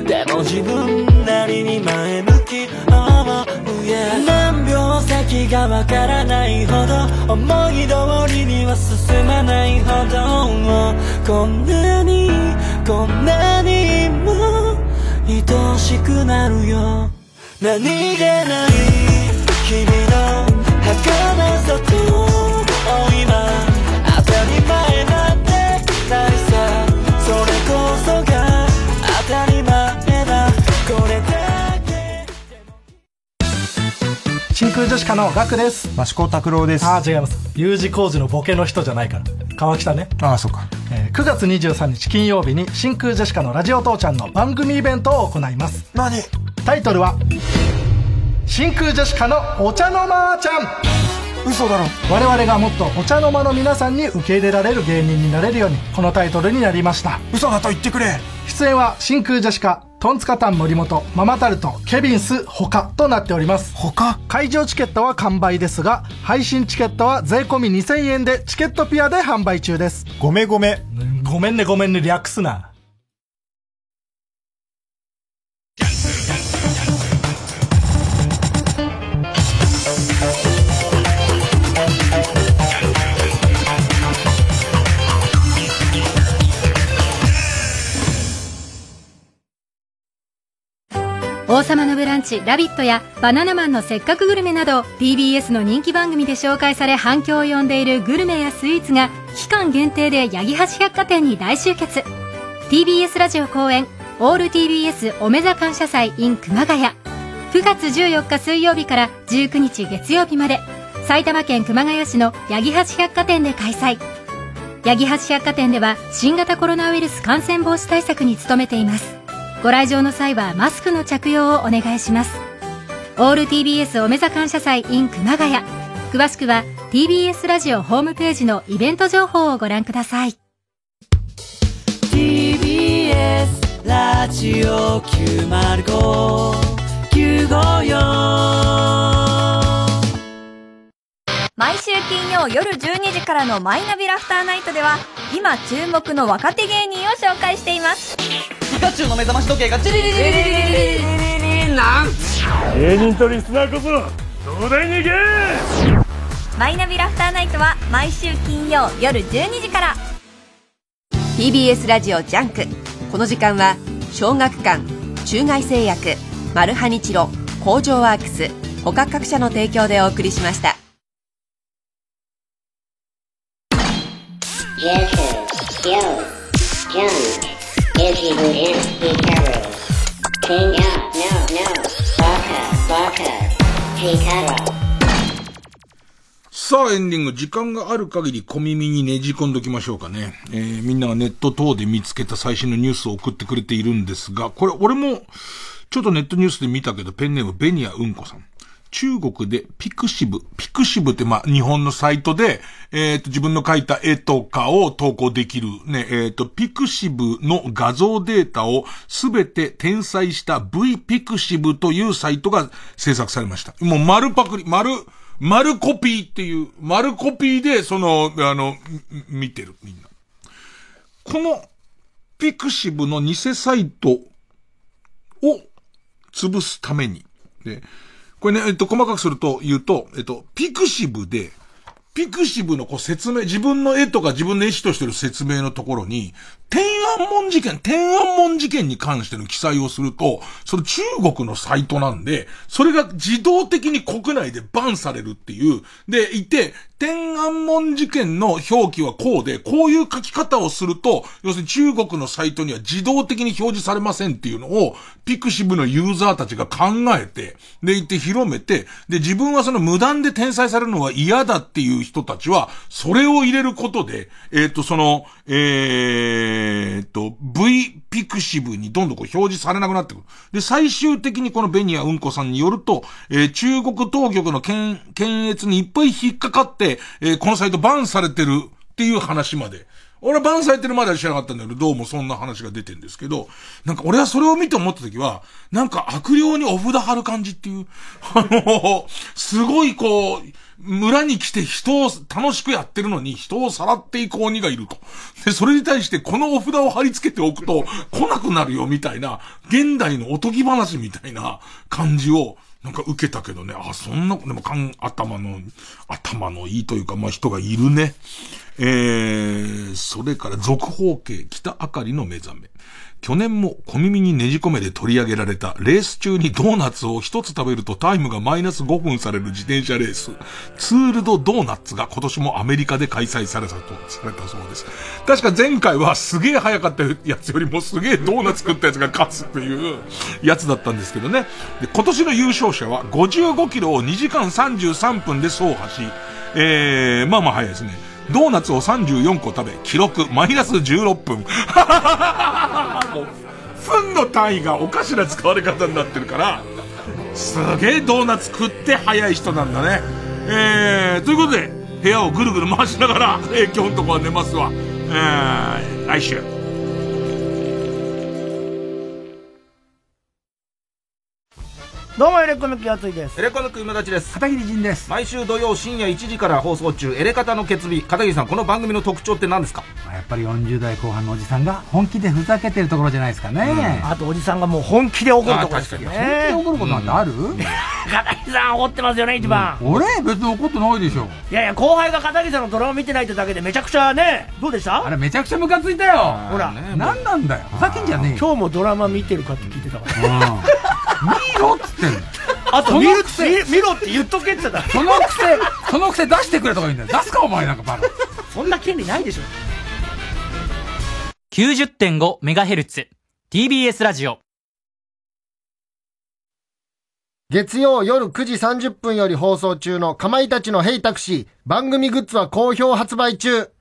でも自分なりに前向き。Oh が何秒先がわからないほど思い通りには進まないほど。こんなにこんなにも愛しくなるよ。何気ない君の儚さと今当たり前なんてない真空ジェシカのガクです。益子拓郎です。ああ違います。U 字工事のボケの人じゃないから。川北ね。ああそっか、えー、9月23日金曜日に真空ジェシカのラジオ父ちゃんの番組イベントを行います。何？タイトルは真空ジェシカのお茶の間ちゃん嘘だろ。我々がもっとお茶の間の皆さんに受け入れられる芸人になれるようにこのタイトルになりました。嘘だと言ってくれ。出演は真空ジェシカトンツカタン森本ママタルトケビンス他となっております。他？会場チケットは完売ですが配信チケットは税込み2000円でチケットピアで販売中です。ごめごめごめんねごめんね略すな王様のブランチ、ラビットやバナナマンのせっかくグルメなど TBS の人気番組で紹介され反響を呼んでいるグルメやスイーツが期間限定で八木橋百貨店に大集結。TBS ラジオ公演オール TBS おめざ感謝祭 in 熊谷。9月14日水曜日から19日月曜日まで埼玉県熊谷市の八木橋百貨店で開催。八木橋百貨店では新型コロナウイルス感染防止対策に努めています。ご来場の際はマスクの着用をお願いします。オール TBS おめざ感謝祭 in 熊谷。詳しくは TBS ラジオホームページのイベント情報をご覧ください。TBS ラジオ905954毎週金曜夜12時からのマイナビラフターナイトでは今注目の若手芸人を紹介していますピカチュウの目覚まし時計がチリリリリリリリリリなん芸人とリスナーこそ東大に行けマイナビラフターナイトは毎週金曜夜12時から。TBS ラジオジャンク。この時間は小学館中外製薬マルハニチロ工場ワークス他各社の提供でお送りしました。Junk, さあ、エンディング。時間がある限り小耳にねじ込んどきましょうかね。えー、みんながネット等で見つけた最新のニュースを送ってくれているんですが、これ、俺も、ちょっとネットニュースで見たけど、ペンネームベニアうんこさん。中国でピクシブ、ピクシブってまあ日本のサイトで、えっと、自分の描いた絵とかを投稿できるね、えっと、ピクシブの画像データをすべて転載した V ピクシブというサイトが制作されました。もう丸パクリ、丸、丸コピーっていう、丸コピーでその、あの、見てるみんな。このピクシブの偽サイトを潰すために、で、これね、えっと、細かくすると言うと、えっと、ピクシブで、ピクシブのこう説明、自分の絵とか自分の絵師としてる説明のところに、天安門事件、天安門事件に関しての記載をすると、それ中国のサイトなんで、それが自動的に国内でバンされるっていう、で、いて、天安門事件の表記はこうで、こういう書き方をすると、要するに中国のサイトには自動的に表示されませんっていうのを、ピクシブのユーザーたちが考えて、で、書いて広めて、で、自分はその無断で転載されるのは嫌だっていう人たちは、それを入れることで、えっと、その、えー、えっと、V ピクシブにどんどんこう表示されなくなってくる。で、最終的にこのベニアうんこさんによると、えー、中国当局の検、検閲にいっぱい引っかかって、えー、このサイトバンされてるっていう話まで。俺はバンされてるまでは知らなかったんだけど、どうもそんな話が出てんですけど、なんか俺はそれを見て思った時は、なんか悪霊にお札貼る感じっていう、あの、すごいこう、村に来て人を楽しくやってるのに人をさらっていく鬼がいると。で、それに対してこのお札を貼り付けておくと来なくなるよみたいな、現代のおとぎ話みたいな感じを、なんか受けたけどね、あ、そんな、でも、かん、頭の、頭のいいというか、まあ、人がいるね。えー、それから続報系、北あかりの目覚め。去年も小耳にねじ込めで取り上げられたレース中にドーナツを一つ食べるとタイムがマイナス5分される自転車レース、ツールドドーナツが今年もアメリカで開催されたと、されたそうです。確か前回はすげえ早かったやつよりもすげえドーナツ食ったやつが勝つっていうやつだったんですけどね。で、今年の優勝者は55キロを2時間33分で走破し、えー、まあまあ早いですね。ドーナツを34個食べ、記録マイナス16分。もう、分の単位がおかしな使われ方になってるから、すげえドーナツ食って早い人なんだね。えー、ということで、部屋をぐるぐる回しながら、えー、今日のとこは寝ますわ。えー、来週。どうもエレコミックやついです。エレコミック今立ちです。片桐仁です。毎週土曜深夜1時から放送中エレカタの決日片桐さんこの番組の特徴って何ですか？やっぱり40代後半のおじさんが本気でふざけてるところじゃないですかね、あとおじさんがもう本気で怒るところですよね。本気で怒ることなんてある、片桐さん怒ってますよね一番、俺別に怒ってないでしょ。いやいや後輩が片桐さんのドラマ見てないってだけでめちゃくちゃねどうでした？あれめちゃくちゃムカついたよ。ほら。何なんだよ。ふざけんじゃねえよ。今日もドラマ見てるかって聞いてたから見あとそ見るのくせ見見ろって言っとけって言ったらそのくせそのくせ出してくれとか言うんだよ。出すかお前なんかバカそんな権利ないでしょ。90.5MHz TBS ラジオ。月曜夜9時30分より放送中のかまいたちのヘイタクシー番組グッズは好評発売中。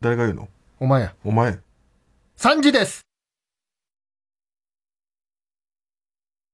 誰が言うの？お前。やお前。3時です